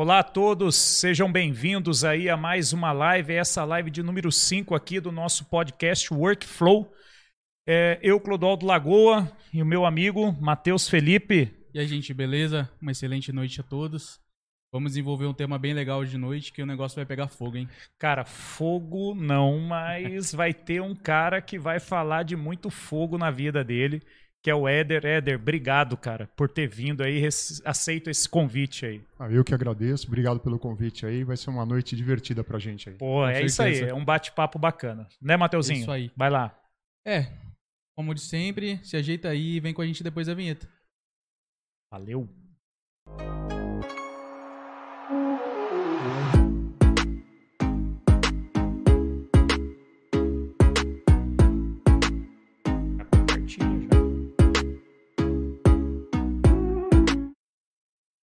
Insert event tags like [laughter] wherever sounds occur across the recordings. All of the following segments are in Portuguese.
Olá a todos, sejam bem-vindos aí a mais uma live, essa live de número 5 aqui do nosso podcast Workflow. É, eu, Clodoaldo Lagoa, e o meu amigo Matheus Felipe. E aí, gente, beleza? Uma excelente noite a todos. Vamos desenvolver um tema bem legal de noite que o negócio vai pegar fogo, hein? Cara, fogo não, mas vai ter um cara que vai falar de muito fogo na vida dele, que é o Éder. Éder, obrigado, cara, por ter vindo aí, aceito esse convite aí. Ah, eu que agradeço, obrigado pelo convite aí, vai ser uma noite divertida pra gente aí. Pô, é isso aí, é um bate-papo bacana. Né, Mateuzinho? Isso aí. Vai lá. É, como de sempre, se ajeita aí e vem com a gente depois da vinheta. Valeu.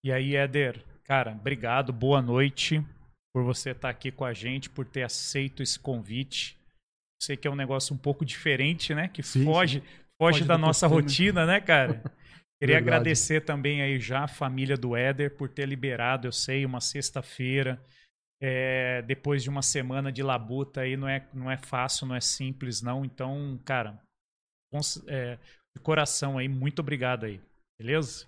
E aí, Éder, cara, obrigado, boa noite por você estar aqui com a gente, por ter aceito esse convite. Sei que é um negócio um pouco diferente, né? Que sim, foge, sim. foge, foge da nossa costume. rotina, né, cara? [laughs] Queria Verdade. agradecer também aí já a família do Éder por ter liberado, eu sei, uma sexta-feira. É, depois de uma semana de labuta aí, não é, não é fácil, não é simples, não. Então, cara, é, de coração aí, muito obrigado aí. Beleza?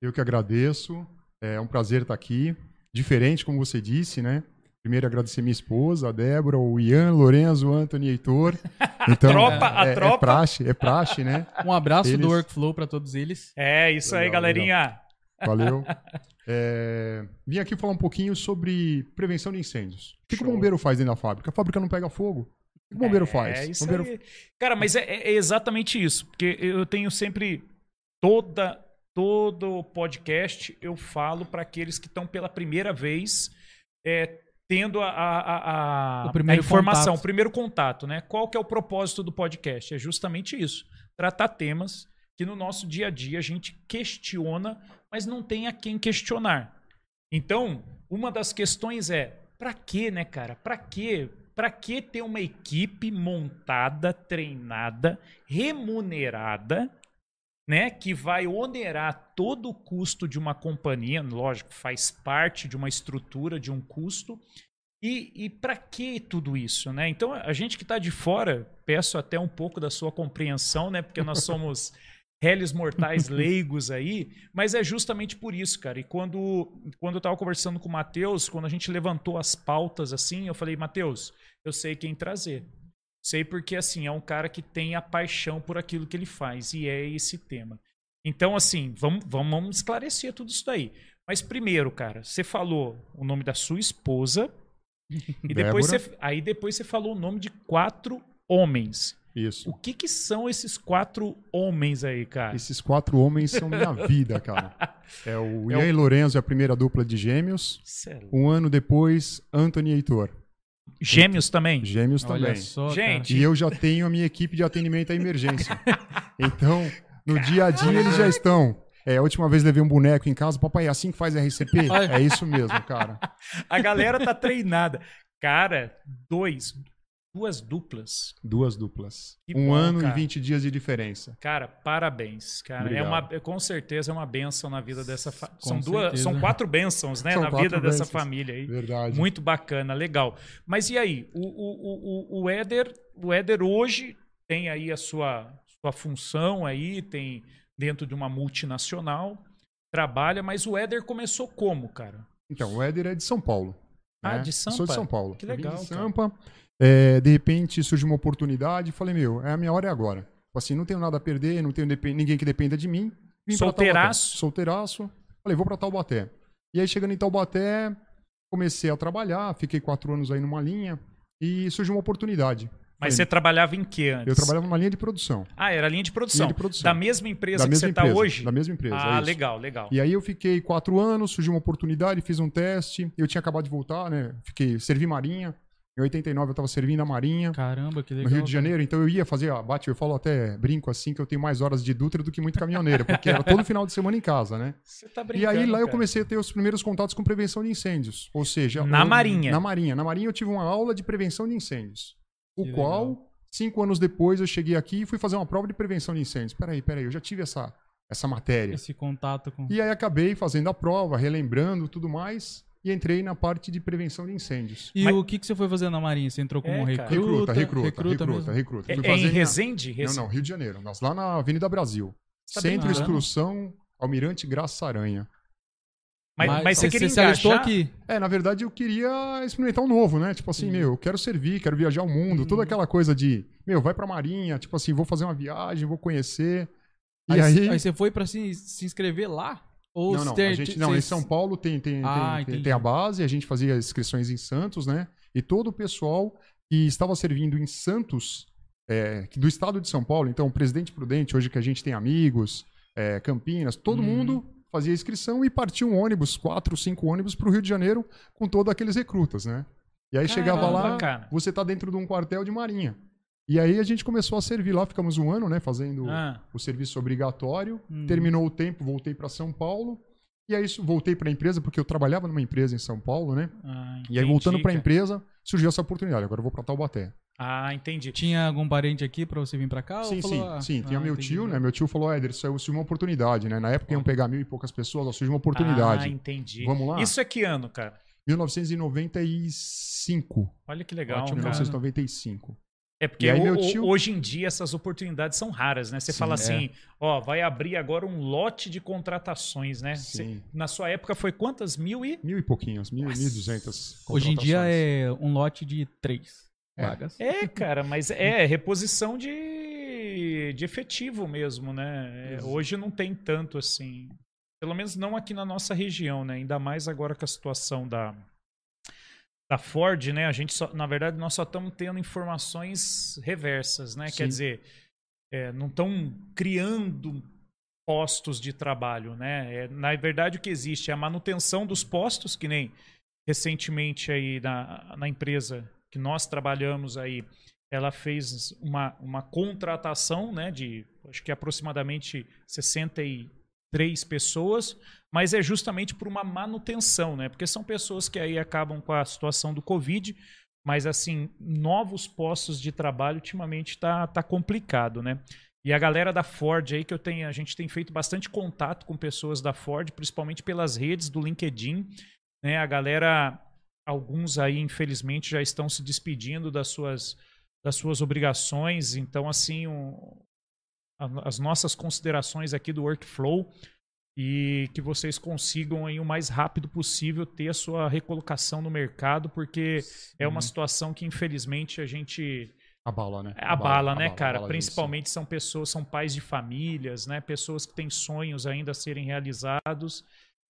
Eu que agradeço. É um prazer estar aqui. Diferente, como você disse, né? Primeiro agradecer minha esposa, a Débora, o Ian, Lorenzo, o Anthony e Heitor. [laughs] Então, a tropa, a é, é tropa. É praxe, é praxe, né? Um abraço eles... do Workflow para todos eles. É, isso legal, aí, galerinha. Legal. Valeu. [laughs] É, vim aqui falar um pouquinho sobre prevenção de incêndios. O que, que o bombeiro faz dentro da fábrica? A fábrica não pega fogo. O que o bombeiro é, faz? É isso bombeiro... aí. Cara, mas é, é, exatamente isso. Porque eu tenho sempre toda todo podcast eu falo para aqueles que estão pela primeira vez é, tendo a, a, a, a informação, contato. o primeiro contato, né? Qual que é o propósito do podcast? É justamente isso: tratar temas que no nosso dia a dia a gente questiona, mas não tem a quem questionar. Então, uma das questões é: para que, né, cara? Para que? Para que ter uma equipe montada, treinada, remunerada né, que vai onerar todo o custo de uma companhia, lógico, faz parte de uma estrutura, de um custo. E, e para que tudo isso? Né? Então, a gente que está de fora, peço até um pouco da sua compreensão, né, porque nós somos [laughs] réis mortais leigos aí, mas é justamente por isso, cara. E quando, quando eu estava conversando com o Matheus, quando a gente levantou as pautas assim, eu falei, Matheus, eu sei quem trazer. Sei porque, assim, é um cara que tem a paixão por aquilo que ele faz, e é esse tema. Então, assim, vamos, vamos esclarecer tudo isso daí. Mas primeiro, cara, você falou o nome da sua esposa, e [laughs] depois você, aí depois você falou o nome de quatro homens. Isso. O que que são esses quatro homens aí, cara? Esses quatro homens são minha [laughs] vida, cara. É o é Ian o... e Lorenzo, é a primeira dupla de gêmeos. Sério? Um ano depois, Anthony e Heitor. Gêmeos também? Gêmeos Olha também. Só, Gente. E eu já tenho a minha equipe de atendimento à emergência. [laughs] então, no dia a dia eles já estão. É, a última vez levei um boneco em casa, papai, é assim que faz RCP? é isso mesmo, cara. [laughs] A galera tá treinada. Cara, dois, Duas duplas. Duas duplas. Que um bom, ano cara. e 20 dias de diferença. Cara, parabéns, cara. É uma, com certeza é uma benção na vida dessa família. São duas, são quatro bênçãos, né, são na vida bênçãos. dessa família aí. Verdade. Muito bacana, legal. Mas e aí, o, o, o, o Éder, o Éder hoje tem aí a sua, sua função aí, tem dentro de uma multinacional, trabalha, mas o Éder começou como, cara? Então, o Éder é de São Paulo. Ah, né? de Sampa? Sou de São Paulo. Que legal. Sampa. Cara. É, de repente surgiu uma oportunidade, falei, meu, é a minha hora é agora. Assim, não tenho nada a perder, não tenho ninguém que dependa de mim. Solteiraço? Solteiraço. Falei, vou para Taubaté. E aí, chegando em Taubaté, comecei a trabalhar, fiquei quatro anos aí numa linha e surgiu uma oportunidade. Mas Falei, você trabalhava em que antes? Eu trabalhava numa linha de produção. Ah, era linha de produção. Linha de produção. Da mesma empresa da mesma que você está hoje? Da mesma empresa. Ah, é legal, legal. E aí eu fiquei quatro anos, surgiu uma oportunidade, fiz um teste. Eu tinha acabado de voltar, né? Fiquei, servi marinha. Em 89 eu estava servindo a Marinha. Caramba, que legal. No Rio de Janeiro, então eu ia fazer, ó, bate, eu falo até, brinco assim, que eu tenho mais horas de Dutra do que muito caminhoneiro, porque era todo final de semana em casa, né? Você tá brincando, E aí lá cara. eu comecei a ter os primeiros contatos com prevenção de incêndios. Ou seja... Na eu, Marinha. Na Marinha. Na Marinha eu tive uma aula de prevenção de incêndios. O que qual, legal. cinco anos depois, eu cheguei aqui e fui fazer uma prova de prevenção de incêndios. Peraí, peraí, eu já tive essa, essa matéria. Esse contato com... E aí acabei fazendo a prova, relembrando tudo mais. E entrei na parte de prevenção de incêndios. E Mas- o que, que você foi fazer na Marinha? Você entrou como É. Recruta, recruta? recruta, recruta, mesmo? recruta. É, Fui é em Resende? Não, Resende. não, Rio de Janeiro. Nós lá na Avenida Brasil. Tá Centro brincando? Instrução Almirante Graça Aranha. Mas, mas você queria se alistou engajar... aqui? É, na verdade eu queria experimentar um novo, né? Tipo assim, meu, eu quero servir, quero viajar o mundo, toda aquela coisa de, meu, vai pra Marinha, tipo assim, vou fazer uma viagem, vou conhecer. E Aí, aí. aí você foi pra se, se inscrever lá? Ou não, não, ter- a gente, não, em São Paulo tem, tem, Ah, tem, tem a base, a gente fazia inscrições em Santos, né? E todo o pessoal que estava servindo em Santos, é, do estado de São Paulo, então, Presidente Prudente, hoje que a gente tem amigos, é, Campinas, todo Uhum. mundo fazia inscrição e partia um ônibus, quatro, cinco ônibus para o Rio de Janeiro com todos aqueles recrutas, né? E aí chegava Caramba, lá, cara. você tá dentro de um quartel de marinha. E aí a gente começou a servir lá, ficamos um ano, né, fazendo Ah, o serviço obrigatório. Hum. Terminou o tempo, voltei para São Paulo. E aí isso- voltei para a empresa, porque eu trabalhava numa empresa em São Paulo, né? ah, E aí voltando para a empresa, surgiu essa oportunidade. Agora eu vou para Taubaté. Ah, entendi. Tinha algum parente aqui pra você vir pra cá? ou sim, falou, sim, ah, sim. Tinha ah, meu entendi. tio, né? Meu tio falou, Éder, isso surgiu uma oportunidade, né? Na época iam pegar mil e poucas pessoas, ó, surgiu uma Ah, oportunidade. entendi. Vamos lá? Isso é que ano, cara? 1995. Olha que legal, Ótimo, cara. 1995. É porque E aí o- tio- hoje em dia essas oportunidades são raras, né? Você Sim, fala é. assim, ó, vai abrir agora um lote de contratações, né? Cê- Sim. na sua época foi quantas? Mil e? Mil e pouquinhos, mil, Nossa. 1.200 Hoje em dia é um lote de três É. vagas. É, cara, mas é reposição de, de efetivo mesmo, né? É, hoje não tem tanto assim. Pelo menos não aqui na nossa região, né? Ainda mais agora com a situação da, da Ford, né? A gente só, na verdade, nós só estamos tendo informações reversas, né? Quer Sim. dizer, é, não estão criando postos de trabalho, né? É, na verdade, o que existe é a manutenção dos postos, que nem recentemente aí na, na empresa que nós trabalhamos aí, ela fez uma, uma contratação, né? De acho que aproximadamente 63 pessoas, mas é justamente por uma manutenção, né? Porque são pessoas que aí acabam com a situação do Covid, mas assim, novos postos de trabalho ultimamente tá, tá complicado, né? E a galera da Ford aí que eu tenho, a gente tem feito bastante contato com pessoas da Ford, principalmente pelas redes do LinkedIn, né? A galera, alguns aí infelizmente já estão se despedindo das suas das suas obrigações, então assim, um, as nossas considerações aqui do workflow e que vocês consigam aí o mais rápido possível ter a sua recolocação no mercado, porque é uma situação que infelizmente a gente Abala, né? abala, né, cara? abala, Principalmente são pessoas, são pais de famílias, né? Pessoas que têm sonhos ainda a serem realizados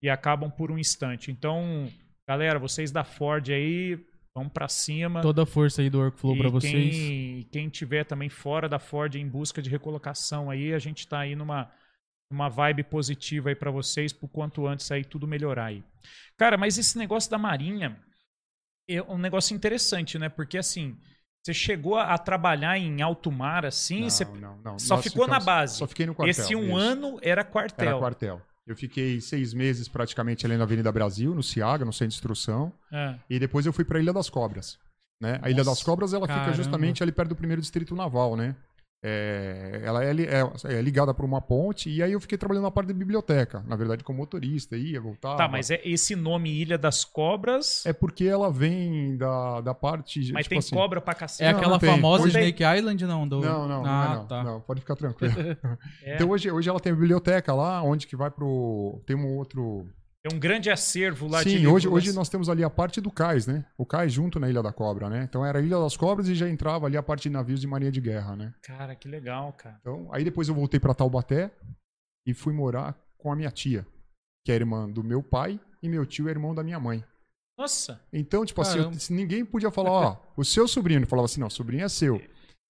e acabam por um instante. Então, galera, vocês da Ford aí, vamos pra cima. Toda a força aí do workflow pra vocês. Quem, quem tiver também fora da Ford em busca de recolocação aí, a gente tá aí numa, numa vibe positiva aí pra vocês, por quanto antes aí tudo melhorar aí. Cara, mas esse negócio da Marinha é um negócio interessante, né? Porque assim, você chegou a, trabalhar em alto mar assim, Não, você não, não. só Nós ficou na ficamos- base. Só fiquei no quartel. esse um isso. ano era quartel. Era quartel. Eu fiquei seis meses praticamente ali na Avenida Brasil, no Ciaga, no centro de instrução. É. E depois eu fui para a Ilha das Cobras. Né? A Ilha Nossa, das Cobras ela caramba. fica justamente ali perto do primeiro distrito naval, né? É, ela é, é- é ligada por uma ponte e aí eu fiquei trabalhando na parte de biblioteca, na verdade como motorista, ia, voltava. Tá, mas é esse nome Ilha das Cobras, É porque ela vem da, da parte. mas tipo tem assim, cobra pra cacete. É Não, aquela não famosa Hoje- Snake Island, não? Do... Não, não, não, ah, é não, tá. não, pode ficar tranquilo. [laughs] [laughs] É. Então hoje, hoje ela tem a biblioteca lá, onde que vai pro. Tem um outro. É um grande acervo lá de Sim, hoje, hoje nós temos ali a parte do cais, né? O cais junto na Ilha da Cobra, né? Então era a Ilha das Cobras e já entrava ali a parte de navios de marinha de guerra, né? Cara, que legal, cara. Então, aí depois eu voltei pra Taubaté e fui morar com a minha tia, que é irmã do meu pai, e meu tio é irmão da minha mãe. Nossa, Então, tipo assim, eu- Caramba. ninguém podia falar, ó, o seu sobrinho. Ele falava assim, não, sobrinho é seu.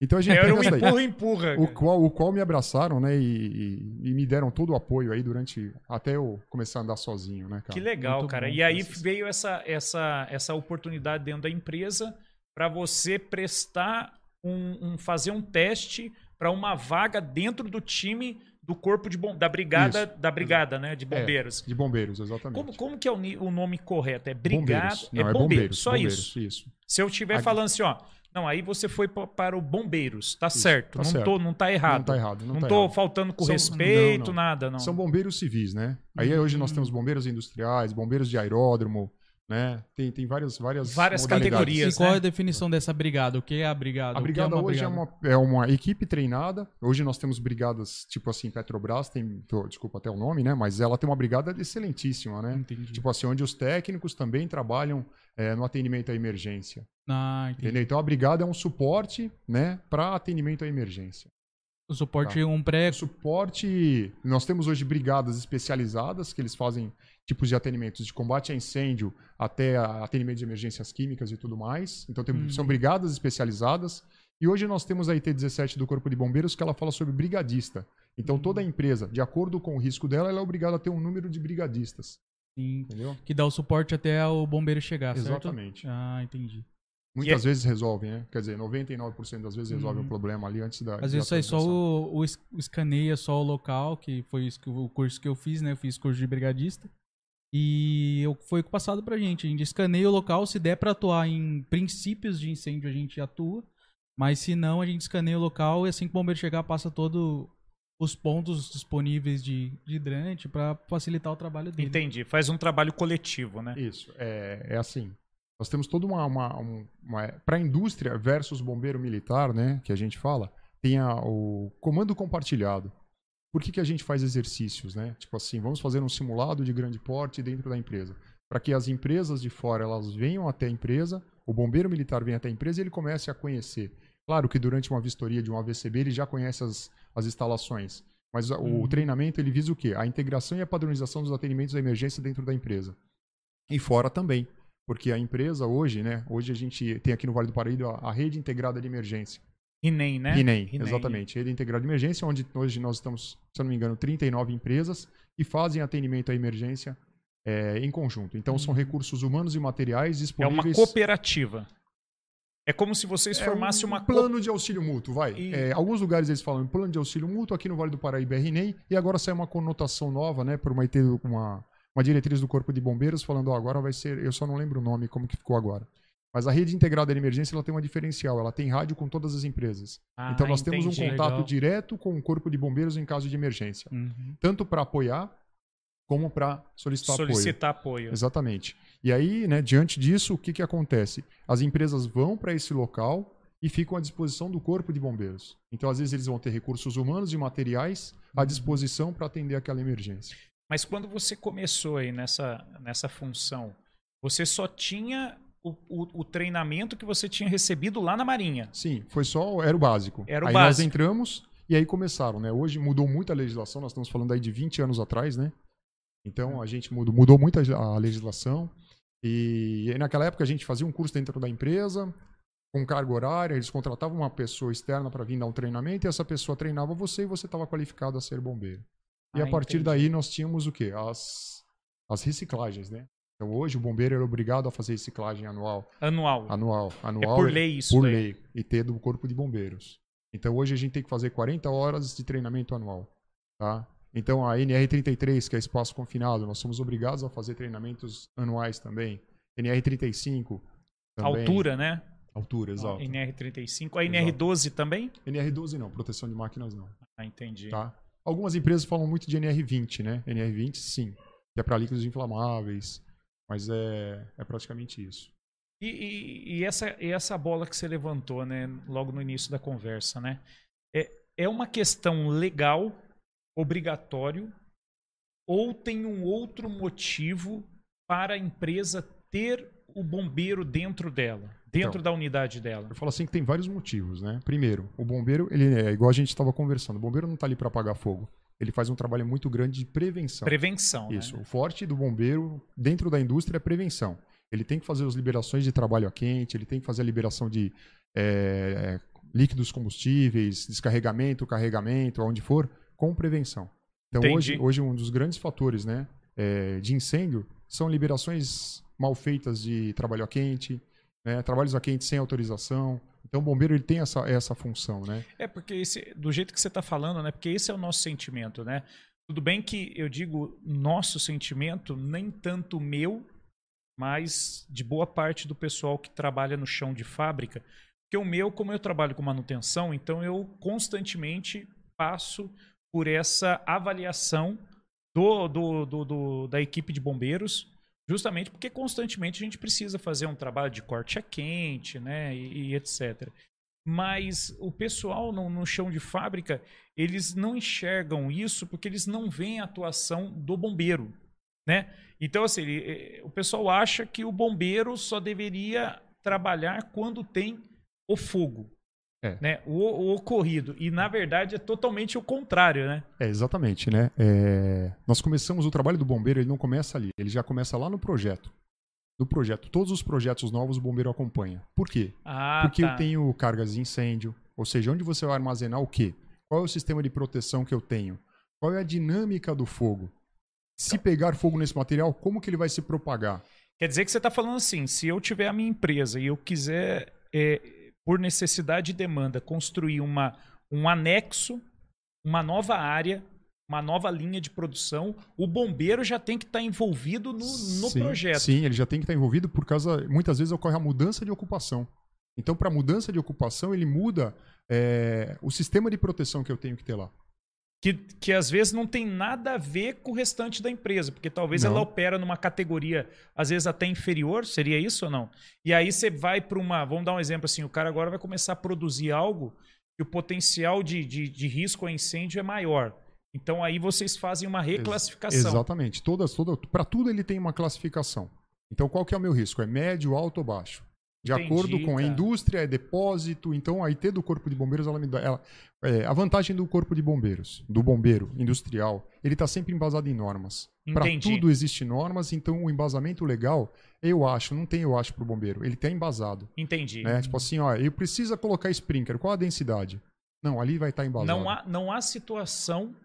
Então a gente era pega um empurra, empurra. O qual, o qual me abraçaram, né? E, e- e me deram todo o apoio aí durante. Até eu começar a andar sozinho, né, cara? Que legal, Muito cara. E aí esses- veio essa, essa, essa oportunidade dentro da empresa para você prestar um, um- fazer um teste para uma vaga dentro do time do corpo de bom, da brigada Isso, da brigada, né, de É, bombeiros. de bombeiros, exatamente. Como, como que é o, o nome correto? É brigada? Bombeiros. É Não, bombeiro, bombeiros, só bombeiros, isso. isso. Se eu estiver falando assim, ó, não, aí você foi pa- para o bombeiros, tá certo? tá não certo. tô, não tá errado. Não tá errado. Não, Não tá tô errado. faltando com São- respeito, não, não. nada, não. São bombeiros civis, né? Aí hoje nós temos bombeiros industriais, bombeiros de aeródromo, né? Tem, tem várias, várias, Várias categorias. E qual né? é a definição dessa brigada? O que é a brigada? A O que brigada é uma hoje brigada? é uma, é uma equipe treinada. Hoje nós temos brigadas, tipo assim, Petrobras, tem, tô- desculpa até o nome, né? Mas ela tem uma brigada excelentíssima, né? Entendi. Tipo assim, onde os técnicos também trabalham é, no atendimento à emergência. ah, entendi. Entendeu? Então a brigada é um suporte, né, para atendimento à emergência. O suporte Tá. um pré... É suporte, nós temos hoje brigadas especializadas que eles fazem tipos de atendimentos de combate a incêndio até a- atendimento de emergências químicas e tudo mais. Então tem- Uhum. são brigadas especializadas. E hoje nós temos a IT-17 do Corpo de Bombeiros que ela fala sobre brigadista. Então toda Uhum. empresa, de acordo com o risco dela, ela é obrigada a ter um número de brigadistas. Sim, Entendeu? que dá o suporte até o bombeiro chegar, certo? Exatamente. Ah, entendi. Muitas vezes resolvem, né? Quer dizer, 99% das vezes resolve Uhum. o problema ali antes da. Às vezes sai só o, o escaneia só o local, que foi isso que, o curso que eu fiz, né? Eu fiz curso de brigadista. E eu, foi o que passado pra gente. A gente escaneia o local, se der pra atuar em princípios de incêndio, a gente atua. Mas se não, a gente escaneia o local e assim que o bombeiro chegar, passa todos os pontos disponíveis de, de hidrante pra facilitar o trabalho dele. Entendi. Faz um trabalho coletivo, né? Isso, é, é assim. Nós temos toda uma. uma, um- uma para a indústria versus bombeiro militar, né? Que a gente fala, tem a- o comando compartilhado. Por que, que a gente faz exercícios, né? Tipo assim, vamos fazer um simulado de grande porte dentro da empresa. Para que as empresas de fora elas venham até a empresa, o bombeiro militar venha até a empresa e ele comece a conhecer. Claro que durante uma vistoria de um AVCB ele já conhece as, as instalações. Mas o Uhum. treinamento ele visa o quê? A integração e a padronização dos atendimentos da emergência dentro da empresa. E fora também. Porque a empresa hoje, né? Hoje a gente tem aqui no Vale do Paraíba a, a rede integrada de emergência. Rinem, né? RINEM, exatamente. Rede integrada de emergência, onde hoje nós estamos, se eu não me engano, 39 empresas que fazem atendimento à emergência é, em conjunto. Então são recursos humanos e materiais Uhum. É uma disponíveis. cooperativa. É como se vocês É formassem um uma plano de auxílio mútuo, vai. E- É, alguns lugares eles falam em plano de auxílio mútuo, aqui no Vale do Paraíba é RINEM, e agora sai uma conotação nova, né, por uma, uma, uma diretriz do Corpo de Bombeiros falando, ó, agora vai ser, eu só não lembro o nome, como que ficou agora. Mas a rede integrada de emergência ela tem uma diferencial, ela tem rádio com todas as empresas. Ah, então nós temos um entendi. contato Legal. direto com o Corpo de Bombeiros em caso de emergência, Uhum. tanto para apoiar como para solicitar, apoio. solicitar apoio. Exatamente. E aí, né, diante disso, o que, que acontece? As empresas vão para esse local e ficam à disposição do corpo de bombeiros. Então, às vezes, eles vão ter recursos humanos e materiais à Uhum. disposição para atender aquela emergência. Mas quando você começou aí nessa, nessa função, você só tinha o, o- o treinamento que você tinha recebido lá na Marinha. Sim, foi só, era o básico. Era o aí nós básico. entramos e aí começaram, né? Hoje mudou muito a legislação, nós estamos falando aí de 20 anos atrás, né? Então, a gente mudou, mudou muito a legislação. E aí, naquela época a gente fazia um curso dentro da empresa, com carga horária, eles contratavam uma pessoa externa para vir dar um treinamento e essa pessoa treinava você e você estava qualificado a ser bombeiro. E Ah, a partir entendi. daí nós tínhamos o quê? As, as reciclagens, né? Então hoje o bombeiro era obrigado a fazer reciclagem anual. Anual. Anual. é anual por lei isso Por daí. lei. E ter do corpo de bombeiros. Então hoje a gente tem que fazer 40 horas de treinamento anual. Tá? Então a NR33, que é espaço confinado, nós somos obrigados a fazer treinamentos anuais também. NR35 também. Altura, né? Altura, exato. NR35. A NR12 também? NR12 não, proteção de máquinas não. Ah, entendi. Tá? Algumas empresas falam muito de NR20, né? NR20 sim, que é para líquidos inflamáveis, mas é, é praticamente isso. E, e- e essa, e essa bola que você levantou, né, logo no início da conversa, né? É, é uma questão legal, obrigatório, ou tem um outro motivo para a empresa ter o bombeiro dentro dela, dentro Então. da unidade dela? Eu falo assim que tem vários motivos, né? Primeiro, o bombeiro, ele é igual a gente estava conversando, o bombeiro não está ali para apagar fogo. Ele faz um trabalho muito grande de prevenção. Prevenção, né? Isso. O forte do bombeiro dentro da indústria é prevenção. Ele tem que fazer as liberações de trabalho a quente, ele tem que fazer a liberação de é, líquidos combustíveis, descarregamento, carregamento, aonde for, com prevenção. Então hoje, hoje um dos grandes fatores né, é, de incêndio são liberações mal feitas de trabalho a quente, né, trabalhos a quente sem autorização. Então o bombeiro ele tem essa, essa função, né? É, porque esse, do jeito que você está falando, né? Porque esse é o nosso sentimento, né? Tudo bem que eu digo nosso sentimento, nem tanto meu, mas de boa parte do pessoal que trabalha no chão de fábrica. Porque o meu, como eu trabalho com manutenção, então eu constantemente passo por essa avaliação do, do, do- do- da equipe de bombeiros Justamente porque constantemente a gente precisa fazer um trabalho de corte a quente, né? E, e etc. Mas o pessoal no, no, chão de fábrica, eles não enxergam isso porque eles não veem a atuação do bombeiro, né? Então, assim, ele, o pessoal acha que o bombeiro só deveria trabalhar quando tem o fogo. É. Né? O, o, ocorrido. E, na verdade, é totalmente o contrário, né? É, exatamente, né? É... Nós começamos o trabalho do bombeiro, ele não começa ali, ele já começa lá no projeto. No projeto. Todos os projetos novos o bombeiro acompanha. Por quê? Ah, Porque tá. eu tenho cargas de incêndio, ou seja, onde você vai armazenar o quê? Qual é o sistema de proteção que eu tenho? Qual é a dinâmica do fogo? Se pegar fogo nesse material, como que ele vai se propagar? Quer dizer que você está falando assim, se eu tiver a minha empresa e eu quiser é, por necessidade e demanda, construir uma, um anexo, uma nova área, uma nova linha de produção, o bombeiro já tem que estar tá envolvido no, no sim, projeto. Sim, ele já tem que estar tá envolvido por causa. Muitas vezes ocorre a mudança de ocupação. Então, para mudança de ocupação, ele muda é, o sistema de proteção que eu tenho que ter lá que, que às vezes não tem nada a ver com o restante da empresa, porque talvez não. ela opera numa categoria, às vezes até inferior, seria isso ou não? E aí você vai para uma. Vamos dar um exemplo assim: o cara agora vai começar a produzir algo que o potencial de, de, de risco a incêndio é maior. Então aí vocês fazem uma reclassificação. Exatamente. Todas, toda, para tudo ele tem uma classificação. Então qual que é o meu risco? É médio, alto ou baixo? De Entendi, acordo com cara. a indústria, é depósito. Então, a IT do Corpo de Bombeiros, ela me dá. Ela, é, a vantagem do Corpo de Bombeiros, do bombeiro industrial, ele está sempre embasado em normas. Para tudo existe normas, então o embasamento legal, eu acho, não tem eu acho para o bombeiro, ele está embasado. Entendi. Né? Tipo assim, ó, eu preciso colocar sprinkler, qual a densidade? Não, ali vai estar tá embasado. Não há, não há situação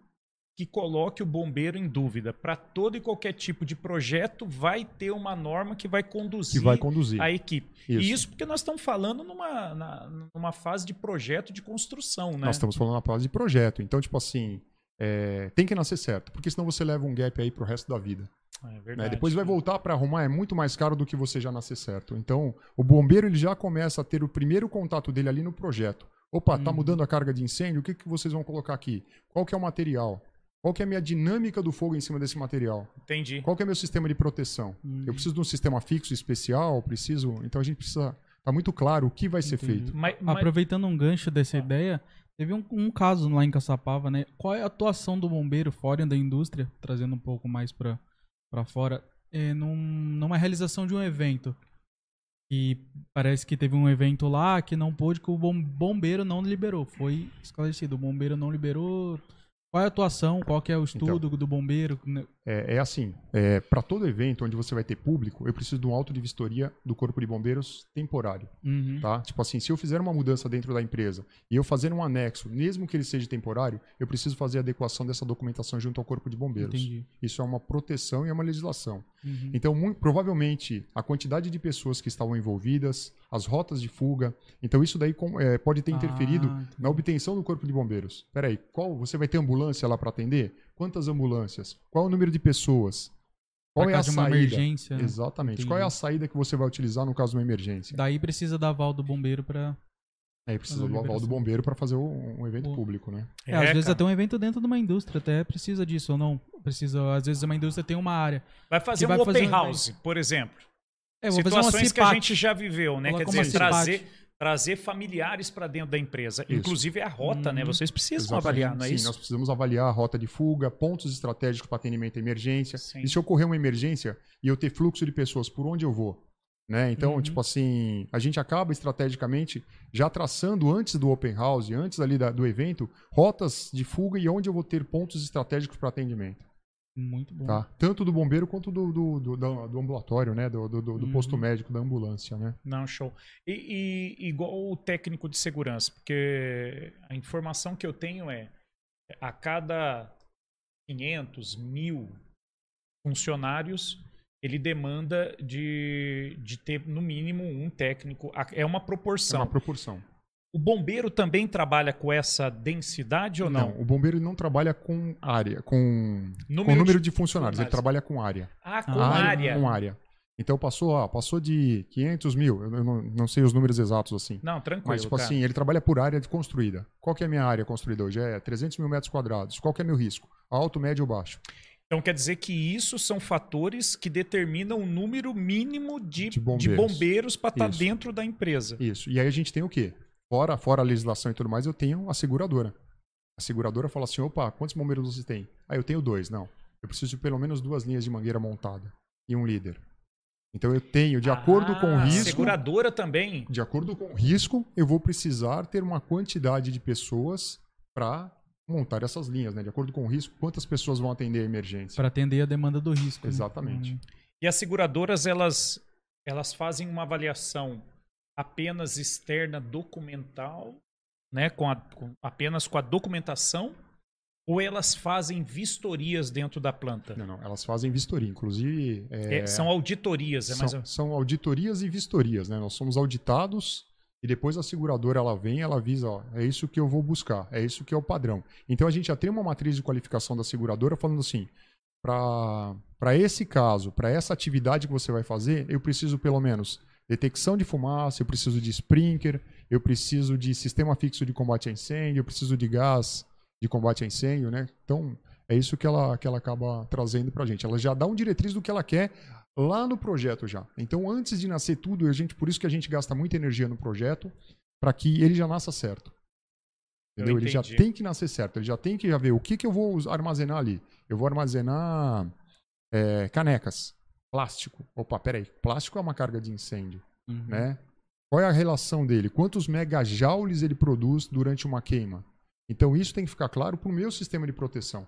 que coloque o bombeiro em dúvida. Para todo e qualquer tipo de projeto, vai ter uma norma que vai conduzir, que vai conduzir. a equipe. Isso. E isso porque nós estamos falando numa, na, numa fase de projeto de construção, né? Nós estamos falando na fase de projeto. Então, tipo assim, é, tem que nascer certo, porque senão você leva um gap aí pro resto da vida. É né? verdade. Né? Depois vai voltar para arrumar, é muito mais caro do que você já nascer certo. Então, o bombeiro ele já começa a ter o primeiro contato dele ali no projeto. Opa, tá hum. mudando a carga de incêndio, o que, que vocês vão colocar aqui? Qual que é o material? Qual que é a minha dinâmica do fogo em cima desse material? Entendi. Qual que é o meu sistema de proteção? Uhum. Eu preciso de um sistema fixo especial? Preciso. Então a gente precisa. Tá muito claro o que vai ser Entendi. feito. Mas, mas... Aproveitando um gancho dessa ah. ideia, teve um, um, caso lá em Caçapava, né? Qual é a atuação do bombeiro fora da indústria, trazendo um pouco mais para fora, é, num, numa realização de um evento? E parece que teve um evento lá que não pôde, que o bombeiro não liberou. Foi esclarecido. O bombeiro não liberou qual é a atuação? Qual que é o estudo então, do bombeiro? É, é assim, é, para todo evento onde você vai ter público, eu preciso de um auto de vistoria do Corpo de Bombeiros temporário. Uhum. Tá? Tipo assim, se eu fizer uma mudança dentro da empresa e eu fazer um anexo, mesmo que ele seja temporário, eu preciso fazer a adequação dessa documentação junto ao Corpo de Bombeiros. Entendi. Isso é uma proteção e é uma legislação. Uhum. Então, muito, provavelmente, a quantidade de pessoas que estavam envolvidas, as rotas de fuga, então isso daí é, pode ter interferido ah, na obtenção do Corpo de Bombeiros. Peraí, qual você vai ter ambulância lá para atender? Quantas ambulâncias? Qual é o número de pessoas? Qual é a saída? emergência. Né? Exatamente. Entendi. Qual é a saída que você vai utilizar no caso de uma emergência? Daí precisa da aval do bombeiro para Aí precisa do aval do bombeiro para fazer um, um evento público, né? É, às vezes até um evento dentro de uma indústria até precisa disso ou não. Precisa, às vezes uma indústria tem uma área. Vai fazer um vai open fazer house, um... por exemplo. É, vou Situações fazer uma que a gente já viveu, né? Quer dizer, trazer trazer familiares para dentro da empresa. Isso. Inclusive a rota, né? hum, né? Vocês precisam Exatamente. avaliar, não é Sim, isso? nós precisamos avaliar a rota de fuga, pontos estratégicos para atendimento à emergência. Sim. E se ocorrer uma emergência e eu ter fluxo de pessoas, por onde eu vou? Né? Então, uhum. tipo assim, a gente acaba estrategicamente já traçando antes do open house, antes ali da, do evento, rotas de fuga e onde eu vou ter pontos estratégicos para atendimento. Muito bom. Tá? Tanto do bombeiro quanto do, do, do, do ambulatório, né? Do, do, do uhum. posto médico, da ambulância, né? Não, show. E, e, igual o técnico de segurança, porque a informação que eu tenho é a cada 500, mil funcionários, ele demanda de, de ter no mínimo um técnico. É uma proporção. É uma proporção. O bombeiro também trabalha com essa densidade ou não? Não, o bombeiro não trabalha com área, com número, com número de, de funcionários, ele trabalha com área. Ah, com área. área. Com área. Então passou, ó, passou de 500 mil, eu não, não, sei os números exatos assim. Não, tranquilo. Mas, tipo cara. assim, ele trabalha por área de construída. Qual que é a minha área construída hoje? É 300 mil metros quadrados. Qual que é meu risco? Alto, médio ou baixo? Então quer dizer que isso são fatores que determinam o número mínimo de, De bombeiros. bombeiros para estar Isso. dentro da empresa. Isso. E aí a gente tem o quê? Fora, fora a legislação e tudo mais, eu tenho a seguradora. A seguradora fala assim: opa, quantos bombeiros você tem? Ah, eu tenho dois. Não. Eu preciso de pelo menos duas linhas de mangueira montada e um líder. Então eu tenho, de acordo com o Ah, risco. Seguradora também. De acordo com o risco, eu vou precisar ter uma quantidade de pessoas para montar essas linhas, né? De acordo com o risco, quantas pessoas vão atender a emergência. Para atender a demanda do risco. né? Exatamente. Hum. E as seguradoras, elas, elas fazem uma avaliação apenas externa documental, né? Com a- com- apenas com a documentação, ou elas fazem vistorias dentro da planta? Não, não, elas fazem vistoria. Inclusive, é, É, são auditorias, é mais são, são auditorias e vistorias, né? Nós somos auditados e depois a seguradora ela vem, ela avisa, ó, é isso que eu vou buscar, é isso que é o padrão. Então a gente já tem uma matriz de qualificação da seguradora falando assim, para esse caso, para essa atividade que você vai fazer, eu preciso pelo menos detecção de fumaça, eu preciso de sprinkler, eu preciso de sistema fixo de combate a incêndio, eu preciso de gás de combate a incêndio, né? Então é isso que ela, que ela acaba trazendo para a gente. Ela já dá um diretriz do que ela quer lá no projeto já. Então, antes de nascer tudo, a gente, por isso que a gente gasta muita energia no projeto, para que ele já nasça certo. Eu Entendeu? Ele já tem que nascer certo. Ele já tem que já ver o que, que eu vou armazenar ali. Eu vou armazenar é, canecas, plástico. Opa, peraí. Plástico é uma carga de incêndio, Uhum. né? Qual é a relação dele? Quantos megajoules ele produz durante uma queima? Então, isso tem que ficar claro para o meu sistema de proteção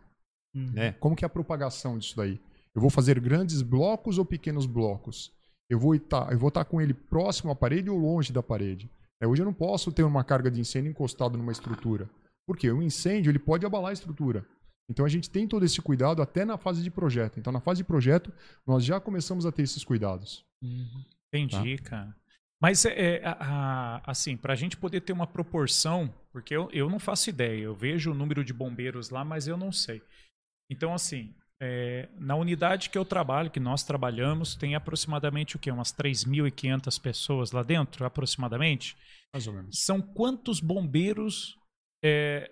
Uhum. né? Como que é a propagação disso daí? Eu vou fazer grandes blocos ou pequenos blocos? Eu vou estar, eu vou estar com ele próximo à parede ou longe da parede? É, hoje eu não posso ter uma carga de incêndio encostado numa estrutura. Por quê? O incêndio ele pode abalar a estrutura. Então a gente tem todo esse cuidado até na fase de projeto. Então na fase de projeto nós já começamos a ter esses cuidados. Uhum. Entendi, cara. Mas é, é, a- a- assim, para a gente poder ter uma proporção, porque eu, eu não faço ideia, eu vejo o número de bombeiros lá, mas eu não sei. Então, assim, é, na unidade que eu trabalho, que nós trabalhamos, tem aproximadamente o quê? Umas 3.500 pessoas lá dentro, aproximadamente. Mais ou menos. São quantos bombeiros é,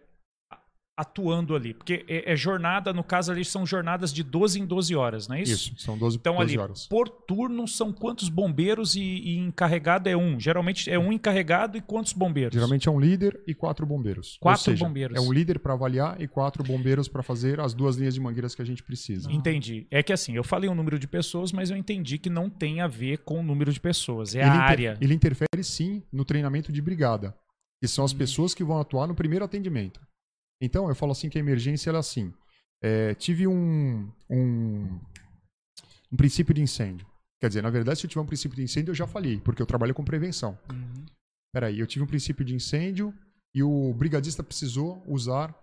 atuando ali? Porque é, é jornada, no caso ali, são jornadas de 12 em 12 horas, não é isso? Isso, são 12, Então 12 ali, horas. por turno são quantos bombeiros e, e encarregado é um? Geralmente é um encarregado e quantos bombeiros? Geralmente é um líder e quatro bombeiros. Quatro seja, bombeiros. É um líder para avaliar e quatro bombeiros para fazer as duas linhas de mangueiras que a gente precisa. Entendi. É que assim, eu falei o número de pessoas, mas eu entendi que não tem a ver com o número de pessoas. É ele, a inter- área. ele interfere sim no treinamento de brigada, que são Hum. as pessoas que vão atuar no primeiro atendimento. Então, eu falo assim que a emergência ela é assim. é, tive um, um, um princípio de incêndio. Quer dizer, na verdade, se eu tiver um princípio de incêndio, eu já falhei, porque eu trabalho com prevenção. Uhum. Peraí, eu tive um princípio de incêndio e o brigadista precisou usar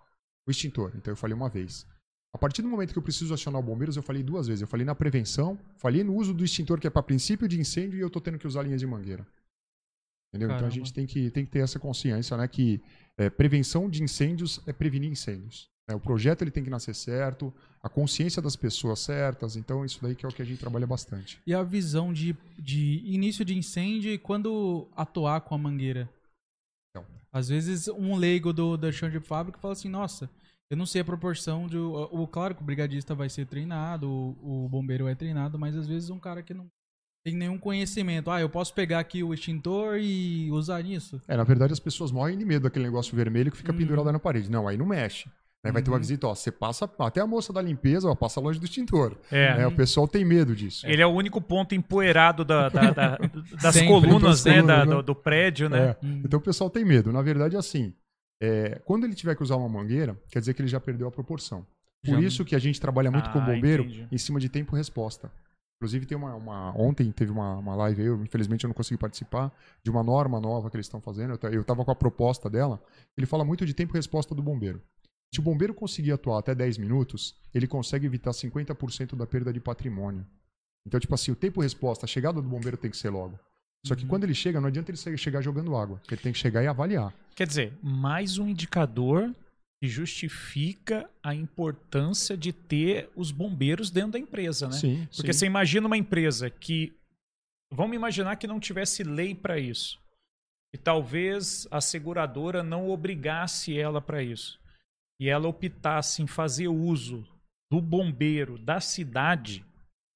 o extintor. Então eu falei uma vez. A partir do momento que eu preciso acionar o bombeiros, eu falei duas vezes. Eu falei na prevenção, falei no uso do extintor, que é para princípio de incêndio, e eu tô tendo que usar linhas de mangueira. Entendeu? Então a Caramba. gente tem que, tem que ter essa consciência, né? Que é, prevenção de incêndios é prevenir incêndios. né? O projeto ele tem que nascer certo, a consciência das pessoas certas. Então isso daí que é o que a gente trabalha bastante. E a visão de, de início de incêndio e quando atuar com a mangueira? Então. Às vezes um leigo do, da chão de fábrica fala assim, nossa, eu não sei a proporção de... O, o- claro que o brigadista vai ser treinado, o, o bombeiro é treinado, mas às vezes um cara que não tem nenhum conhecimento. Ah, eu posso pegar aqui o extintor e usar nisso? É, na verdade as pessoas morrem de medo daquele negócio vermelho que fica Uhum. pendurado na parede. Não, aí não mexe. Aí vai ter uma Uhum. visita, ó, você passa, até a moça da limpeza, ó, passa longe do extintor. É. É, o pessoal tem medo disso. Ele é o único ponto empoeirado da- da- da- [laughs] das Sempre, colunas, né? colunas, da- né? do, do prédio, né? É, Então o pessoal tem medo. Na verdade, é assim, é, quando ele tiver que usar uma mangueira, quer dizer que ele já perdeu a proporção. Por Já- isso que a gente trabalha muito com Ah, bombeiro entendi. em cima de tempo-resposta. Inclusive, tem uma, uma- Ontem teve uma, uma live, eu, infelizmente eu não consegui participar, de uma norma nova que eles estão fazendo. Eu ta- Eu estava com a proposta dela. Ele fala muito de tempo-resposta do bombeiro. Se o bombeiro conseguir atuar até 10 minutos, ele consegue evitar 50% da perda de patrimônio. Então, tipo assim, o tempo-resposta, a chegada do bombeiro tem que ser logo. Só que quando ele chega, não adianta ele che- chegar jogando água. porque Ele tem que chegar e avaliar. Quer dizer, mais um indicador que justifica a importância de ter os bombeiros dentro da empresa, né? Sim, Porque sim. você imagina uma empresa que. Vamos imaginar que não tivesse lei para isso. E talvez a seguradora não obrigasse ela para isso. E ela optasse em fazer uso do bombeiro da cidade,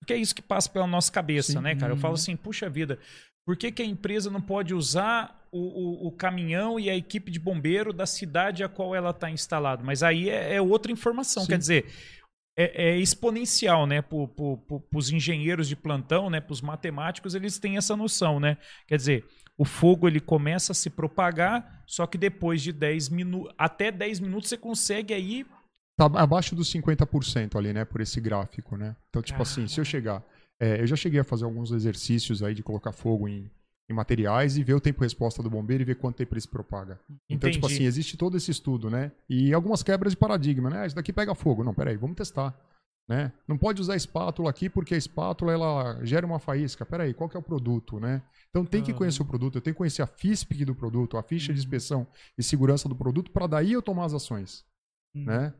porque é isso que passa pela nossa cabeça, Sim. né, cara? Eu falo Uhum. assim, puxa vida, por que, que a empresa não pode usar o, o- o caminhão e a equipe de bombeiro da cidade a qual ela está instalada? Mas aí é, é outra informação, Sim. quer dizer, é, é exponencial, né? Para os engenheiros de plantão, né? Para os matemáticos, eles têm essa noção, né? Quer dizer, o fogo ele começa a se propagar, só que depois de 10 minutos, até 10 minutos você consegue aí Tá abaixo dos 50% ali, né? Por esse gráfico, né? Então, tipo assim, se eu chegar. é, eu já cheguei a fazer alguns exercícios aí de colocar fogo em, em materiais e ver o tempo-resposta do bombeiro e ver quanto tempo ele se propaga. Então, tipo Entendi. assim, existe todo esse estudo, né? E algumas quebras de paradigma, né? Ah, Isso daqui pega fogo. Não, peraí, vamos testar. Né? Não pode usar espátula aqui porque a espátula ela gera uma faísca. Peraí, qual que é o produto, né? Então tem que conhecer o produto, eu tenho que conhecer a FISP do produto, a ficha de inspeção e segurança do produto para daí eu tomar as ações, Hum. né?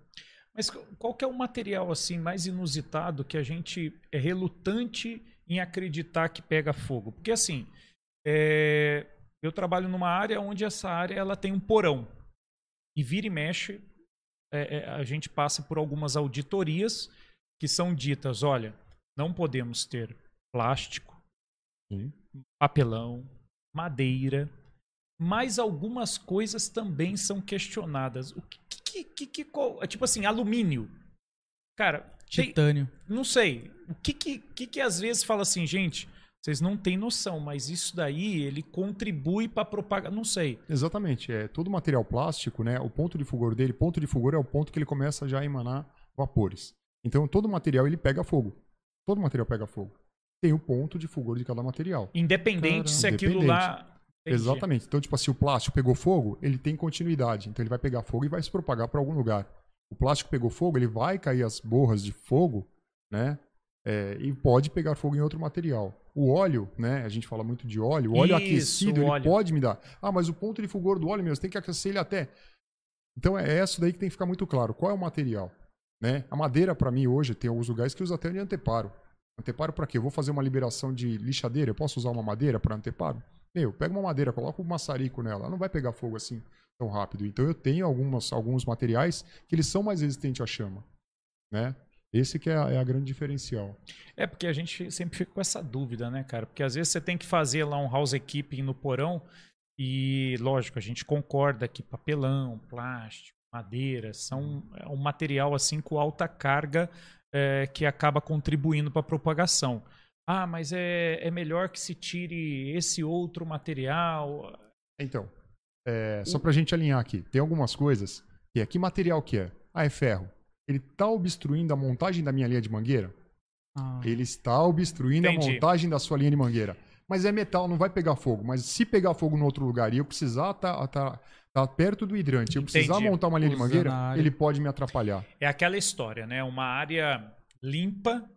Mas qual que é o material assim mais inusitado que a gente é relutante em acreditar que pega fogo? Porque assim, é, eu trabalho numa área onde essa área ela tem um porão e vira e mexe é, é, a gente passa por algumas auditorias que são ditas, olha, não podemos ter plástico, Sim. papelão, madeira, mas algumas coisas também são questionadas. O que, que, que, que qual- é tipo assim, alumínio. Cara, tem- Titânio. não sei. O que que, que que às vezes fala assim, gente, vocês não têm noção, mas isso daí ele contribui para propagar, não sei. Exatamente. É, todo material plástico, né? O ponto de fulgor dele, ponto de fulgor é o ponto que ele começa já a emanar vapores. Então todo material ele pega fogo. Todo material pega fogo. Tem o ponto de fulgor de cada material. Independente Caramba. se aquilo lá Entendi. Exatamente. Então, tipo assim, o plástico pegou fogo, ele tem continuidade. Então ele vai pegar fogo e vai se propagar para algum lugar. O plástico pegou fogo, ele vai cair as borras de fogo, né? É, e pode pegar fogo em outro material. O óleo, né? A gente fala muito de óleo. O óleo Isso, aquecido, o ele óleo. pode me dar. Ah, mas o ponto de fulgor do óleo, meu, você tem que aquecer ele até. Então é isso daí que tem que ficar muito claro. Qual é o material? Né? A madeira, para mim, hoje, tem alguns lugares que usa até de anteparo. Anteparo para quê? Eu vou fazer uma liberação de lixadeira, eu posso usar uma madeira para anteparo? Meu, pega uma madeira, coloca um maçarico nela, ela não vai pegar fogo assim tão rápido. Então eu tenho algumas, alguns materiais que eles são mais resistentes à chama, né? Esse que é a, é a grande diferencial. É porque a gente sempre fica com essa dúvida, né, cara? Porque às vezes você tem que fazer lá um housekeeping no porão e, lógico, a gente concorda que papelão, plástico, madeira são é um material assim com alta carga é, que acaba contribuindo para a propagação. Ah, mas é, é melhor que se tire esse outro material. Então, é, só pra gente alinhar aqui, tem algumas coisas que é que material que é? Ah, é ferro. Ele está obstruindo a montagem da minha linha de mangueira? Ah, Ele está obstruindo Entendi. a montagem da sua linha de mangueira. Mas é metal, não vai pegar fogo. Mas se pegar fogo no outro lugar e eu precisar estar tá, tá perto do hidrante, eu precisar Entendi. montar uma linha de Usando mangueira, ele pode me atrapalhar. É aquela história, né? Uma área limpa,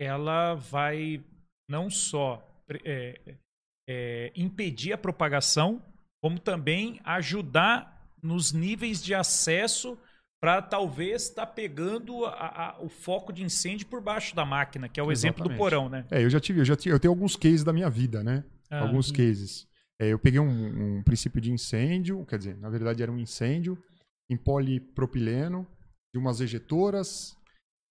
ela vai não só é, é, impedir a propagação, como também ajudar nos níveis de acesso para talvez estar pegando a- a- o foco de incêndio por baixo da máquina, que é o exemplo do Exatamente. porão, né? É, eu já tive, eu já tive, eu tenho alguns cases da minha vida, né? Ah, alguns cases. É, eu peguei um, um princípio de incêndio, quer dizer, na verdade era um incêndio em polipropileno de umas ejetoras,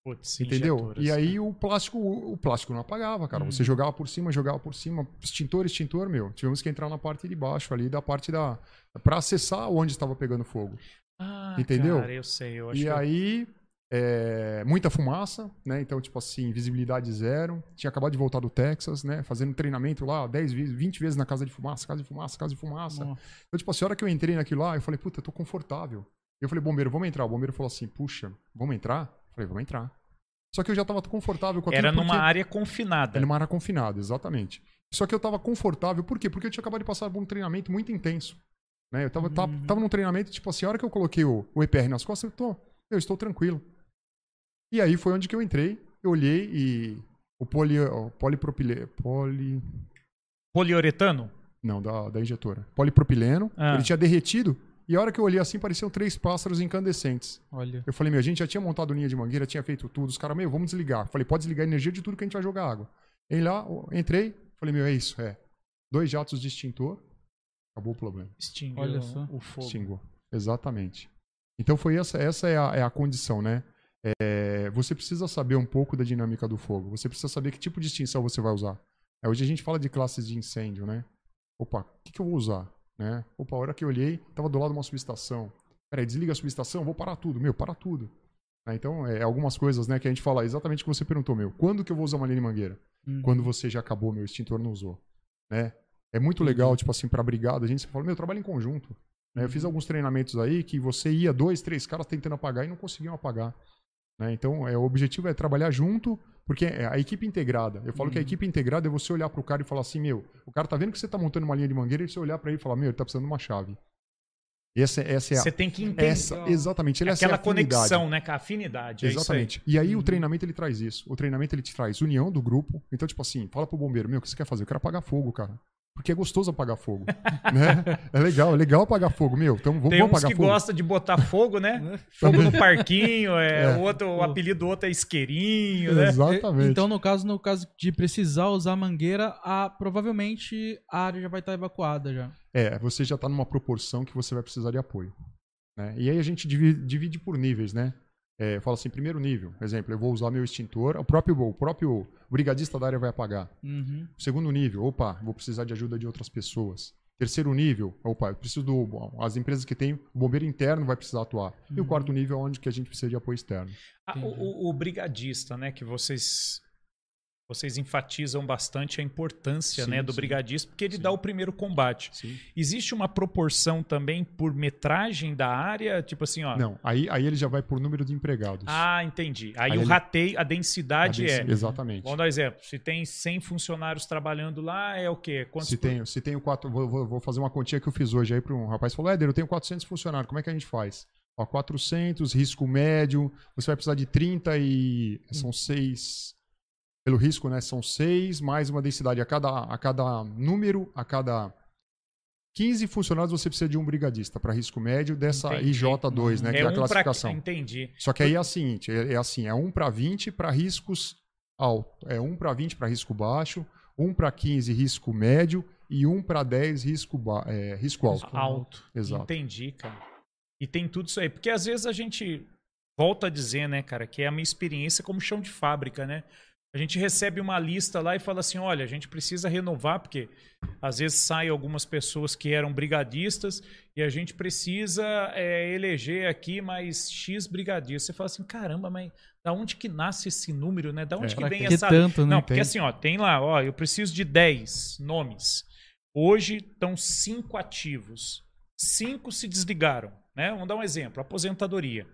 putz, entendeu? injetoras, E aí né? o plástico, o plástico não apagava, cara. Hum. Você jogava por cima, jogava por cima, extintor, extintor, meu. Tivemos que entrar na parte de baixo ali, da parte da para acessar onde estava pegando fogo. Ah, entendeu? Cara, eu sei, eu acho E que aí, é, muita fumaça, né? Então, tipo assim, visibilidade zero. Tinha acabado de voltar do Texas, né? Fazendo treinamento lá 10 vezes, 20 vezes na casa de fumaça, casa de fumaça, casa de fumaça. Nossa. Então, tipo assim, a hora que eu entrei naquilo lá, eu falei, puta, eu tô confortável. Eu falei, bombeiro, vamos entrar. O bombeiro falou assim, puxa, vamos entrar? Eu falei, vamos entrar. Só que eu já tava confortável com aquilo. era numa porque- área confinada. Era numa área confinada, exatamente. Só que eu tava confortável, por quê? Porque eu tinha acabado de passar por um treinamento muito intenso. Né? Eu tava, tava, Uhum. tava num treinamento, tipo assim, a hora que eu coloquei o, o EPR nas costas, eu tô, eu estou tranquilo. E aí foi onde que eu entrei, eu olhei e o poli, o polipropileno, poli, Poliuretano? não, da, da injetora, polipropileno, Ah. ele tinha derretido, e a hora que eu olhei assim, pareciam três pássaros incandescentes. Olha. Eu falei, meu, a gente já tinha montado linha de mangueira, tinha feito tudo. Os caras, meu, vamos desligar. Eu falei, pode desligar a energia de tudo que a gente vai jogar água. Aí lá, eu entrei, falei, meu, é isso, é. Dois jatos de extintor, acabou o problema. Extinguiu Olha só. o fogo. Extinguiu. Exatamente. Então foi essa, essa é a, é a condição, né? é, você precisa saber um pouco da dinâmica do fogo. Você precisa saber que tipo de extinção você vai usar. É, hoje a gente fala de classes de incêndio, né? Opa, o que, que eu vou usar? Né? Opa, a hora que eu olhei, estava do lado de uma subestação. Peraí, desliga a subestação, vou parar tudo. Meu, para tudo. Né? Então, é algumas coisas né, que a gente fala exatamente o que você perguntou, meu. Quando que eu vou usar uma linha de mangueira? Uhum. Quando você já acabou, meu extintor não usou. Né? É muito legal, tipo assim, pra brigada, a gente fala, meu, trabalho em conjunto. né? Eu fiz alguns treinamentos aí que você ia dois, três caras tentando apagar e não conseguiam apagar. né? Então, é, o objetivo é trabalhar junto, porque é a equipe integrada. Eu falo que a equipe integrada é você olhar pro cara e falar assim, meu, o cara tá vendo que você tá montando uma linha de mangueira e você olhar pra ele e falar, meu, ele tá precisando de uma chave. Essa, essa é a, Você tem que entender essa, exatamente, essa é aquela afinidade. conexão, né? Com a afinidade. é isso aí. Exatamente. E aí o treinamento ele traz isso. O treinamento ele te traz união do grupo. Então, tipo assim, fala pro bombeiro, meu, o que você quer fazer? Eu quero apagar fogo, cara. Porque é gostoso apagar fogo. [laughs] né? É legal, é legal apagar fogo. Meu, então vamos, Tem vamos uns apagar que fogo. gostam de botar fogo, né? [laughs] Fogo no parquinho, é, É. O, outro, o apelido do outro é isqueirinho, né? Exatamente. Então, no caso, no caso de precisar usar mangueira, a, provavelmente a área já vai estar evacuada já. É, você já tá numa proporção que você vai precisar de apoio. né? E aí a gente divide, divide por níveis, né? É, fala assim, primeiro nível, exemplo, eu vou usar meu extintor, o próprio, o próprio brigadista da área vai apagar. Uhum. Segundo nível, opa, vou precisar de ajuda de outras pessoas. Terceiro nível, opa, eu preciso do. As empresas que têm, o bombeiro interno vai precisar atuar. E o Uhum. quarto nível é onde que a gente precisa de apoio externo. Ah, o, o- o brigadista, né? Que vocês vocês enfatizam bastante a importância, Sim, né, do sim. brigadista, porque ele Sim. dá o primeiro combate. Existe uma proporção também por metragem da área, tipo assim, ó. Não, aí, aí ele já vai por número de empregados. Ah, entendi. Aí, Aí o ele- rateio, a A densidade densi- é. Exatamente. Vamos dar um exemplo. Se tem 100 funcionários trabalhando lá, é o quê? Quantos Se por- tenho, se tenho quatro, vou, vou- fazer uma continha que eu fiz hoje aí para um rapaz falou: Éder, eu tenho 400 funcionários, como é que a gente faz? Ó, 400, risco médio, você vai precisar de 30 e. São 6. Pelo risco, né? São 6, mais uma densidade. A cada, a cada número, a cada 15 funcionários, você precisa de um brigadista para risco médio dessa Entendi. IJ2, né? Que é, a um pra- classificação. Entendi. Só que aí é a seguinte, é, é assim, é 1 para 20 para riscos alto, é 1 para 20 para risco baixo, 1 para 15 risco médio e 1 para 10 risco, ba- é, risco alto. Alto. Exato. Entendi, cara. E tem tudo isso aí. Porque às vezes a gente volta a dizer, né, cara, que é a minha experiência como chão de fábrica, né? A gente recebe uma lista lá e fala assim: olha, a gente precisa renovar, porque às vezes saem algumas pessoas que eram brigadistas e a gente precisa é, eleger aqui mais X brigadistas. Você fala assim: caramba, mas da onde que nasce esse número, né? Da onde É, que vem que essa. tanto, né? Não, porque assim, ó, tem lá, ó, eu preciso de 10 nomes. Hoje estão cinco ativos. Cinco se desligaram, né? Vamos dar um exemplo, aposentadoria.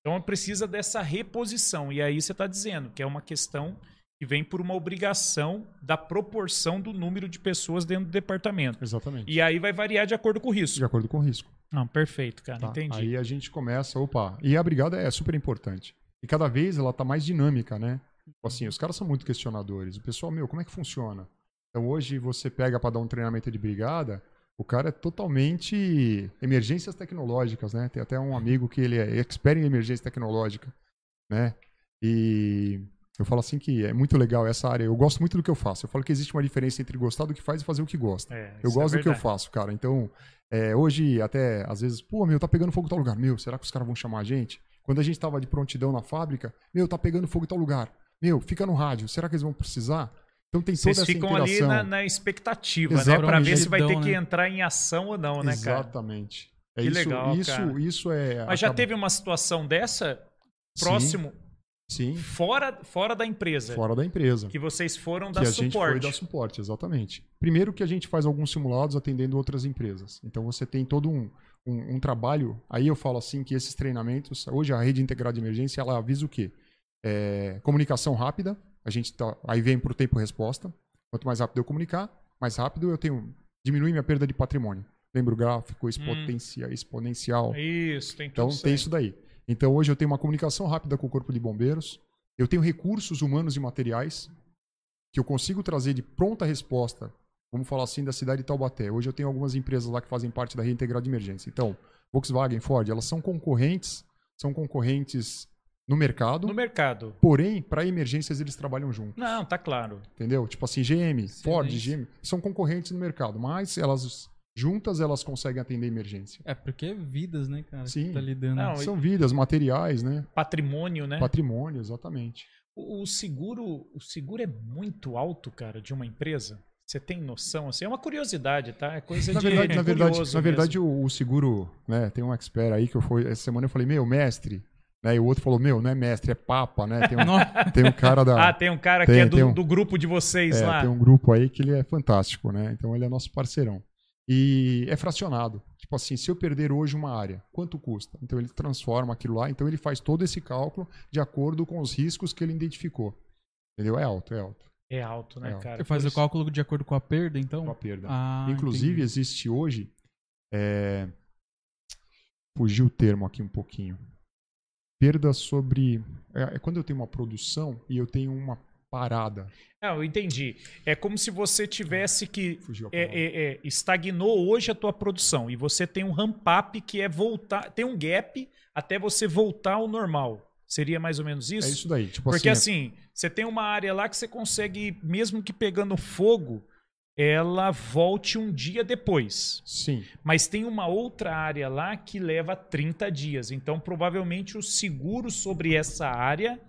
Então precisa dessa reposição. E aí você está dizendo que é uma questão que vem por uma obrigação da proporção do número de pessoas dentro do departamento. Exatamente. E aí vai variar de acordo com o risco. De acordo com o risco. Não, perfeito, cara. tá? Entendi. Aí a gente começa, opa, e a brigada é super importante. E cada vez ela tá mais dinâmica, né? Tipo Assim, os caras são muito questionadores. O pessoal, meu, como é que funciona? Então hoje você pega para dar um treinamento de brigada, o cara é totalmente emergências tecnológicas, né? Tem até um amigo que ele é expert em emergência tecnológica, né? E eu falo assim que é muito legal essa área. Eu gosto muito do que eu faço. Eu falo que existe uma diferença entre gostar do que faz e fazer o que gosta. É, Eu é gosto do que eu faço, cara. Então, é, hoje, até às vezes, pô, meu, tá pegando fogo em tal lugar. Meu, será que os caras vão chamar a gente? Quando a gente tava de prontidão na fábrica, meu, tá pegando fogo em tal lugar. Meu, fica no rádio. Será que eles vão precisar? Então tem toda Vocês essa ficam ali na, na expectativa, né? Exatamente. Pra ver se vai ter que né? entrar em ação ou não, né, cara? Exatamente. É Que isso, legal, isso, cara. isso é. Mas já acaba- teve uma situação dessa próximo, Sim, fora, fora da empresa, fora da empresa. que vocês foram que dar a gente foi suporte. dar suporte, exatamente. Primeiro que a gente faz alguns simulados atendendo outras empresas. Então você tem todo um, um, um trabalho. Aí eu falo assim que esses treinamentos, hoje a rede integrada de emergência, ela avisa o quê? É, comunicação rápida. A gente tá, aí vem para o tempo-resposta. Quanto mais rápido eu comunicar, mais rápido eu tenho diminui minha perda de patrimônio. Lembra o gráfico exponencial, exponencial. Isso, tem tudo Então tem isso daí. Então hoje eu tenho uma comunicação rápida com o Corpo de Bombeiros. Eu tenho recursos humanos e materiais que eu consigo trazer de pronta resposta. Vamos falar assim da cidade de Taubaté. Hoje eu tenho algumas empresas lá que fazem parte da rede integrada de emergência. Então, Volkswagen, Ford, elas são concorrentes, são concorrentes no mercado. No mercado. Porém, para emergências eles trabalham junto, Não, tá claro. entendeu? Tipo assim, GM, Ford, Excelente. GM, são concorrentes no mercado, mas elas Juntas elas conseguem atender emergência. É, porque é vidas, né, cara? Sim. Que tá lidando. Não, São vidas, materiais, né? Patrimônio, né? Patrimônio, exatamente. O o seguro, o seguro é muito alto, cara, de uma empresa. Você tem noção? Assim, é uma curiosidade, tá? É coisa Na de verdade, na verdade, curioso na verdade o, o seguro, né? Tem um expert aí que eu fui essa semana eu falei, meu, mestre. Né, e o outro falou, meu, não é mestre, é papa, né? Tem um, [laughs] [laughs] tem um cara da. Ah, tem um cara Tem- que é do, um- do grupo de vocês É, lá. tem um grupo aí que ele é fantástico, né? Então ele é nosso parceirão. E é fracionado. Tipo assim, se eu perder hoje uma área, quanto custa? Então ele transforma aquilo lá, então ele faz todo esse cálculo de acordo com os riscos que ele identificou. Entendeu? É alto, é alto. É alto, né, É alto. cara? Você faz o cálculo de acordo com a perda, então? Com a perda. Ah, Inclusive, entendi. existe hoje. É... Fugiu o termo aqui um pouquinho. Perda sobre. É, é quando eu tenho uma produção e eu tenho uma parada. Não, eu entendi. É como se você tivesse que. É, é, é, estagnou hoje a tua produção e você tem um ramp-up que é voltar. Tem um gap até você voltar ao normal. Seria mais ou menos É isso? isso daí. Tipo Porque assim, assim, você tem uma área lá que você consegue, mesmo que pegando fogo, ela volte um dia depois. sim. Mas tem uma outra área lá que leva 30 dias. Então, provavelmente, o seguro sobre essa área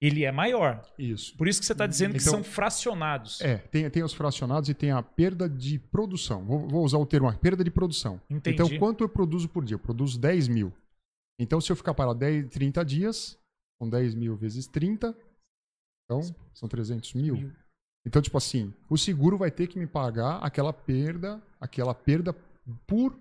ele é maior. Isso. Por isso que você está dizendo que Então- são fracionados. É, tem, tem os fracionados e tem a perda de produção. Vou, vou usar o termo aqui, perda de produção. Entendi. Então, quanto eu produzo por dia? Eu produzo 10 mil. Então, se eu ficar parado 10, 30 dias, são 10 mil vezes 30, então são 300 mil. Então, tipo assim, o seguro vai ter que me pagar aquela perda, aquela perda por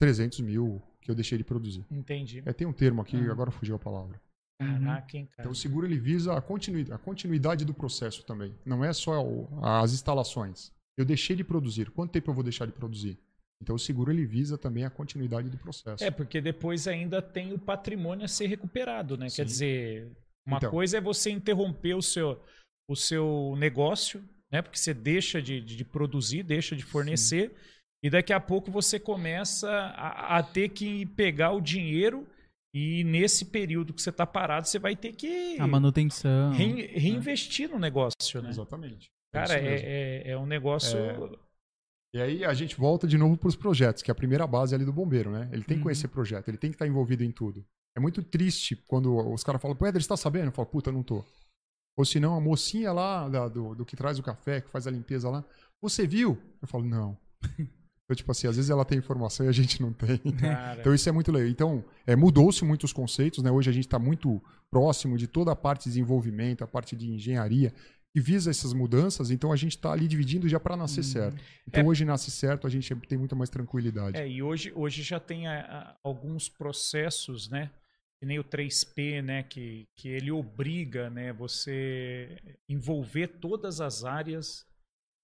300 mil que eu deixei de produzir. Entendi. É, tem um termo aqui, Ah. agora fugiu a palavra. Caraca, hein, cara. Então, o seguro ele visa a continuidade, a continuidade do processo também. Não é só o- as instalações. Eu deixei de produzir. Quanto tempo eu vou deixar de produzir? Então, o seguro ele visa também a continuidade do processo. É, porque depois ainda tem o patrimônio a ser recuperado, né? Sim. Quer dizer, uma Então. coisa é você interromper o seu, o seu negócio, né? Porque você deixa de, de produzir, deixa de fornecer, e daqui a pouco você começa a, a ter que pegar o dinheiro, e nesse período que você está parado, você vai ter que A manutenção. rein- reinvestir no negócio, né? Exatamente. Cara, isso mesmo. é, é, é um negócio. É. E aí a gente volta de novo para os projetos, que é a primeira base ali do bombeiro, né? Ele tem que Uhum. conhecer projeto, ele tem que estar envolvido em tudo. É muito triste quando os caras falam, pô, Éder, você tá sabendo? Eu falo, puta, não tô. Ou se não, a mocinha lá da- do, do que traz o café, que faz a limpeza lá, você viu? Eu falo, não. [laughs] Então, tipo assim, às vezes ela tem informação e a gente não tem. [laughs] Então isso é muito legal. Então, é, mudou-se muitos conceitos, né? Hoje a gente está muito próximo de toda a parte de desenvolvimento, a parte de engenharia, que visa essas mudanças, então a gente está ali dividindo já para nascer certo. Então É. hoje nasce certo, a gente tem muito mais tranquilidade. É, e hoje, hoje já tem a- a- alguns processos, né? Que nem o 3P, né? Que, que ele obriga né, você envolver todas as áreas,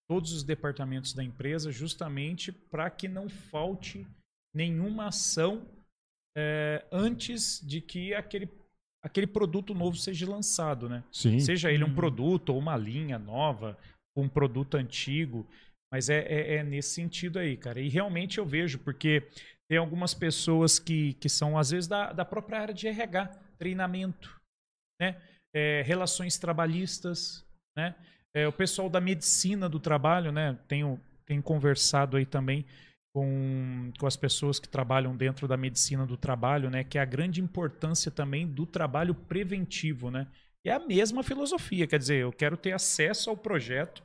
todos os departamentos da empresa, justamente para que não falte nenhuma ação é, antes de que aquele, aquele produto novo seja lançado, né? Sim. Seja ele um Uhum. produto ou uma linha nova, um produto antigo. Mas é, é- é nesse sentido aí, cara. E realmente eu vejo, porque tem algumas pessoas que, que são, às vezes, da, da própria área de RH, treinamento, né? É, relações trabalhistas, né? É, o pessoal da medicina do trabalho, né? Tenho, tenho conversado aí também com, com as pessoas que trabalham dentro da medicina do trabalho, né? Que é a grande importância também do trabalho preventivo, né? É a mesma filosofia, quer dizer, eu quero ter acesso ao projeto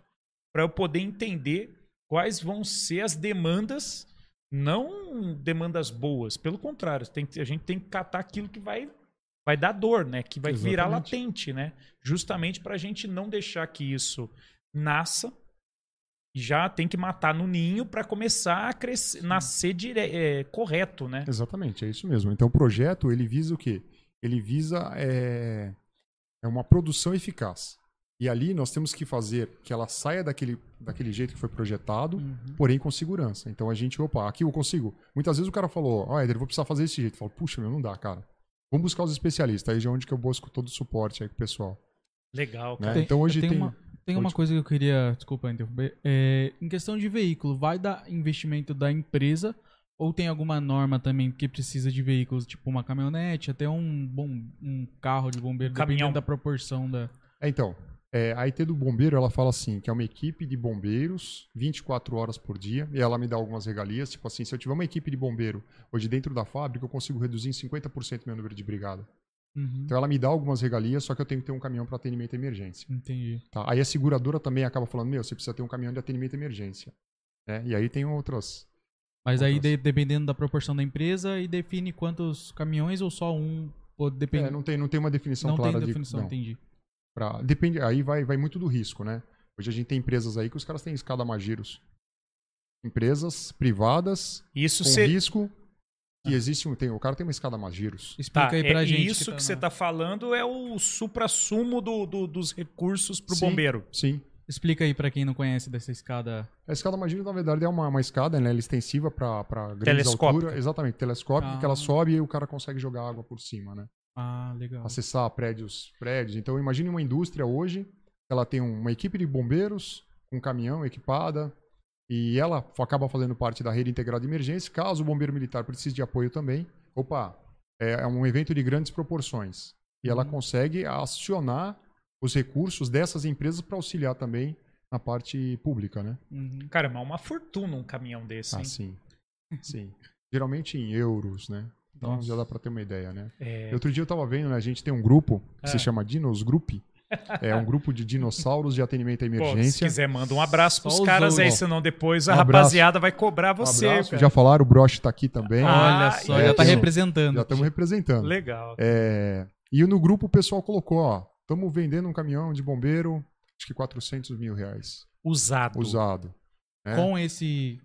para eu poder entender quais vão ser as demandas, não demandas boas, pelo contrário, tem a gente tem que catar aquilo que vai, vai dar dor, né? Que vai virar Exatamente. latente, né? Justamente para a gente não deixar que isso nasça e já tem que matar no ninho para começar a crescer, nascer dire... é, correto, né? Exatamente, é isso mesmo. Então o projeto, ele visa o quê? Ele visa é, é uma produção eficaz. E ali nós temos que fazer que ela saia daquele, daquele jeito que foi projetado, Uhum. porém com segurança. Então a gente, opa, aqui eu consigo. Muitas vezes o cara falou, ó, Éder, eu vou precisar fazer desse jeito. Eu falo, puxa, meu, não dá, cara. Vamos buscar os especialistas. Aí já é onde que eu busco todo o suporte aí com o pessoal. Legal, Né? cara. Tem- então hoje tem uma- Tem uma Pode- coisa que eu queria, desculpa interromper. É, em questão de veículo, vai dar investimento da empresa ou tem alguma norma também que precisa de veículos, tipo uma caminhonete, até um bom um carro de bombeiro, caminhão. dependendo da proporção da. É, então, É, a IT do bombeiro, ela fala assim, que é uma equipe de bombeiros, 24 horas por dia, e ela me dá algumas regalias, tipo assim, se eu tiver uma equipe de bombeiro hoje dentro da fábrica, eu consigo reduzir em 50% meu número de brigada. Uhum. Então ela me dá algumas regalias, só que eu tenho que ter um caminhão para atendimento à emergência. Entendi. Tá? Aí a seguradora também acaba falando, meu, você precisa ter um caminhão de atendimento à emergência. né? E aí tem outras... Mas aí, Outras. de- dependendo da proporção da empresa, e define quantos caminhões ou só um? Ou depende... É, não, tem, não tem uma definição não clara tem de... definição, não. entendi. Pra- depende, aí vai, vai muito do risco, né? Hoje a gente tem empresas aí que os caras têm escada Magiros. Empresas privadas Isso com risco que existe um, tem, o cara tem uma escada Magiros. Explica Tá, aí pra é, gente. isso que, tá você na- tá falando é o supra-sumo do, do- dos recursos pro Sim. bombeiro. Sim. Explica aí pra quem não conhece dessa escada. A escada Magiros, na verdade, é uma, uma escada, né? Ela é extensiva para grandes Telescópica. alturas. Exatamente, telescópica, que Ah. ela sobe e o cara consegue jogar água por cima, né? Ah, legal. Acessar prédios, prédios. Então, imagine uma indústria hoje, ela tem uma equipe de bombeiros, com um caminhão equipada, e ela acaba fazendo parte da rede integrada de emergência. Caso o bombeiro militar precise de apoio também, opa, é é um evento de grandes proporções. E ela Uhum. consegue acionar os recursos dessas empresas para auxiliar também na parte pública, né? Uhum. Cara, mas é uma fortuna um caminhão desse, Ah, hein? sim. [laughs] Sim. Geralmente em euros, né? Então Nossa. já dá para ter uma ideia, né? É, Outro dia eu tava vendo, né? A gente tem um grupo que Ah. se chama Dinos Group. É um grupo de dinossauros de atendimento à pô, se emergência. quiser, manda um abraço pros Só os caras aí, senão depois a Um rapaziada vai cobrar você. Cara. Já falaram, o Broche tá aqui também. Ah, Olha só, é, já tá tem- representando. já estamos representando. Legal. É, E no grupo o pessoal colocou, ó, estamos vendendo um caminhão de bombeiro, acho que 400 mil reais, Usado. usado. né? Com esse.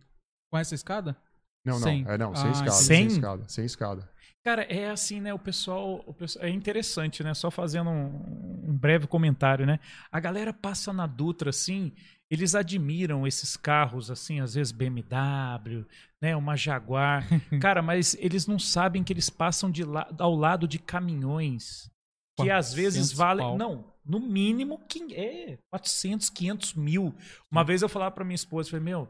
Com essa escada? Não, não, Sem. é não, sem Ah, escada, sem? sem escada, sem escada. Cara, é assim, né? O pessoal, o pessoal- É interessante, né? Só fazendo um, um breve comentário, né? A galera passa na Dutra, assim, eles admiram esses carros, assim, às vezes BMW, né? Uma Jaguar. [laughs] Cara, mas eles não sabem que eles passam de la- ao lado de caminhões que às vezes 400 valem. pau. Não, no mínimo, é, 400, 500 mil. Uma vez eu falava pra minha esposa, falei, meu.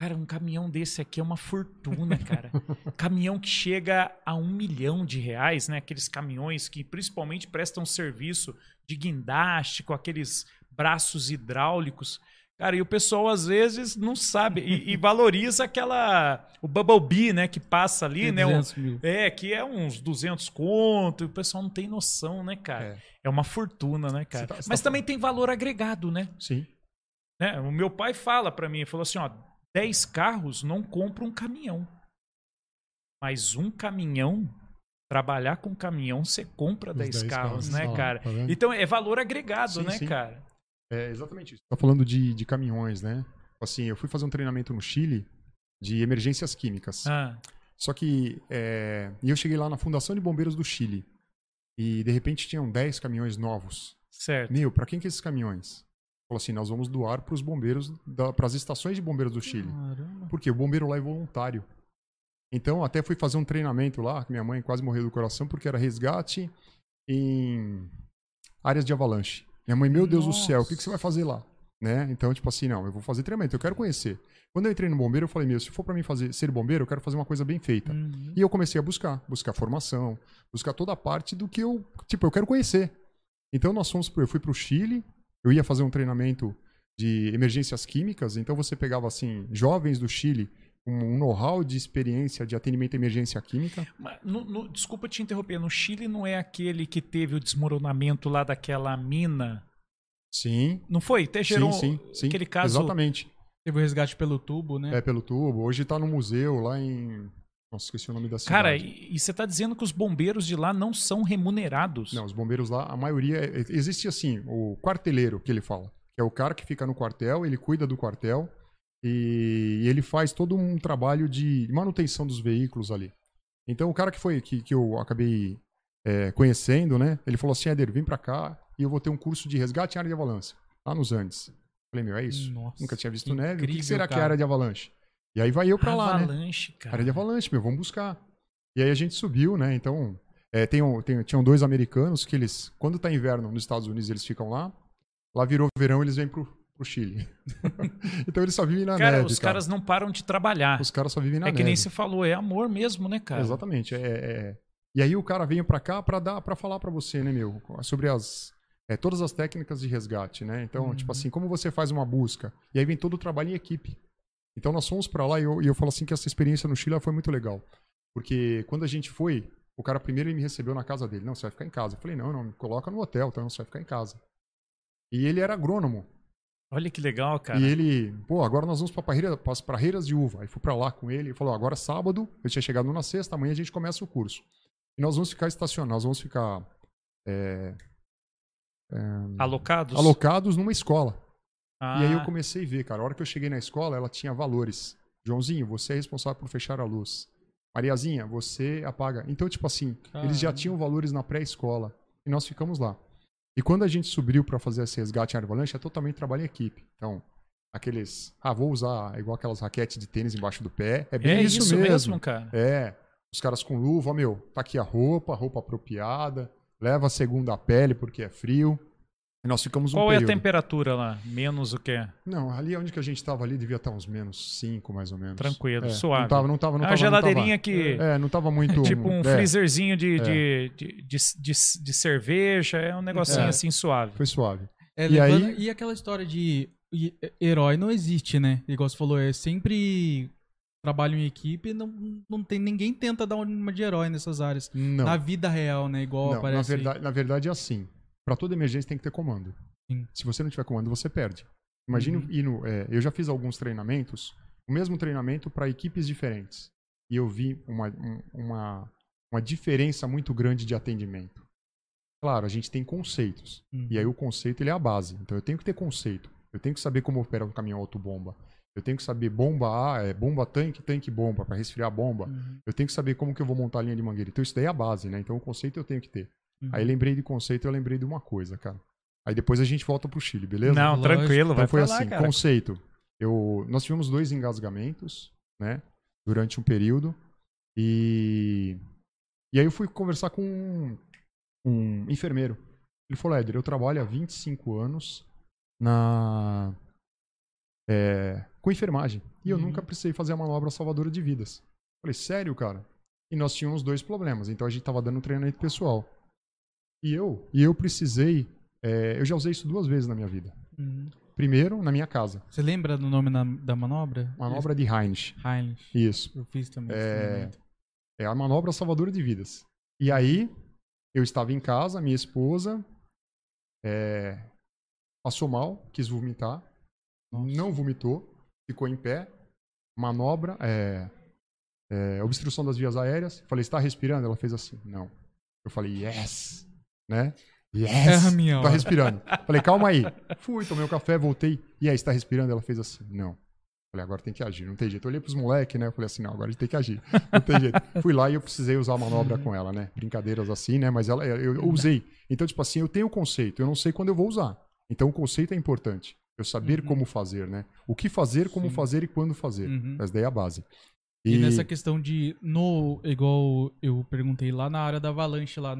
Cara, um caminhão desse aqui é uma fortuna, cara. [laughs] caminhão que chega a um milhão de reais, né? Aqueles caminhões que principalmente prestam serviço de guindaste com aqueles braços hidráulicos. Cara, e o pessoal às vezes não sabe e, e [laughs] valoriza aquela. O Bumblebee, né? Que passa ali, né? um- 200 mil. é, que é uns 200 conto, e o pessoal não tem noção, né, cara? É. É, uma fortuna, né, cara? Você tá- você Mas tá também tem valor agregado, né? Sim. né? O meu pai fala pra mim, falou assim, ó, 10 carros não compra um caminhão. Mas um caminhão, trabalhar com caminhão, você compra Os 10, 10 carros, carros, né, cara? tá? Então é valor agregado, Sim, né, sim. cara? É exatamente isso. Tá falando de, de caminhões, né? Assim, eu fui fazer um treinamento no Chile de emergências químicas. Ah, Só que é, eu cheguei lá na Fundação de Bombeiros do Chile. E de repente tinham 10 caminhões novos. certo. Meu, pra quem que é esses caminhões? Falou assim, nós vamos doar pros bombeiros, para as estações de bombeiros do Chile. Caramba. Porque o bombeiro lá é voluntário. Então, até fui fazer um treinamento lá, minha mãe quase morreu do coração, porque era resgate em áreas de avalanche. Minha mãe, meu Deus do céu, o que, que você vai fazer lá? Né? Então, tipo assim, não, eu vou fazer treinamento, eu quero conhecer. Quando eu entrei no bombeiro, eu falei, meu, se for pra mim fazer, ser bombeiro, eu quero fazer uma coisa bem feita. Uhum. E eu comecei a buscar, buscar formação, buscar toda a parte do que eu, tipo, eu quero conhecer. Então nós fomos, eu fui pro Chile, eu ia fazer um treinamento de emergências químicas, então você pegava assim, jovens do Chile com um know-how de experiência de atendimento à emergência química. Mas no- no- desculpa te interromper, no Chile não é aquele que teve o desmoronamento lá daquela mina? Sim. Não foi? Até gerou sim, sim, sim. aquele caso... Exatamente. Teve o resgate pelo tubo, né? É pelo tubo. Hoje tá no museu lá em Nossa, esqueci o nome da cidade. Cara, e, e você tá dizendo que os bombeiros de lá não são remunerados? Não, os bombeiros lá, a maioria. é- Existe assim, o quarteleiro que ele fala. Que é o cara que fica no quartel, ele cuida do quartel e, ele faz todo um trabalho de manutenção dos veículos ali. Então o cara que foi que, que eu acabei é, conhecendo, né? Ele falou assim: Éder, vem pra cá e eu vou ter um curso de resgate em área de avalanche, lá nos Andes. Falei, meu, é isso. Nossa, Nunca tinha visto que neve. O que incrível, será que é cara. área de avalanche? E aí vai eu pra lá, né? Avalanche, cara. Área de avalanche, meu, vamos buscar. E aí a gente subiu, né? Então, é, tem um- tem- tinham dois americanos que eles, quando tá inverno nos Estados Unidos, eles ficam lá. Lá virou verão, eles vêm pro, pro Chile. [laughs] então eles só vivem na Cara, neve. os cara. caras não param de trabalhar. Os caras só vivem na É que neve. nem você falou, é amor mesmo, né, cara? Exatamente. É, é- E aí o cara veio pra cá pra dar, para falar pra você, né, meu, sobre as é, todas as técnicas de resgate, né? Então, Uhum. tipo assim, como você faz uma busca? E aí vem todo o trabalho em equipe. Então nós fomos pra lá e eu, e eu falo assim que essa experiência no Chile foi muito legal. Porque quando a gente foi, o cara primeiro ele me recebeu na casa dele. Não, você vai ficar em casa. Eu falei, não, não, me coloca no hotel, então você vai ficar em casa. E ele era agrônomo. Olha que legal, cara. E ele, pô, agora nós vamos para parreira, pras parreiras de uva. Aí fui para lá com ele e falou: agora sábado, eu tinha chegado na sexta, amanhã a gente começa o curso. E nós vamos ficar estacionados, nós vamos ficar é, Alocados? alocados numa escola. Ah, E aí eu comecei a ver, cara. A hora que eu cheguei na escola, ela tinha valores. Joãozinho, você é responsável por fechar a luz. Mariazinha, você apaga. Então, tipo assim, eles já Caramba. tinham valores na pré-escola. E nós ficamos lá. E quando a gente subiu para fazer esse resgate em avalanche, é totalmente trabalho em equipe. Então, aqueles. Ah, vou usar igual aquelas raquetes de tênis embaixo do pé. É bem é isso, isso, mesmo. mesmo, cara. É. Os caras com luva, ó, meu, tá aqui a roupa, roupa apropriada. Leva a segunda pele porque é frio. E nós ficamos um Qual é a temperatura lá? Menos o quê? Não, ali onde que a gente tava ali devia estar uns menos 5, mais ou menos. Tranquilo, É, suave. Não tava, não tava, não a tava, geladeirinha não que. tava, É, não tava muito. [laughs] Tipo um é, freezerzinho de, É. de, de, de, de, cerveja, é um negocinho É. assim suave. Foi suave. É, E levando- aí- e aquela história de herói não existe, né? Igual você falou, é sempre trabalho em equipe, não, não tem ninguém tenta dar uma de herói nessas áreas. Não. Na vida real, né? Igual não na, aparece. verdade, na verdade é assim. Pra toda emergência tem que ter comando. Sim. Se você não tiver comando, você perde. Imagina Uhum. ir no. é, eu já fiz alguns treinamentos, o mesmo treinamento para equipes diferentes. E eu vi uma, um- uma, uma diferença muito grande de atendimento. Claro, a gente tem conceitos. Uhum. E aí o conceito ele é a base. Então eu tenho que ter conceito. Eu tenho que saber como opera um caminhão autobomba. Eu tenho que saber bomba A, é bomba tanque, tanque bomba, para resfriar a bomba. Uhum. Eu tenho que saber como que eu vou montar a linha de mangueira. Então isso daí é a base, né? Então o conceito eu tenho que ter. Uhum. Aí lembrei de conceito, eu lembrei de uma coisa, cara. Aí depois a gente volta pro Chile, beleza? Não, Lógico. tranquilo, Então vai foi falar, assim, cara. conceito. Eu, nós tivemos dois engasgamentos, né? Durante um período. E, e aí eu fui conversar com um, um enfermeiro. Ele falou, Éder, eu trabalho há 25 anos na é, com enfermagem. E eu Uhum. nunca precisei fazer a manobra salvadora de vidas. Falei, sério, cara? E nós tínhamos dois problemas. Então a gente tava dando treinamento pessoal. E eu, e eu precisei. é, eu já usei isso duas vezes na minha vida. Uhum. Primeiro, na minha casa. Você lembra do nome na- da manobra? Manobra de Heinz. Heinrich. Isso. Eu fiz também. É, é a manobra salvadora de vidas. E aí, eu estava em casa, minha esposa é, passou mal, quis vomitar. Nossa. Não vomitou, ficou em pé. Manobra, é, é, obstrução das vias aéreas. Falei, está respirando? Ela fez assim, não. Eu falei, yes, né? É Yes, a minha tá respirando. Falei, calma aí. [laughs] Fui, tomei um café, voltei. E aí, está respirando? Ela fez assim, não. Falei, agora tem que agir, não tem jeito. Eu olhei pros moleques, né? Eu falei assim, não, agora a gente tem que agir. Não tem jeito. [laughs] Fui lá e eu precisei usar a manobra com ela, né? Brincadeiras assim, né? Mas ela, eu, eu usei. Então, tipo assim, eu tenho o conceito, eu não sei quando eu vou usar. Então, o conceito é importante. Eu saber Uhum. como fazer, né? O que fazer, como Sim. fazer e quando fazer. Uhum. Essa daí é a base. E, nessa questão de, no, igual eu perguntei lá na área da avalanche lá,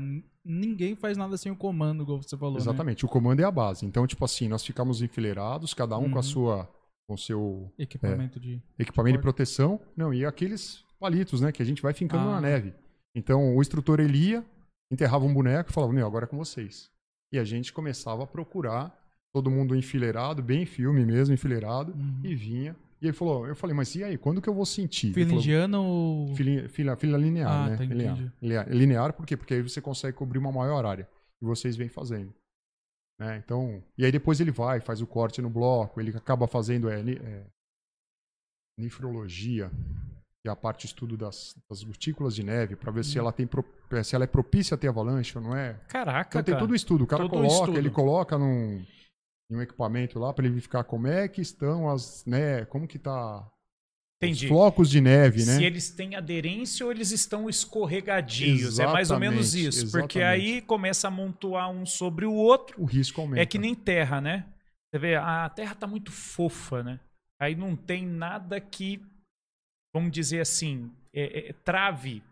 ninguém faz nada sem o comando, igual você falou, né? Exatamente, o comando é a base. Então, tipo assim, nós ficamos enfileirados, cada um com Uhum. a sua com o seu Equipamento de... equipamento de Suporte. proteção. Não, e aqueles palitos, né, que a gente vai fincando Ah. na neve. Então, o instrutor ele ia, enterrava um boneco e falava: "Meu, agora é com vocês". E a gente começava a procurar todo mundo enfileirado, bem filme mesmo, enfileirado, Uhum. e vinha. E ele falou: "Eu falei: "Mas e aí, quando que eu vou sentir?" Falou, indiana ou... Fila linear, Ah, né? tá, linear. linear. Linear, por quê? Porque aí você consegue cobrir uma maior área. E vocês vêm fazendo. Né? Então, e aí depois ele vai, faz o corte no bloco, ele acaba fazendo é, é, nifrologia, que é a parte de estudo das, das gotículas de neve, para ver Hum. se ela tem pro- se ela é propícia a ter avalanche ou não é. Caraca, Então tem cara. todo o estudo. O cara Todo coloca, estudo. ele coloca num, em um equipamento lá para ele verificar como é que estão as, né, como que tá Entendi. os flocos de neve, né? Se eles têm aderência ou eles estão escorregadios. É mais ou menos Exatamente, isso. Porque exatamente. aí começa a amontoar um sobre o outro. O risco aumenta. É que nem terra, né? Você vê, a terra tá muito fofa, né? Aí não tem nada que, vamos dizer assim, é- é- trave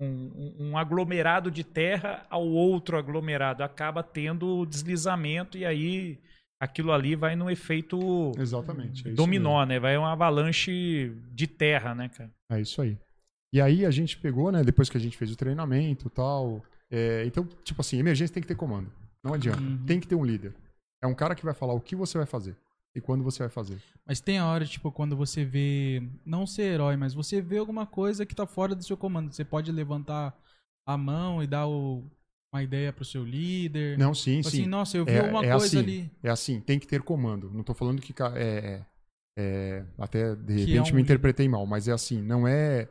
um, um- um aglomerado de terra ao outro aglomerado. Acaba tendo deslizamento e aí aquilo ali vai no efeito Exatamente. é dominó, né? Vai uma avalanche de terra, né, cara? mesmo. É isso aí. E aí a gente pegou, né? Depois que a gente fez o treinamento e tal. é, então, tipo assim, emergência tem que ter comando. Não adianta. Uhum. Tem que ter um líder. É um cara que vai falar o que você vai fazer e quando você vai fazer. Mas tem a hora, tipo, quando você vê. Não ser herói, mas você vê alguma coisa que tá fora do seu comando. Você pode levantar a mão e dar o- uma ideia pro seu líder. Não, sim, Tipo sim. assim, nossa, eu vi É- alguma é coisa assim. ali. É assim, tem que ter comando. Não tô falando que ca- é, é- até de Que é repente um me interpretei mal, mas é assim, não é,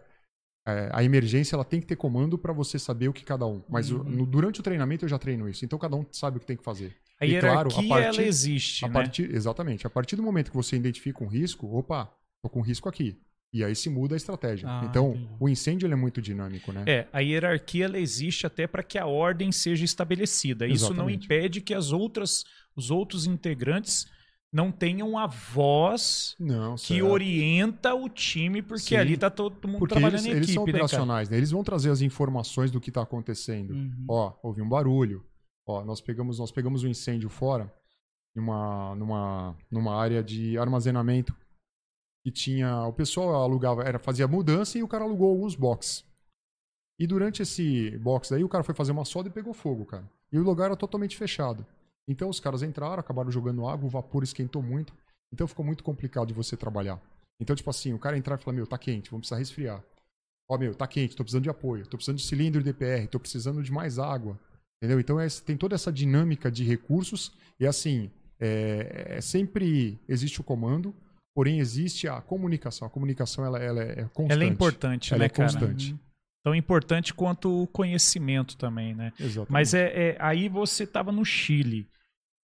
é, a emergência ela tem que ter comando para você saber o que cada um. Mas o- Uhum. no- durante o treinamento eu já treino isso, então cada um sabe o que tem que fazer. A E claro, a partir- ela existe, A né? partir, exatamente. A partir do momento que você identifica um risco, opa, tô com risco aqui. E aí se muda a estratégia. Ah, então, entendi. o incêndio é muito dinâmico, né? É, a hierarquia ela existe até para que a ordem seja estabelecida. Isso não Exatamente. impede que as outras, os outros integrantes não tenham a voz Não, que orienta o time, porque Sim. ali tá todo mundo Porque trabalhando eles, em eles equipe, são né, operacionais, né? Eles vão trazer as informações do que está acontecendo. Uhum. Ó, houve um barulho. Ó, nós pegamos, nós pegamos um incêndio fora, numa, numa, numa área de armazenamento que tinha, o pessoal alugava, era fazia mudança e o cara alugou alguns boxes. E durante esse box aí, o cara foi fazer uma solda e pegou fogo, cara. E o lugar era totalmente fechado. Então os caras entraram, acabaram jogando água, o vapor esquentou muito. Então ficou muito complicado de você trabalhar. Então, tipo assim, o cara entrar e falar, meu, tá quente, vamos precisar resfriar. Ó, meu, tá quente, tô precisando de apoio, tô precisando de cilindro DPR, tô precisando de mais água. Entendeu? Então é, tem toda essa dinâmica de recursos e assim, é, é sempre existe o comando, porém existe a comunicação. A comunicação ela, ela é constante. Ela é importante, Ela né, é cara? constante. Uhum. Tão importante quanto o conhecimento também, né? Exatamente. Mas é, é- aí você estava no Chile.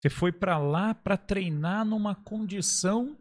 Você foi pra lá pra treinar numa condição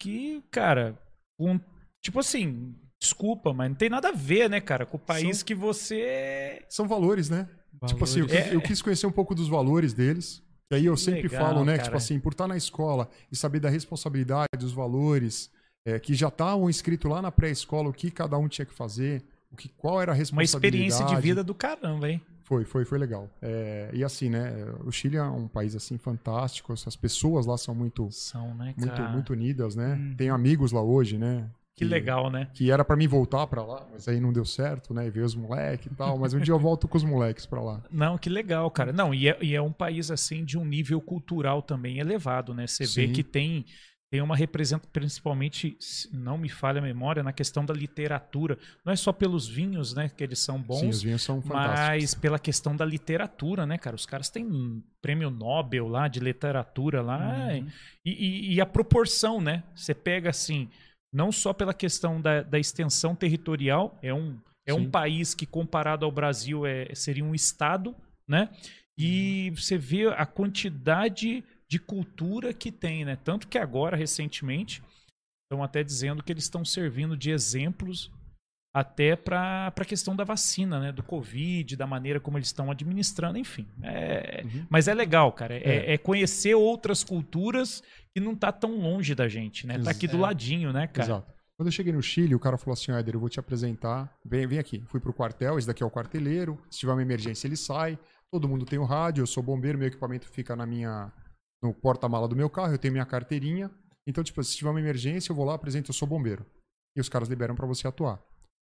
que, cara, um- tipo assim, desculpa, mas não tem nada a ver, né, cara, com o país São- que você São valores, né? Tipo assim, eu, Valores. quis- eu quis conhecer um pouco dos valores deles. E aí eu sempre Legal, falo, né? cara. Tipo assim, por estar na escola e saber da responsabilidade, dos valores, é, que já estavam escritos lá na pré-escola o que cada um tinha que fazer, o que, qual era a uma responsabilidade. experiência de vida do caramba, hein? Foi, foi, foi legal. É, e assim, né? O Chile é um país assim fantástico. As pessoas lá são muito, São, né, muito, muito unidas, né? Hum. Tenho amigos lá hoje, né? Que legal, né? Que era pra mim voltar pra lá, mas aí não deu certo, né? E ver os moleques e tal. Mas um dia eu volto com os moleques pra lá. [laughs] Não, que legal, cara. Não, e é, e é um país assim de um nível cultural também elevado, né? Você vê que tem tem uma representação, principalmente, não me falha a memória, na questão da literatura. Não é só pelos vinhos, né, que eles são bons, Sim, os vinhos são fantásticos. mas pela questão da literatura, né, cara? Os caras têm um prêmio Nobel lá de literatura lá. Uhum. E, e- e a proporção, né? Você pega assim, não só pela questão da, da extensão territorial, é um, é um país que, comparado ao Brasil, é, seria um estado, né? E você vê a quantidade de cultura que tem, né? Tanto que agora, recentemente, estão até dizendo que eles estão servindo de exemplos até para a questão da vacina, né? Do Covid, da maneira como eles estão administrando, enfim. É, Uhum. mas é legal, cara. É, É. é conhecer outras culturas que não tá tão longe da gente, né? Tá aqui do Exato. ladinho, né, cara? Exato. Quando eu cheguei no Chile, o cara falou assim: Éder, eu vou te apresentar. Vem, vem aqui. Fui pro quartel, esse daqui é o quarteleiro. Se tiver uma emergência, ele sai. Todo mundo tem o rádio, eu sou bombeiro, meu equipamento fica na minha. no porta-mala do meu carro, eu tenho minha carteirinha. Então, tipo, se tiver uma emergência, eu vou lá, apresento, eu sou bombeiro. E os caras liberam pra você atuar.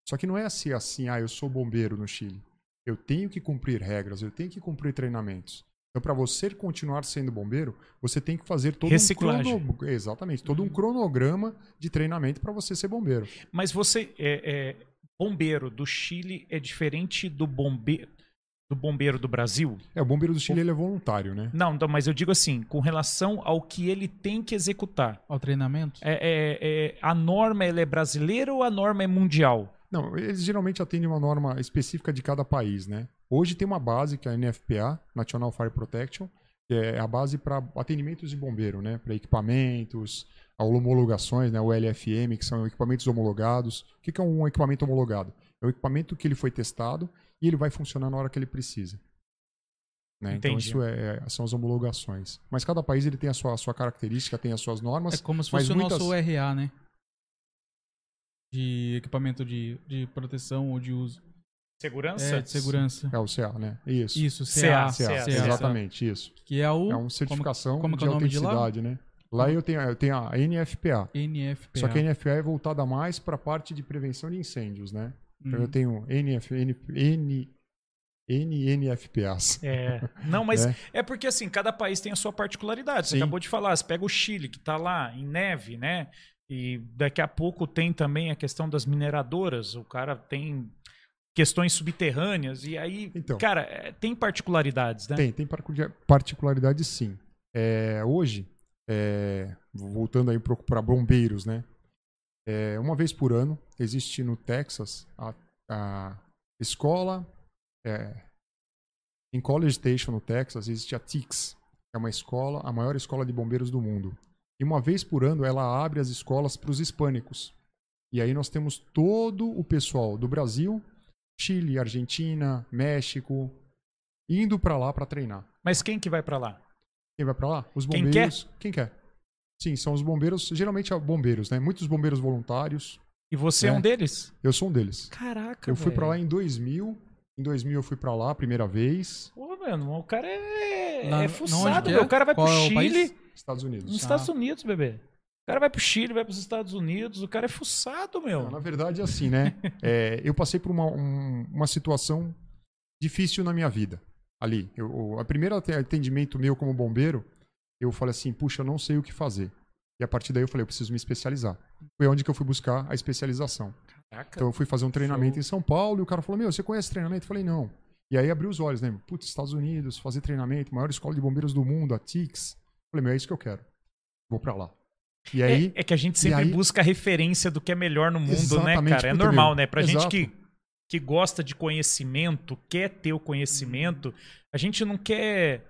Só que não é assim, assim, ah, eu sou bombeiro no Chile. Eu tenho que cumprir regras, eu tenho que cumprir treinamentos. Então, para você continuar sendo bombeiro, você tem que fazer todo Reciclagem. um crono... exatamente, todo um cronograma de treinamento para você ser bombeiro. Mas você é, é, bombeiro do Chile é diferente do bombeiro do bombeiro do Brasil? É, o bombeiro do Chile ele é voluntário, né? Não, não, mas eu digo assim, com relação ao que ele tem que executar. Ao treinamento? É, é- é- a norma ela é brasileira ou a norma é mundial? Não, eles geralmente atendem uma norma específica de cada país, né? Hoje tem uma base que é a NFPA, National Fire Protection, que é a base para atendimentos de bombeiro, né? Para equipamentos, homologações, né? O LFM, que são equipamentos homologados. O que é um equipamento homologado? É um equipamento que ele foi testado e ele vai funcionar na hora que ele precisa. Né? Então isso é, são as homologações. Mas cada país ele tem a sua, a sua característica, tem as suas normas. É como se fosse o muitas- nosso RA, né? De equipamento de, de proteção ou de uso. Segurança? É, de segurança. É o CA, né? Isso. Isso, CA, CA. CA, CA, exatamente, isso. Que é o É uma certificação como de é de lá? autenticidade, né? Lá eu tenho, eu tenho a NFPA. NFPA. Só que a NFPA é voltada mais para a parte de prevenção de incêndios, né? Então Hum. eu tenho NF, N, N, NNFPAs. É. Não, mas [laughs] É. é. porque assim, cada país tem a sua particularidade. Você Sim. acabou de falar, você pega o Chile, que tá lá em neve, né? E daqui a pouco tem também a questão das mineradoras. O cara tem questões subterrâneas. E aí, Então. cara, é, tem particularidades, né? Tem, tem particu- particularidade sim. É, hoje, é, voltando aí para bombeiros, né? É, uma vez por ano, existe no Texas a, a escola, é, em College Station, no Texas, existe a TICS, que é uma escola, a maior escola de bombeiros do mundo. E uma vez por ano, ela abre as escolas para os hispânicos. E aí nós temos todo o pessoal do Brasil, Chile, Argentina, México, indo para lá para treinar. Mas quem que vai pra lá? Quem vai pra lá? Os Quem bombeiros. Quem quer? Sim, são os bombeiros, geralmente é bombeiros, né? Muitos bombeiros voluntários. E você é, É. um deles? Eu sou um deles. Caraca, Eu fui pra velho. lá em 2000. Em 2000 eu fui pra lá a primeira vez, Pô, mano, o cara é, Lá- é na fuçado, é? O cara vai Qual pro é o Chile, país? Estados Unidos. nos Estados Unidos, bebê. O cara vai pro Chile, vai pros Estados Unidos. O cara é fuçado, meu. Não, na verdade, é assim, né? [laughs] É, eu passei por uma, um- uma situação difícil na minha vida. Ali. Eu, o a primeiro ate- atendimento meu como bombeiro, eu falei assim, puxa, eu não sei o que fazer. E a partir daí eu falei, eu preciso me especializar. Foi onde que eu fui buscar a especialização. Caraca. Então eu fui fazer um treinamento em São Paulo e o cara falou: Meu, você conhece treinamento? Eu falei: Não. E aí abriu os olhos, né? Putz, Estados Unidos, fazer treinamento, maior escola de bombeiros do mundo, a TICS. Eu falei: Meu, é isso que eu quero. Vou pra lá. E aí, é, é que a gente sempre aí- busca a referência do que é melhor no mundo, né, cara? É normal, né? Pra gente Exato. que, que gosta de conhecimento, quer ter o conhecimento, a gente não quer.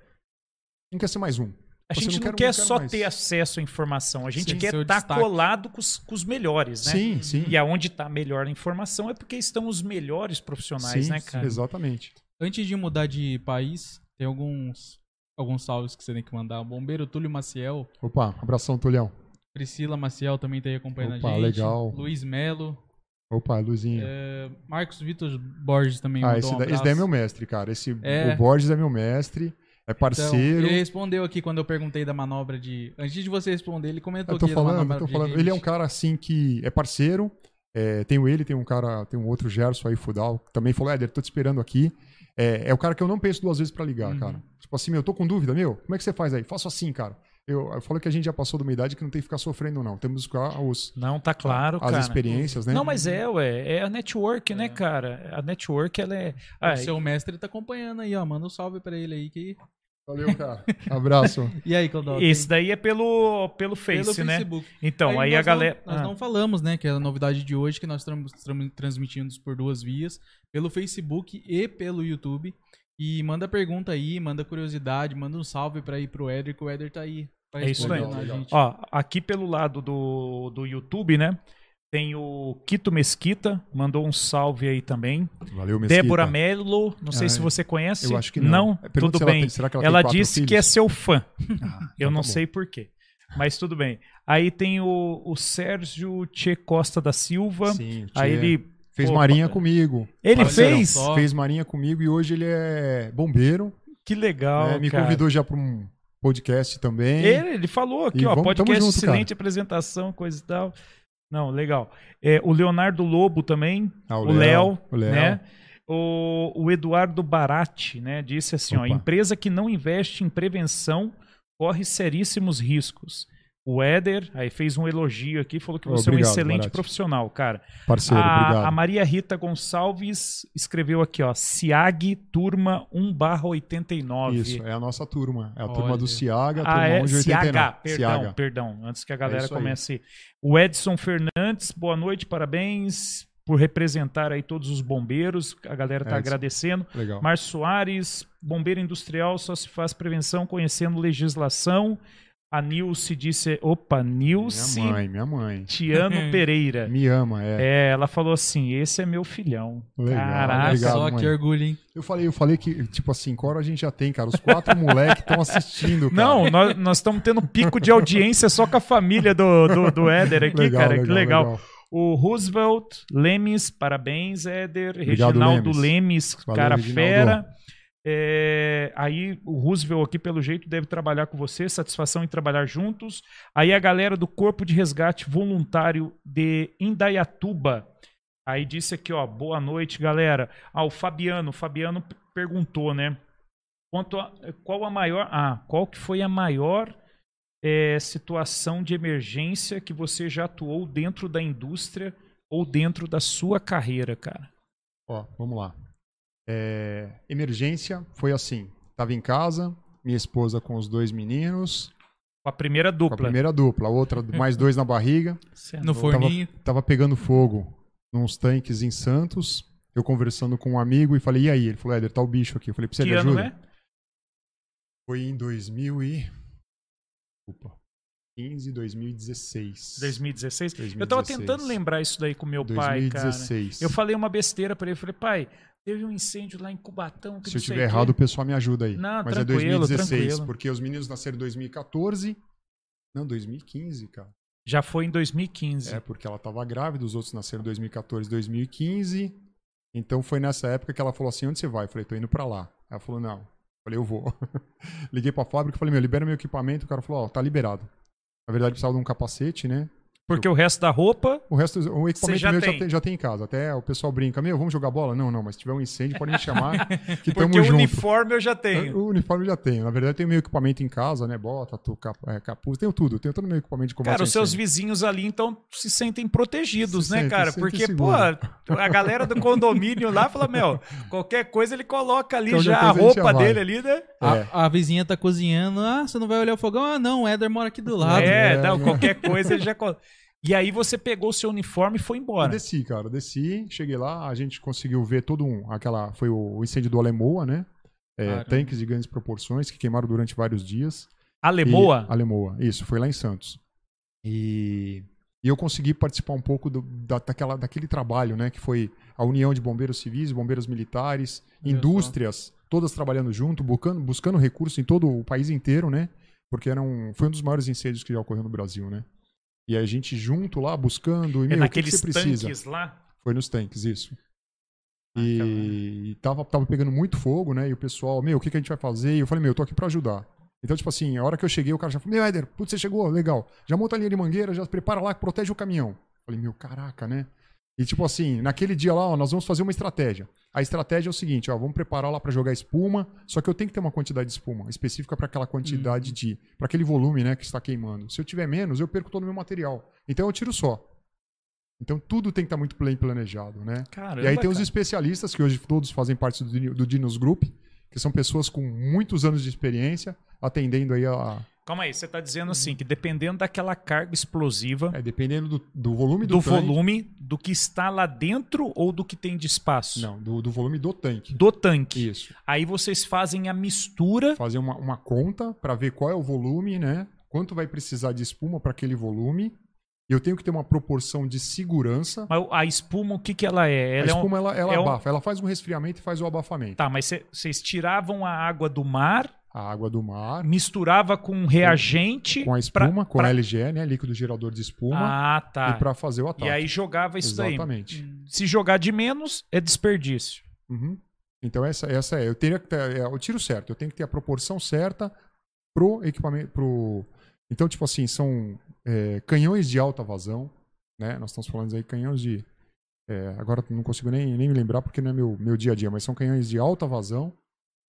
não quer ser mais um. A Você gente não, não quer- quer não quer só mais. ter acesso à informação, a gente Sim, quer estar destaque. colado com os, com os melhores, né? Sim, sim. E aonde está melhor a informação é porque estão os melhores profissionais, sim, né, cara? Exatamente. Antes de mudar de país, tem alguns alguns salves que você tem que mandar. O bombeiro Túlio Maciel, Opa, abração, Tulhão. Priscila Maciel também tá aí acompanhando Opa, a gente. legal. Luiz Melo, Opa, Luzinha. é, Marcos Vitor Borges também ah, esse, um da- esse daí é meu mestre, cara. Esse, É. O Borges é meu mestre, é Então, parceiro. ele respondeu aqui quando eu perguntei da manobra de. Antes de você responder, ele comentou Eu tô da falando, manobra eu tô falando. Ele é um cara assim que é parceiro. É, tenho ele, tem um cara, tem um outro Gerson aí, Fudal, que também falou, Éder, tô te esperando aqui. É, é o cara que eu não penso duas vezes pra ligar, Uhum. cara. Tipo assim, meu, eu tô com dúvida, meu, como é que você faz aí? Faço assim, cara. Eu, eu falo que a gente já passou de uma idade que não tem que ficar sofrendo, não. Temos que buscar os, Não, tá claro, as cara. experiências, né? Não, mas é, ué. É a network, né, É. cara? A network, ela é. Ah, O seu mestre tá acompanhando aí, ó. Manda um salve pra ele aí. Que... Valeu, cara. Abraço. [laughs] E aí, Cláudio? esse daí é pelo, pelo Face, Pelo né? Facebook. Então, aí, nós a galera. Não, nós Ah, não falamos, né? Que é a novidade de hoje, que nós estamos transmitindo por duas vias, pelo Facebook e pelo YouTube. E manda pergunta aí, manda curiosidade, manda um salve pra ir pro Éder, que o Éder tá aí. É isso aí. responder a Legal, gente. Ó, aqui pelo lado do, do YouTube, né? Tem o Quito Mesquita, mandou um salve aí também. Valeu, Mesquita. Débora Melo, não sei Ah, se você conhece. Eu acho que não. Pergunta tudo se ela bem. tem- será que ela ela disse que é filhos? seu fã. Ah, [laughs] Eu então não tá sei por quê. Mas tudo bem. Aí tem o, o Sérgio Tchê Costa da Silva. Sim, Aí ele. Fez Pô, marinha comigo. Ele fez? Fez marinha comigo e hoje ele é bombeiro. Que legal. né? Me cara. convidou já para um podcast também. Ele, ele falou aqui, E ó, vamos- podcast junto, excelente apresentação, coisa e tal. Não, legal. É, o Leonardo Lobo também, Ah, o Léo, o Léo. né? O, o Eduardo Baratti, né? Disse assim, ó, Opa. empresa que não investe em prevenção corre seríssimos riscos. O Éder, aí fez um elogio aqui, falou que você é um Obrigado, excelente profissional, cara. Parceiro, a, obrigado. a Maria Rita Gonçalves escreveu aqui, ó, SIAG Turma 1/89. Isso, é a nossa turma. É a Olha. turma do Ciaga, a Ah, turma é 1 de CH, 89. perdão, Ciaga. perdão, antes que a galera aí. comece. O Edson Fernandes, boa noite, parabéns por representar aí todos os bombeiros, a galera tá Edson. agradecendo. Legal. Márcio Soares, bombeiro industrial só se faz prevenção conhecendo legislação. A Nilce disse, opa, Nilce Minha mãe, minha mãe. Tiano [laughs] Pereira. Me ama, é. É, ela falou assim, esse é meu filhão. Legal, Caraca. Só mãe. que orgulho, hein? Eu falei, eu falei que, tipo assim, Cora a gente já tem, cara. Os quatro [laughs] moleques estão assistindo, cara. Não, nós nós estamos tendo pico de audiência só com a família do, do, do Éder aqui, Legal, cara. que legal, legal. legal. O Roosevelt Lemes, parabéns, Éder. Obrigado, Reginaldo Lemes. Lemes, Valeu, cara Reginaldo. fera. É, aí o Roosevelt aqui, pelo jeito, deve trabalhar com você. Satisfação em trabalhar juntos. Aí a galera do Corpo de Resgate Voluntário de Indaiatuba. Aí disse aqui, ó, boa noite, galera. Ah, o Fabiano. O Fabiano perguntou, né? Quanto a, qual a maior. Ah, qual que foi a maior é, situação de emergência que você já atuou dentro da indústria ou dentro da sua carreira, cara? Ó, vamos lá. É, emergência foi assim. Tava em casa, minha esposa com os dois meninos. Com a primeira Com dupla. a primeira dupla, outra [laughs] mais dois na barriga. No forninho. Tava pegando fogo nos tanques em Santos. Eu conversando com um amigo e falei, e aí? Ele falou, Éder, tá o bicho aqui. Eu falei, precisa de ano, ajuda? né? Foi em 2000 e... Desculpa. 15, 2016. 2016. Eu 2016. tava tentando lembrar isso daí com meu pai, cara. 2016. Eu falei uma besteira pra ele. Falei, pai, teve um incêndio lá em Cubatão. Que Se eu não sei tiver o quê." errado, o pessoal me ajuda aí. Não, Mas é 2016, tranquilo. porque os meninos nasceram em 2014. Não, 2015, cara. Já foi em 2015. É, porque ela tava grávida, os outros nasceram em 2014, 2015. Então foi nessa época que ela falou assim: onde você vai? Eu falei, tô indo pra lá. Ela falou, não. Eu falei, eu vou. [laughs] Liguei pra fábrica e falei, meu, libera meu equipamento. O cara falou, ó, tá liberado. Na verdade, precisava de um capacete, né? Porque o resto da roupa. O resto, o equipamento já meu tem. Já, tem, já tem em casa. Até o pessoal brinca, meu, vamos jogar bola? Não, não, mas se tiver um incêndio, pode me chamar, [laughs] que tamo Porque o junto. uniforme eu já tenho. O uniforme eu já tenho. Na verdade, eu tenho meu equipamento em casa, né? Bota, tu, cap, é, capuz, tenho tudo. Tenho todo o meu equipamento de combate Cara, a os seus vizinhos ali, então, se sentem protegidos, Se né, sentem, cara? se Porque, sentem pô, seguro. a galera do condomínio lá fala, meu, [laughs] qualquer coisa ele coloca ali Qualquer já a a roupa dele ali, né? A, É. a vizinha tá cozinhando. Ah, você não vai olhar o fogão? Ah, não, o Éder mora aqui do lado. É, é, não, é. qualquer coisa ele já coloca. E aí você pegou o seu uniforme e foi Eu embora. desci, cara. eu Desci, cheguei lá, a gente conseguiu ver todo um. Aquela. Foi o, incêndio do Alemoa, né? É, tanques de grandes proporções que queimaram durante vários dias. Alemoa? E, Alemoa, isso, foi lá em Santos. E, e eu consegui participar um pouco do- da, daquela, daquele trabalho, né? Que foi a união de bombeiros civis, bombeiros militares, Olha indústrias, todas trabalhando junto, buscando, buscando recursos em todo o país inteiro, né? Porque era um, foi um dos maiores incêndios que já ocorreu no Brasil, né? E a gente junto lá, buscando, e, É meu, o que, você precisa? tanques lá? Foi nos tanques, isso. Ah, E, e tava, tava pegando muito fogo, né? E o pessoal, meu, o que, que a gente vai fazer? E eu falei, meu, eu tô aqui pra ajudar. Então, tipo assim, a hora que eu cheguei, o cara já falou, meu, Éder, putz, você chegou, legal. Já monta a linha de mangueira, já prepara lá, protege o caminhão. Eu falei, meu, caraca, né? E tipo assim, naquele dia lá, ó, nós vamos fazer uma estratégia. A estratégia é o seguinte, ó, vamos preparar lá pra jogar espuma, só que eu tenho que ter uma quantidade de espuma específica pra aquela quantidade de, Pra aquele volume, né, que está queimando. Se eu tiver menos, eu perco todo o meu material. Então eu tiro só. Então tudo tem que estar muito bem planejado, né? Caramba, E aí tem os especialistas, que hoje todos fazem parte do, do Dinos Group, que são pessoas com muitos anos de experiência, atendendo aí a. Calma aí, você tá dizendo assim, que dependendo daquela carga explosiva, É, dependendo do, do volume do, do tanque. volume, do que está lá dentro ou do que tem de espaço? Não, do, do volume do tanque. Do tanque. Isso. Aí vocês fazem a mistura. Fazer uma, uma conta para ver qual é o volume, né? Quanto vai precisar de espuma para aquele volume. Eu tenho que ter uma proporção de segurança. Mas a espuma, o que, que ela é? a Ela é um- espuma, ela, ela é um- abafa. Ela faz um resfriamento e faz o abafamento. Tá, mas cê- vocês tiravam a água do mar, A água do mar, misturava com um reagente. com a pra- espuma, com pra- a LGE, né? Líquido gerador de espuma. Ah, tá. E para fazer o ataque. E aí jogava isso daí. Exatamente. Se jogar de menos, é desperdício. Uhum. Então essa, essa é, eu teria que ter, é, o tiro certo, eu tenho que ter a proporção certa pro equipamento, pro então tipo assim são é, canhões de alta vazão, né? Nós estamos falando aí canhões de é, agora não consigo nem, nem me lembrar porque não é meu, meu dia a dia, mas são canhões de alta vazão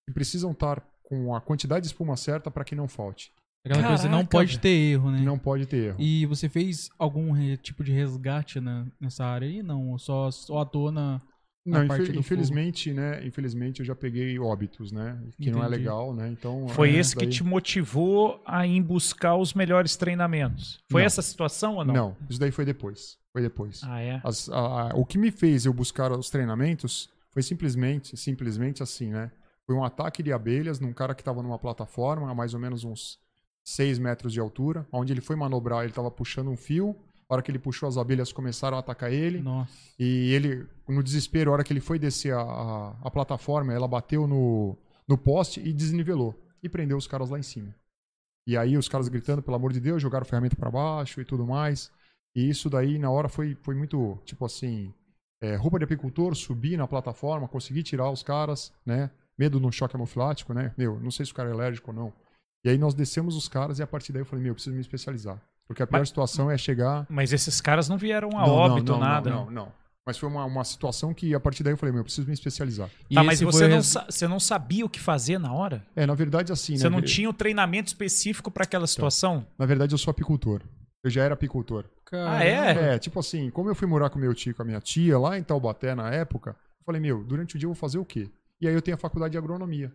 que precisam estar com a quantidade de espuma certa para que não falte. Aquela coisa, não Caraca, pode ter erro, né? Não pode ter erro. E você fez algum re- tipo de resgate na- nessa área aí? Não, só, só na... Não, na parte infe- do infelizmente, né? Infelizmente eu já peguei óbitos, né? Que não é Entendi. legal, né? Então Foi é, esse que daí- te motivou a ir buscar os melhores treinamentos. Foi Não. essa situação ou não? Não, isso daí foi depois. Foi depois. Ah, é? As- a- a- o que me fez eu buscar os treinamentos foi simplesmente, simplesmente assim, né? Foi um ataque de abelhas num cara que estava numa plataforma a mais ou menos uns 6 metros de altura, onde ele foi manobrar, ele estava puxando um fio. A hora que ele puxou, as abelhas começaram a atacar ele. Nossa. E ele, no desespero, a hora que ele foi descer a, a, a plataforma, ela bateu no, no poste e desnivelou. E prendeu os caras lá em cima. E aí os caras gritando, pelo amor de Deus, jogaram ferramenta para baixo e tudo mais. E isso daí, na hora, foi, foi muito, tipo assim, é, roupa de apicultor, subir na plataforma, conseguir tirar os caras, né? Medo um choque anafilático, né? Meu, não sei se o cara é alérgico ou não. E aí nós descemos os caras e a partir daí eu falei, meu, eu preciso me especializar. Porque a pior Mas- situação é chegar Mas esses caras não vieram a não, óbito, não, não, nada. Não, não, Mas foi uma, uma situação que, a partir daí, eu falei, meu, eu preciso me especializar. E Tá, mas você foi não, você não sabia o que fazer na hora? É, na verdade, assim, Você né? não tinha o treinamento específico para aquela situação? Na verdade, eu sou apicultor. Eu já era apicultor. Ah, é? É, tipo assim, como eu fui morar com meu tio e com a minha tia lá em Taubaté na época, eu falei, meu, durante o dia eu vou fazer o quê? E aí eu tenho a faculdade de agronomia.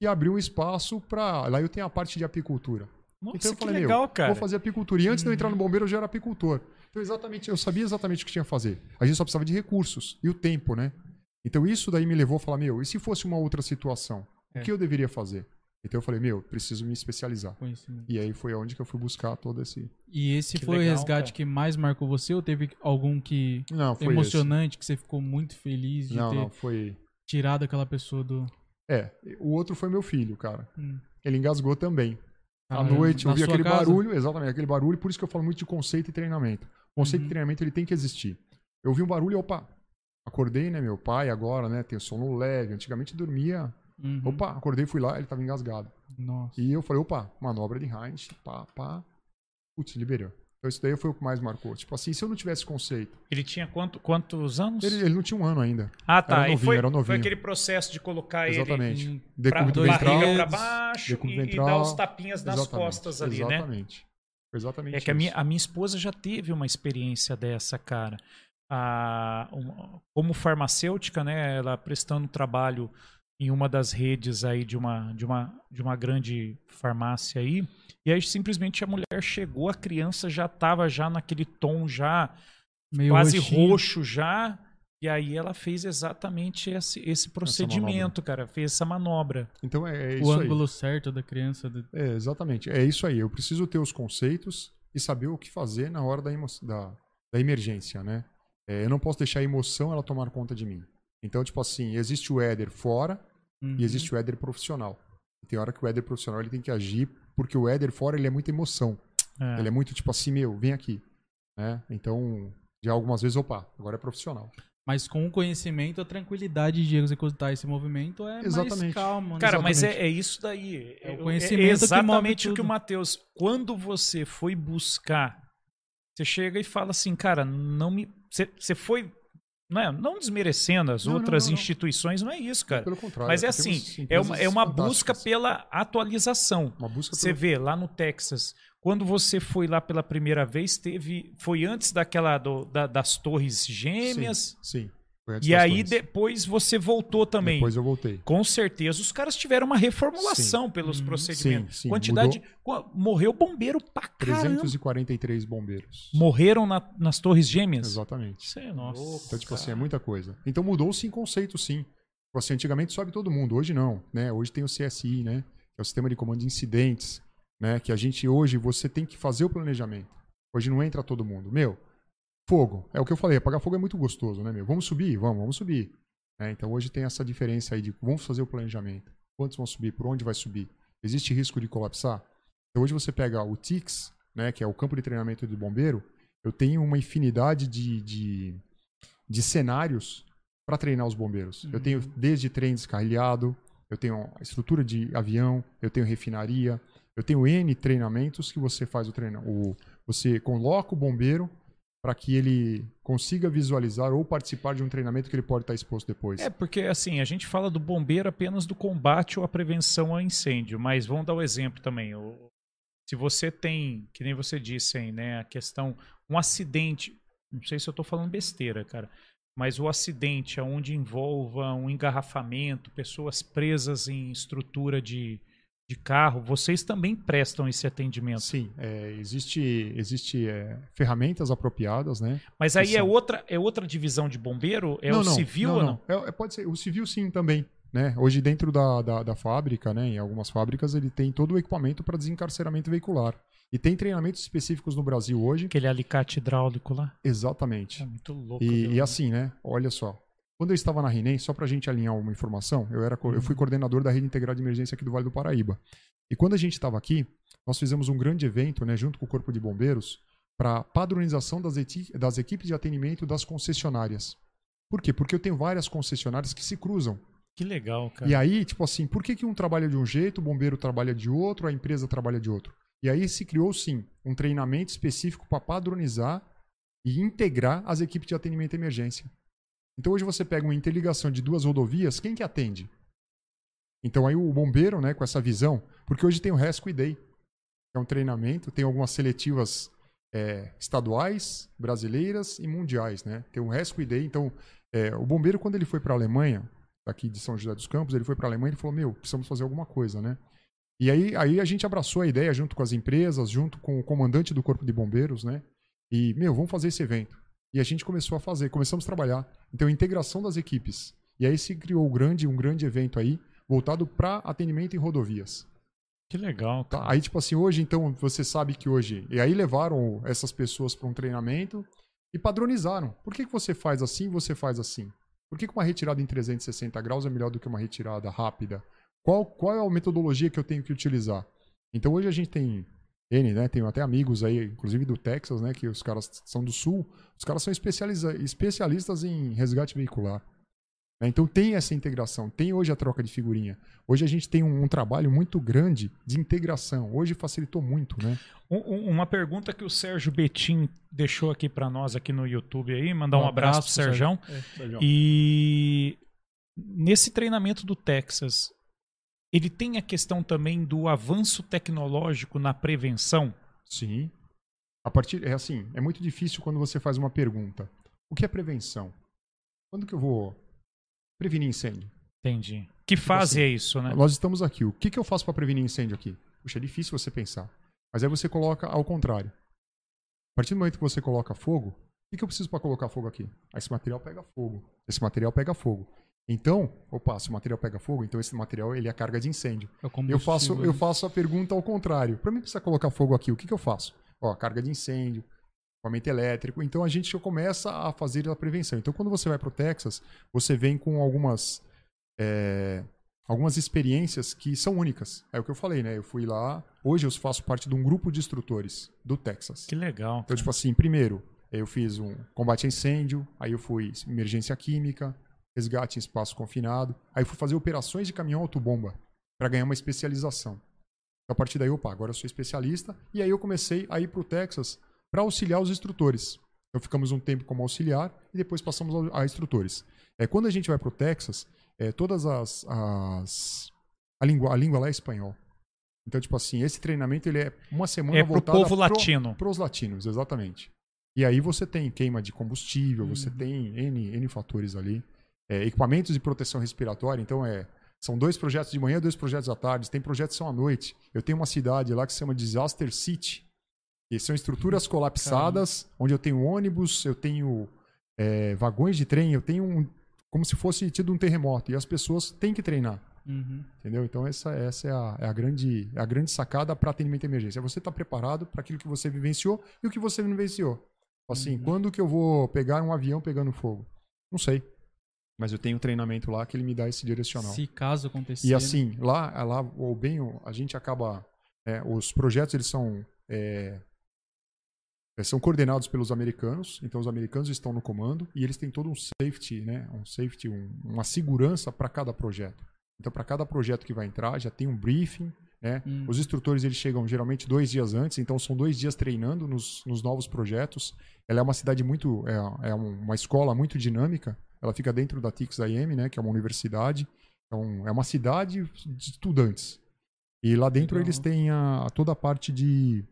E abriu um espaço pra. Lá eu tenho a parte de apicultura. Nossa, então eu que falei, legal, meu, cara. Uhum. vou fazer apicultura. E antes de eu entrar no bombeiro, eu já era apicultor. Então, exatamente, eu sabia exatamente o que tinha que fazer. A gente só precisava de recursos e o tempo, né? Então, isso daí me levou a falar, meu, e se fosse uma outra situação? É. O que eu deveria fazer? Então, eu falei, meu, preciso me especializar. E aí foi onde que eu fui buscar todo esse. E esse Que foi legal, o resgate cara. que mais marcou você ou teve algum que Não, foi emocionante que você ficou muito feliz esse. de Não, ter não, foi. Tirado aquela pessoa do É, o outro foi meu filho, cara. Hum. Ele engasgou também. À Ah, noite eu vi aquele casa? barulho, exatamente, aquele barulho, por isso que eu falo muito de conceito e treinamento. Conceito Uhum. e treinamento ele tem que existir. Eu vi um barulho, opa, acordei, né, meu pai agora, né, tem sono leve, antigamente dormia, Uhum. opa, acordei, fui lá, ele tava engasgado. Nossa. E eu falei, opa, manobra de Heinz, pá, pá, putz, liberou. Então isso daí foi o que mais marcou. Tipo assim, se eu não tivesse conceito, Ele tinha quanto- quantos anos? ele, ele não tinha um ano ainda. Ah, tá. era e novinho, foi, era novinho. foi aquele processo de colocar Exatamente. em- ele pra, Decúbito dois ventral. barriga pra baixo e, e ventral. dar os tapinhas nas Exatamente, costas ali, né? Exatamente. Exatamente É que a minha, a minha esposa já teve uma experiência dessa, cara. A, um- como farmacêutica, né? Ela prestando trabalho em uma das redes aí de uma, de uma, de uma grande farmácia aí. E aí simplesmente a mulher chegou, a criança já estava já naquele tom já meio quase roxinho. roxo já. E aí ela fez exatamente esse, esse procedimento, cara. Fez essa manobra. Então é, é o isso aí. ângulo certo da criança. do- É, exatamente. É isso aí. Eu preciso ter os conceitos e saber o que fazer na hora da, emo- da, da emergência, né? É, eu não posso deixar a emoção ela tomar conta de mim. Então, tipo assim, existe o éder fora Uhum. e existe o éder profissional. E tem hora que o éder profissional ele tem que agir, porque o éder fora ele é muita emoção. É. Ele é muito tipo assim, meu, vem aqui. Né? Então, já algumas vezes, opa, agora é profissional. Mas com o conhecimento, a tranquilidade de executar esse movimento é mais Exatamente. calma. né? Cara, mas é, Exatamente. é isso daí. É o É- conhecimento é que exatamente move o que o. Matheus. Quando você foi buscar, você chega e fala assim, cara, não me. Você, você foi. Não, é, não desmerecendo as Não, outras não, não. instituições, não é isso, cara. Pelo contrário. Mas é aqui assim, é uma, é uma busca pela atualização. Uma busca Você pelo... vê lá no Texas, quando você foi lá pela primeira vez, teve. Foi antes daquela do- da- das torres gêmeas. Sim, sim. E aí depois você voltou também. Depois eu voltei. Com certeza os caras tiveram uma reformulação pelos Uhum. procedimentos. Sim, sim, Quantidade. Qu- Morreu bombeiro pra caramba. 343 bombeiros. Morreram na- nas Torres Gêmeas. Exatamente. Isso é Nossa. louco, Então, tipo assim, é cara. muita coisa. Então mudou sim conceito, sim. Tipo assim, antigamente sobe todo mundo, hoje não, né? Hoje tem o CSI, né? Que é o Sistema de Comando de Incidentes, né? Que a gente hoje, você tem que fazer o planejamento. Hoje não entra todo mundo. Meu, fogo. É o que eu falei, apagar fogo é muito gostoso, né, meu? Vamos subir? Vamos, vamos subir. né? então hoje tem essa diferença aí de vamos fazer o planejamento. Quantos vão subir? Por onde vai subir? Existe risco de colapsar? Então hoje você pega o TICS, né? Que é o campo de treinamento de bombeiro, eu tenho uma infinidade de, de, de cenários para treinar os bombeiros. Eu tenho desde trem descarrilhado, eu tenho estrutura de avião, eu tenho refinaria, eu tenho N treinamentos que você faz o treino. O, você coloca o bombeiro para que ele consiga visualizar ou participar de um treinamento que ele pode estar exposto depois. É, porque assim, a gente fala do bombeiro apenas do combate ou a prevenção ao incêndio, mas vamos dar o exemplo também. Se você tem, que nem você disse aí, né, a questão, um acidente, não sei se eu tô falando besteira, cara, mas o acidente onde envolva um engarrafamento, pessoas presas em estrutura de, de carro, vocês também prestam esse atendimento. Sim, é, existe, existe é, ferramentas apropriadas, né? Mas aí é são- outra, é outra divisão de bombeiro? É Não, o não, civil não, ou não? É, é, pode ser. O civil sim também. Né? Hoje dentro da, da, da fábrica, né, em algumas fábricas, ele tem todo o equipamento para desencarceramento veicular. E tem treinamentos específicos no Brasil hoje. Aquele alicate hidráulico lá? Exatamente. É muito louco. E, e assim, né? Olha só. Quando eu estava na RINEM, só para a gente alinhar uma informação, eu, era, eu fui coordenador da rede integrada de emergência aqui do Vale do Paraíba. E quando a gente estava aqui, nós fizemos um grande evento, né, junto com o Corpo de Bombeiros, para padronização das, das equipes de atendimento das concessionárias. Por quê? Porque eu tenho várias concessionárias que se cruzam. Que legal, cara. E aí, tipo assim, por que, que um trabalha de um jeito, o bombeiro trabalha de outro, a empresa trabalha de outro? E aí se criou, sim, um treinamento específico para padronizar e integrar as equipes de atendimento à emergência. Então hoje você pega uma interligação de duas rodovias, quem que atende? Então aí o bombeiro, né, com essa visão, porque hoje tem o Rescue Day, que é um treinamento, tem algumas seletivas é, estaduais, brasileiras e mundiais, né? Tem o Rescue Day, então é, o bombeiro quando ele foi para a Alemanha, aqui de São José dos Campos, ele foi para a Alemanha e falou, meu, precisamos fazer alguma coisa, né? E aí, aí a gente abraçou a ideia junto com as empresas, junto com o comandante do Corpo de Bombeiros, né? E, meu, vamos fazer esse evento. E a gente começou a fazer, começamos a trabalhar. Então, a integração das equipes. E aí se criou um grande, um grande evento aí, voltado para atendimento em rodovias. Que legal, Tá? cara. Aí, tipo assim, hoje, então, você sabe que hoje. E aí levaram essas pessoas para um treinamento e padronizaram. Por que, que você faz assim você faz assim? Por que, que uma retirada em 360 graus é melhor do que uma retirada rápida? Qual, qual é a metodologia que eu tenho que utilizar? Então hoje a gente tem N, né? Tenho até amigos aí, inclusive do Texas, né? Que os caras são do sul. Os caras são especializa- especialistas em resgate veicular. né? Então tem essa integração, tem hoje a troca de figurinha. Hoje a gente tem um, um trabalho muito grande de integração. Hoje facilitou muito, né? Um- um- uma pergunta que o Sérgio Betim deixou aqui para nós aqui no YouTube aí, mandar um, abraço, pro Sérgio. E nesse treinamento do Texas, ele tem a questão também do avanço tecnológico na prevenção? Sim. A partir é assim, é muito difícil quando você faz uma pergunta. O que é prevenção? Quando que eu vou prevenir incêndio? Entendi. Que fase assim, é isso, né? Nós estamos aqui. O que, que eu faço para prevenir incêndio aqui? Puxa, é difícil você pensar. Mas aí você coloca ao contrário. A partir do momento que você coloca fogo, o que, que eu preciso para colocar fogo aqui? Esse material pega fogo. Esse material pega fogo. Então, opa, se o material pega fogo, então esse material ele é carga de incêndio. É Eu faço, eu né? faço a pergunta ao contrário. Para mim precisar colocar fogo aqui, o que, que eu faço? Ó, carga de incêndio, equipamento elétrico. Então a gente começa a fazer a prevenção. Então quando você vai para o Texas, você vem com algumas é, algumas experiências que são únicas. É o que eu falei, né? Eu fui lá. Hoje eu faço parte de um grupo de instrutores do Texas. Que legal. Então, tipo assim, primeiro, eu fiz um combate a incêndio, aí eu fui emergência química, resgate em espaço confinado, aí fui fazer operações de caminhão autobomba para ganhar uma especialização. Então, a partir daí, opa, agora eu sou especialista, e aí eu comecei a ir para o Texas para auxiliar os instrutores. Então ficamos um tempo como auxiliar e depois passamos a instrutores. É, quando a gente vai para o Texas, é, todas as, as a língua a língua lá é espanhol. Então tipo assim, esse treinamento ele é uma semana É pro voltada povo pro- latino. para os latinos, exatamente. E aí você tem queima de combustível, você Uhum. tem N, N fatores ali. É, equipamentos de proteção respiratória, então é. São dois projetos de manhã, dois projetos à tarde, tem projetos que são à noite. Eu tenho uma cidade lá que se chama Disaster City, que são estruturas colapsadas, onde eu tenho ônibus, eu tenho é, vagões de trem, eu tenho um, como se fosse tido um terremoto. E as pessoas têm que treinar. Uhum. Entendeu? Então essa, essa é, a, é a grande, é a grande sacada para atendimento à emergência. É você estar preparado para aquilo que você vivenciou e o que você não vivenciou. Assim, Uhum. quando que eu vou pegar um avião pegando fogo? Não sei. Mas eu tenho um treinamento lá que ele me dá esse direcional. Se caso acontecer. E assim, lá, lá ou bem, a gente acaba. é, os projetos eles são é, é, são coordenados pelos americanos, então os americanos estão no comando e eles têm todo um safety, né? Um safety, um- uma segurança para cada projeto. Então, para cada projeto que vai entrar, já tem um briefing, né? Hum. Os instrutores eles chegam geralmente dois dias antes, então são dois dias treinando nos, nos novos projetos. Ela é uma cidade muito, é, é um- uma escola muito dinâmica. Ela fica dentro da Tix AM, né? Que é uma universidade. Então, é uma cidade de estudantes. E lá dentro Legal. eles têm a, toda a parte de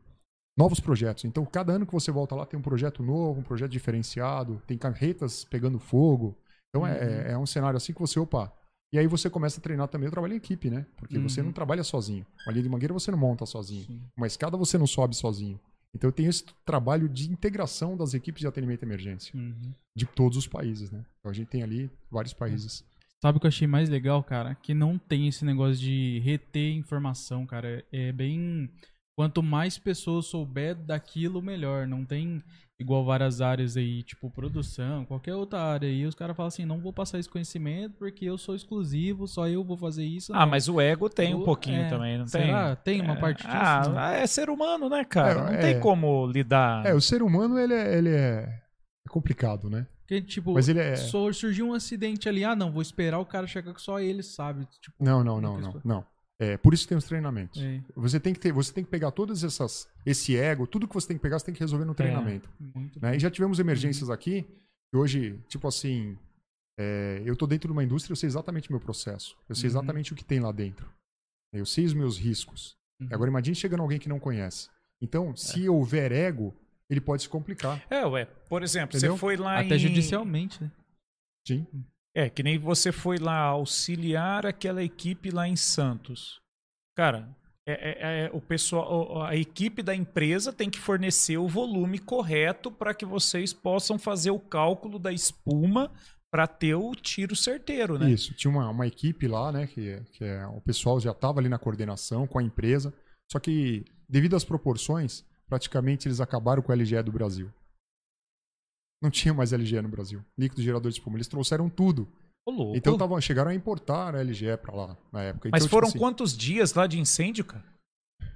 novos projetos. Então, cada ano que você volta lá tem um projeto novo, um projeto diferenciado, tem carretas pegando fogo. Então, é, é um cenário assim que você, opa. E aí você começa a treinar também o trabalho em equipe, né? Porque você Uhum. não trabalha sozinho. Uma linha de mangueira você não monta sozinho. Sim. Uma escada você não sobe sozinho. Então, eu tenho esse trabalho de integração das equipes de atendimento à emergência Uhum. de todos os países, né? Então, a gente tem ali vários países. Sabe o que eu achei mais legal, cara? Que não tem esse negócio de reter informação, cara. É bem. Quanto mais pessoas souber daquilo, melhor. Não tem igual várias áreas aí, tipo produção, qualquer outra área aí. Os caras falam assim: não vou passar esse conhecimento porque eu sou exclusivo, só eu vou fazer isso. Ah, não. mas o ego tem um O- pouquinho é, também, não será? tem? Tem uma É, parte disso? Ah, Não. é ser humano, né, cara? É, não é. tem como lidar. É, o ser humano, ele é, ele é é complicado, né? Porque, tipo, Mas ele é. só surgiu um acidente ali. Ah, não, vou esperar o cara chegar que só ele sabe. Tipo, Não, não, não, não, não. É, por isso que tem os treinamentos. É, Você tem que ter, você tem que pegar todas essas, esse ego, tudo que você tem que pegar, você tem que resolver no treinamento. muito né? E já tivemos emergências Uhum. aqui, que hoje, tipo assim, é, eu tô dentro de uma indústria, eu sei exatamente o meu processo. Eu sei Uhum. exatamente o que tem lá dentro. Eu sei os meus riscos. Uhum. Agora imagine chegando alguém que não conhece. Então, se houver ego, ele pode se complicar. É, ué. Por exemplo, Entendeu? você foi lá Até em... judicialmente, né? Sim. É, que nem você foi lá auxiliar aquela equipe lá em Santos. Cara, é, é- é- o pessoal, a equipe da empresa tem que fornecer o volume correto para que vocês possam fazer o cálculo da espuma para ter o tiro certeiro, né? Isso. Tinha uma, uma equipe lá, né? Que, que é, o pessoal já estava ali na coordenação com a empresa. Só que, devido às proporções, praticamente eles acabaram com o LGE do Brasil. Não tinha mais LGE no Brasil. Líquido gerador de espuma. Eles trouxeram tudo. Ô, louco. Então tavam, chegaram a importar a LGE pra lá na época. Mas então, foram tipo assim, quantos dias lá de incêndio, cara?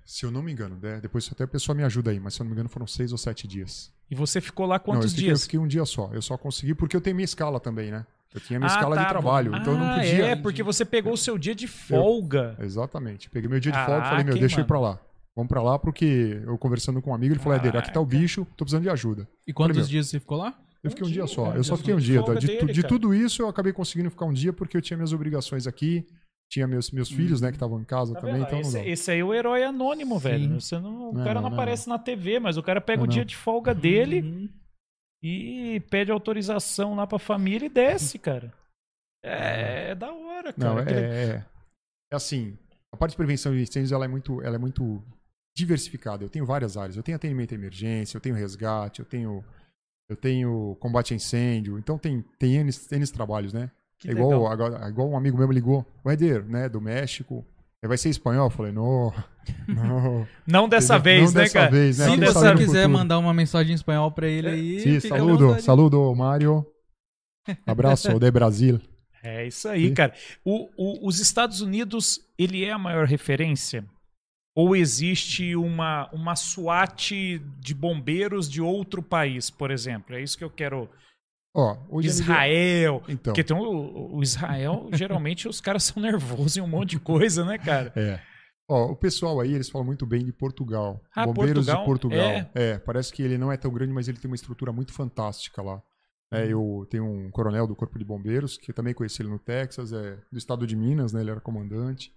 Se eu não me engano, né, depois até a pessoa me ajuda aí, mas se eu não me engano foram seis ou sete dias. E você ficou lá não, quantos eu fiquei, eu dias? fiquei um dia só. Eu só consegui porque eu tenho minha escala também, né? Eu tinha minha Ah, escala tá. de trabalho. Então eu não Ah, podia. É, porque você pegou o seu dia de folga. Exatamente. Peguei meu dia de folga e falei, Caraca, meu, deixa eu ir pra lá. Vamos pra lá porque eu conversando com um amigo, ele falou, Eder, aqui tá o bicho, tô precisando de ajuda. E quantos Falei, dias você ficou lá? Eu fiquei um Um dia dia, só. cara, Eu só dia fiquei um dia. folga De, dele, de tudo isso, eu acabei conseguindo ficar um dia porque eu tinha minhas obrigações aqui. Tinha meus, meus filhos, né, que estavam em casa Tá também, vendo? então não esse, esse aí é o herói anônimo, velho. Você não, o Não, cara não, não. aparece na TV, mas o cara pega Não, o dia não. de folga dele Uhum. e pede autorização lá pra família e desce, cara. É, é da hora, cara. Não, é, Aquele- é, é assim, a parte de prevenção de incêndios ela é muito, ela é muito diversificada. Eu tenho várias áreas. Eu tenho atendimento à emergência, eu tenho resgate, eu tenho eu tenho combate a incêndio. Então tem tem N, N trabalhos, né? que é igual, agora- igual um amigo meu me ligou, o Eder, né, do México. "É, Vai ser espanhol? Eu falei, não, [laughs] não. Não dessa Não vez, né, dessa cara? vez, né? Se Não você quiser futuro. mandar uma mensagem em espanhol pra ele aí, Sim, saludo, saludo, Mário. [laughs] Abraço, de Brasil. É isso aí, Sim. cara. O- o- os Estados Unidos, ele é a maior referência? Ou existe uma, uma SWAT de bombeiros de outro país, por exemplo? É isso que eu quero. Nível- Israel. Então, Porque tem o, o Israel, geralmente os caras são nervosos em um monte de coisa, né, cara? É. Ó, o pessoal aí, eles falam muito bem de Portugal. Ah, Bombeiros Portugal? de Portugal. É. É. parece que ele não é tão grande, mas ele tem uma estrutura muito fantástica lá. É, eu tenho um coronel do Corpo de Bombeiros, que eu também conheci ele no Texas, é do estado de Minas, né? Ele era comandante.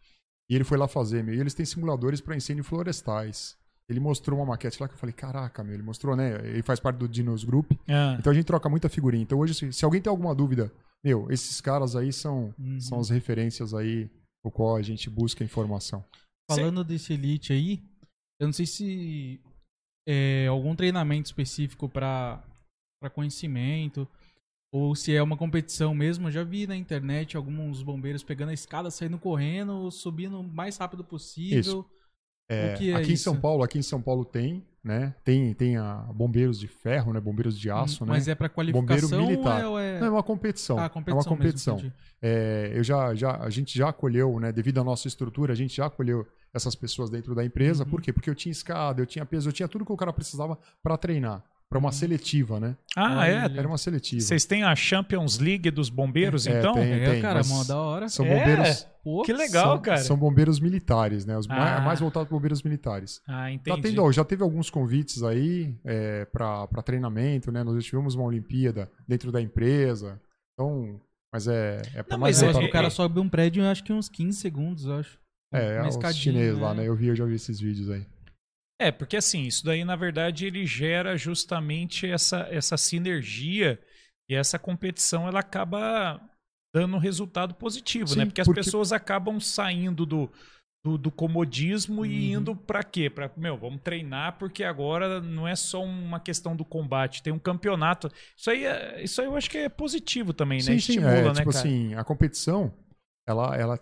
E ele foi lá fazer, meu. E eles têm simuladores para incêndio florestais. Ele mostrou uma maquete lá que eu falei, caraca, meu, ele mostrou, né? Ele faz parte do Dinos Group. Ah, Então a gente troca muita figurinha. Então hoje, se, se alguém tem alguma dúvida, meu, esses caras aí são, Uhum. são as referências aí, o qual a gente busca informação. Falando desse Elite aí, eu não sei se é algum treinamento específico pra conhecimento ou se é uma competição mesmo. Eu já vi na internet alguns bombeiros pegando a escada, saindo correndo, subindo o mais rápido possível. Isso. É, é aqui em isso? São Paulo, aqui em São Paulo tem, né? Tem, tem a bombeiros de ferro, né? Bombeiros de aço, né? Mas é pra qualificação militar. ou é, Não, é uma competição. ah, é uma competição, competição. mesmo? É, eu já, já, a gente já acolheu, né? Devido à nossa estrutura, a gente já acolheu essas pessoas dentro da empresa. Uhum. Por quê? Porque eu tinha escada, eu tinha peso, eu tinha tudo que o cara precisava para treinar, para uma seletiva, né? Ah, é? Era uma seletiva. Vocês têm a Champions League dos bombeiros, É, então? tem. É, cara, mas mó da hora. São É? bombeiros. Pô, Que legal, são, cara. São bombeiros militares, né? Os mais, Ah. mais voltados para bombeiros militares. Ah, Tá entendi. tendo, ó, já teve alguns convites aí é, para treinamento, né? Nós já tivemos uma Olimpíada dentro da empresa. Então, mas é, é para Não, mais mas é- o cara é- sobe um prédio, eu acho que uns 15 segundos, eu acho. É, é os escadinha, chineses lá, né? né? Eu vi, eu já vi esses vídeos aí. É, porque assim, isso daí, na verdade, ele gera justamente essa, essa sinergia e essa competição, ela acaba dando um resultado positivo, Sim, né? Porque as porque- pessoas acabam saindo do, do, do comodismo e Uhum. indo pra quê? Pra, meu, vamos treinar porque agora não é só uma questão do combate, tem um campeonato. Isso aí, é- isso aí eu acho que é positivo também, né? Sim, sim, Estimula, é, né, tipo cara? assim, a competição, ela, ela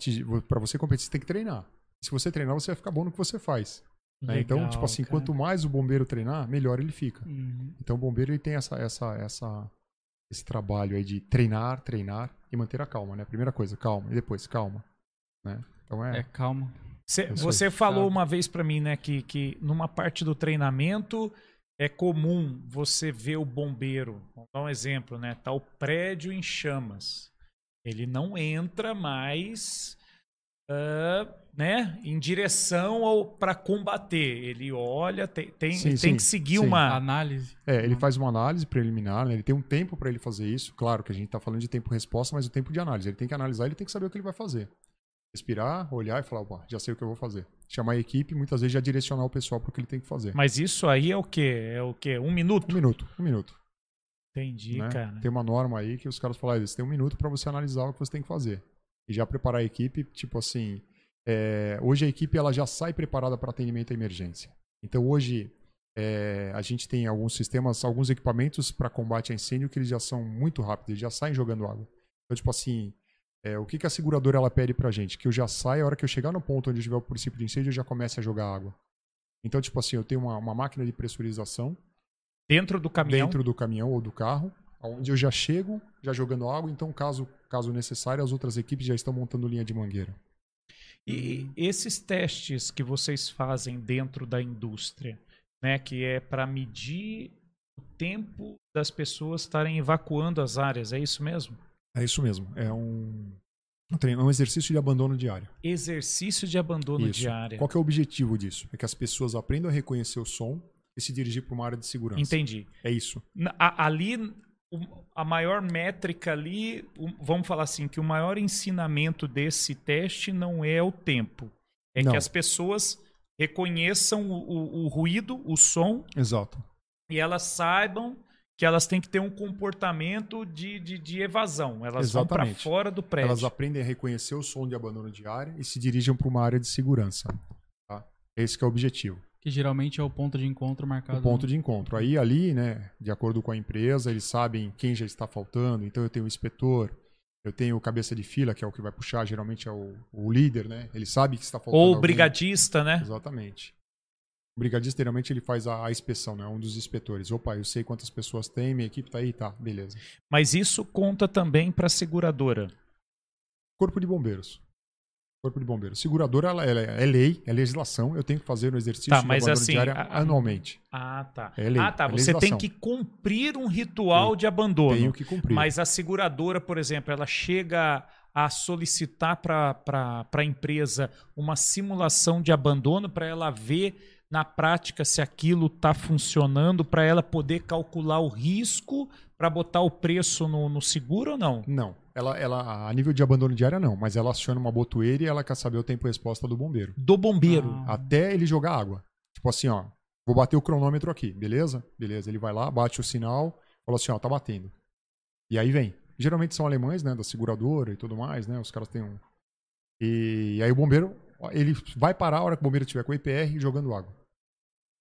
para você competir, você tem que treinar. Se você treinar, você vai ficar bom no que você faz. Né? então, tipo assim, cara. quanto mais o bombeiro treinar, melhor ele fica. Uhum. Então, o bombeiro ele tem essa, essa, essa, esse trabalho aí de treinar, treinar e manter a calma, né? Primeira coisa, calma, e depois calma, né? Então é, É, calma. Cê- aí, você falou sabe. uma vez pra mim, né, que, que numa parte do treinamento é comum você ver o bombeiro. Vamos dar um exemplo, né? Tá o prédio em chamas. Ele não entra mais ah, né, em direção ao para combater. Ele olha, tem, tem, Sim, tem sim, que seguir sim. uma. Análise. É, ele faz uma análise preliminar, né? ele tem um tempo para ele fazer isso. Claro que a gente está falando de tempo-resposta, mas o tempo de análise. Ele tem que analisar, ele tem que saber o que ele vai fazer. Respirar, olhar e falar, opa, já sei o que eu vou fazer. Chamar a equipe, muitas vezes já direcionar o pessoal para o que ele tem que fazer. Mas isso aí é o quê? É o quê? Um minuto? Um minuto, um minuto. Entendi, né? cara. Tem uma norma aí que os caras falam, "Ah, você tem um minuto para você analisar o que você tem que fazer. E já preparar a equipe, tipo assim, é, hoje a equipe ela já sai preparada para atendimento à emergência. Então hoje é, a gente tem alguns sistemas, alguns equipamentos para combate a incêndio que eles já são muito rápidos, eles já saem jogando água. Então tipo assim, é, o que, que a seguradora ela pede pra gente? Que eu já saia, a hora que eu chegar no ponto onde tiver o princípio de incêndio, eu já comece a jogar água. Então tipo assim, eu tenho uma, uma máquina de pressurização Dentro do caminhão. dentro do caminhão ou do carro, onde eu já chego, já jogando água, então caso, caso necessário, as outras equipes já estão montando linha de mangueira. E esses testes que vocês fazem dentro da indústria, né, que é para medir o tempo das pessoas estarem evacuando as áreas, é isso mesmo? É isso mesmo, é um, é um exercício de abandono diário. Exercício de abandono Isso. diário. Qual que é o objetivo disso? É que as pessoas aprendam a reconhecer o som e se dirigir para uma área de segurança. Entendi. É isso. Na- ali, a maior métrica ali, vamos falar assim, que o maior ensinamento desse teste não é o tempo. É Não. que as pessoas reconheçam o, o- o ruído, o som, Exato. e elas saibam que elas têm que ter um comportamento de, de, de evasão. Elas vão para Exatamente. fora do prédio. Elas aprendem a reconhecer o som de abandono diário e se dirigem para uma área de segurança. Tá? Esse que é o objetivo. Que geralmente é o ponto de encontro marcado. o ponto de encontro. Aí ali, né, de acordo com a empresa, eles sabem quem já está faltando. Então eu tenho o inspetor, eu tenho o cabeça de fila, que é o que vai puxar, geralmente é o, o líder, né? Ele sabe que está faltando Ou o alguém. brigadista, né? Exatamente. O brigadista, geralmente, ele faz a, a inspeção, né? Um dos inspetores. Opa, eu sei quantas pessoas tem, minha equipe tá aí, tá, beleza. Mas isso conta também para a seguradora. Corpo de bombeiros. Corpo de bombeiros. Seguradora, ela, ela é lei, é legislação. Eu tenho que fazer o exercício Tá, de abandono assim, diária a- anualmente. Ah, tá. É lei, ah, tá. é Você tem que cumprir um ritual Tenho- de abandono. Tenho que cumprir. Mas a seguradora, por exemplo, ela chega a solicitar para a empresa uma simulação de abandono para ela ver na prática se aquilo está funcionando, para ela poder calcular o risco para botar o preço no, no seguro ou não? Não. Ela, ela, a nível de abandono diário, não. Mas ela aciona uma botoeira e ela quer saber o tempo de resposta do bombeiro. Do bombeiro. Ah. Até ele jogar água. Tipo assim, ó. Vou bater o cronômetro aqui, beleza? Beleza. Ele vai lá, bate o sinal, fala assim, ó, tá batendo. E aí vem. Geralmente são alemães, né? Da seguradora e tudo mais, né? Os caras têm um. E, aí o bombeiro, ele vai parar a hora que o bombeiro tiver com o IPR jogando água.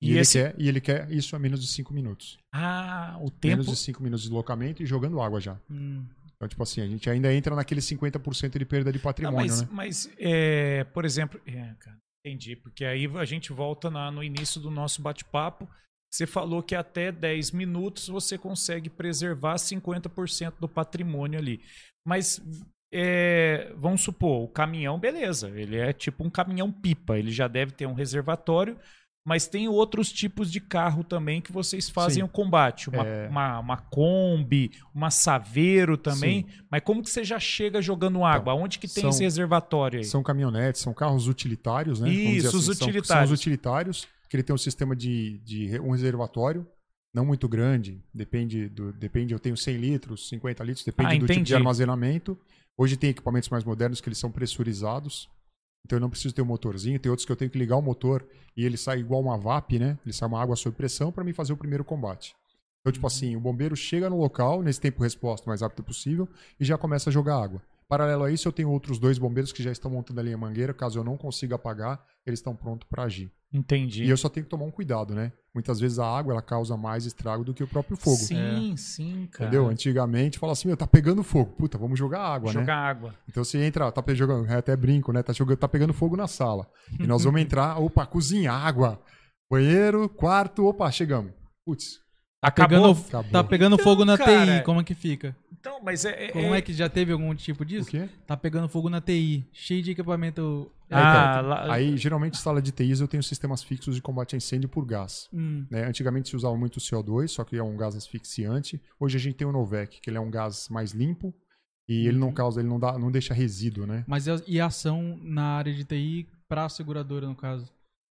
E, E ele, esse- quer, e ele quer isso a menos de 5 minutos. Ah, o tempo. Menos de 5 minutos de deslocamento e jogando água já. Hum. Então, tipo assim, a gente ainda entra naquele 50% de perda de Ah, patrimônio, mas, né? mas é, por exemplo, é, cara, entendi, porque aí a gente volta na- no início do nosso bate-papo. Você falou que até 10 minutos você consegue preservar 50% do patrimônio ali. Mas é, vamos supor, o caminhão, beleza, ele é tipo um caminhão pipa, ele já deve ter um reservatório, mas tem outros tipos de carro também que vocês fazem Sim. o combate. Uma, É. uma, uma Kombi, uma Saveiro também. Mas como que você já chega jogando água? Onde que tem são- esse reservatório aí? São caminhonetes, são carros utilitários, né? Isso, os São- São, utilitários. os utilitários, que ele tem um sistema de, de um reservatório, não muito grande, depende, do, depende, eu tenho 100 litros, 50 litros, depende Ah, do tipo de armazenamento. Hoje tem equipamentos mais modernos que eles são pressurizados, então eu não preciso ter um motorzinho. Tem outros que eu tenho que ligar o motor e ele sai igual uma VAP, né? Ele sai uma água sob pressão para mim fazer o primeiro combate. Então, tipo assim, o bombeiro chega no local, nesse tempo resposta o mais rápido possível, e já começa a jogar água. Paralelo a isso, eu tenho outros dois bombeiros que já estão montando a linha mangueira. Caso eu não consiga apagar, eles estão prontos para agir. Entendi. E eu só tenho que tomar um cuidado, né? Muitas vezes a água ela causa mais estrago do que o próprio fogo. Sim, sim, cara. Entendeu? Antigamente fala assim, meu, tá pegando fogo. Puta, vamos jogar água, né? Jogar água. Então você entra, tá jogando, é até brinco, né? Tá, jogando, tá pegando fogo na sala. E nós vamos [laughs] entrar, opa, cozinha, água, banheiro, quarto, opa, chegamos. Putz, Acabou. Pegando, acabou. tá pegando Então, fogo na cara, TI, como é que fica? Então, mas é. é- Como é que já teve algum tipo o disso? quê? Tá pegando fogo na TI, cheio de equipamento. Ah, elétrico. lá- Aí, geralmente, sala de TIs eu tenho sistemas fixos de combate a incêndio por gás. Hum, né? Antigamente se usava muito o CO2, só que é um gás asfixiante. Hoje a gente tem o Novec, que ele é um gás mais limpo, E ele não Uhum. causa, ele não dá, não deixa resíduo, né? Mas e a- e a ação na área de TI pra seguradora, no caso?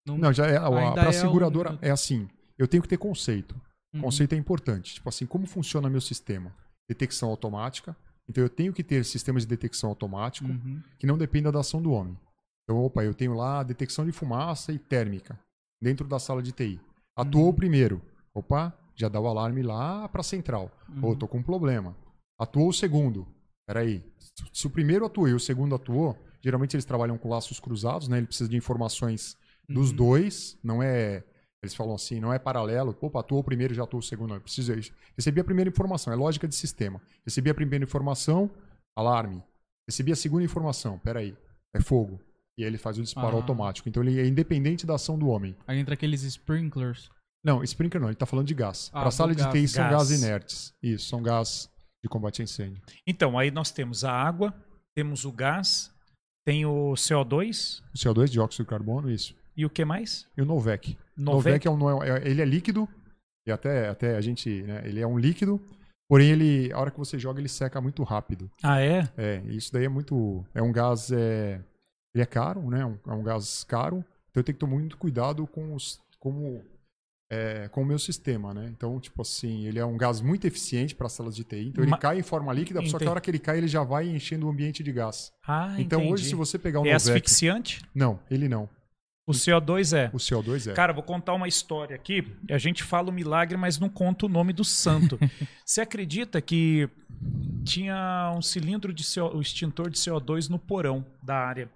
Não, já é, a, Ainda pra é seguradora um- é assim. Eu tenho que ter conceito. Uhum. Conceito é importante. Tipo assim, como funciona meu sistema? Detecção automática. Então eu tenho que ter sistemas de detecção automático Uhum. que não dependa da ação do homem. Então, opa, eu tenho lá detecção de fumaça e térmica dentro da sala de TI. Atuou o primeiro. Opa, já dá o alarme lá para a central. Uhum. tô com um problema. Atuou o segundo. Peraí. Se o primeiro atuou e o segundo atuou, geralmente eles trabalham com laços cruzados, né? Ele precisa de informações dos Uhum. dois, não é. Eles falam assim, não é paralelo. Opa, atuou o primeiro, já atuou o segundo. Não, eu preciso. Recebi a primeira informação, é lógica de sistema. Recebi a primeira informação, alarme. Recebi a segunda informação, peraí, é fogo. E aí ele faz o disparo Ah. automático. Então ele é independente da ação do homem. Aí entra aqueles sprinklers. Não, sprinkler não, ele tá falando de gás. Ah, Para do sala de gás. TI são Gás. gás inertes. Isso, são gás de combate a incêndio. Então, aí nós temos a água, temos o gás, tem o CO2 O CO2, dióxido de carbono, isso. E o que mais? E o Novec. Novec? Novec é um, é- ele é líquido, e até, até a gente, né, ele é um líquido, porém ele, a hora que você joga ele seca muito rápido. Ah, é? É, isso daí é muito, é um gás, é, ele é caro, né, um- é um gás caro, então eu tenho que tomar muito cuidado com os, como, é, com o meu sistema, né, então tipo assim, ele é um gás muito eficiente para salas de TI, então ele Ma- cai em forma líquida, só que Entendi. a hora que ele cai ele já vai enchendo o ambiente de gás. Ah, Então entendi. hoje se você pegar o É Novec, asfixiante? não, ele não, O CO2 é. o CO2 é. Cara, vou contar uma história aqui. A gente fala o milagre, mas não conta o nome do santo. [laughs] Você acredita que tinha um cilindro de CO, o extintor de CO2 no porão da área?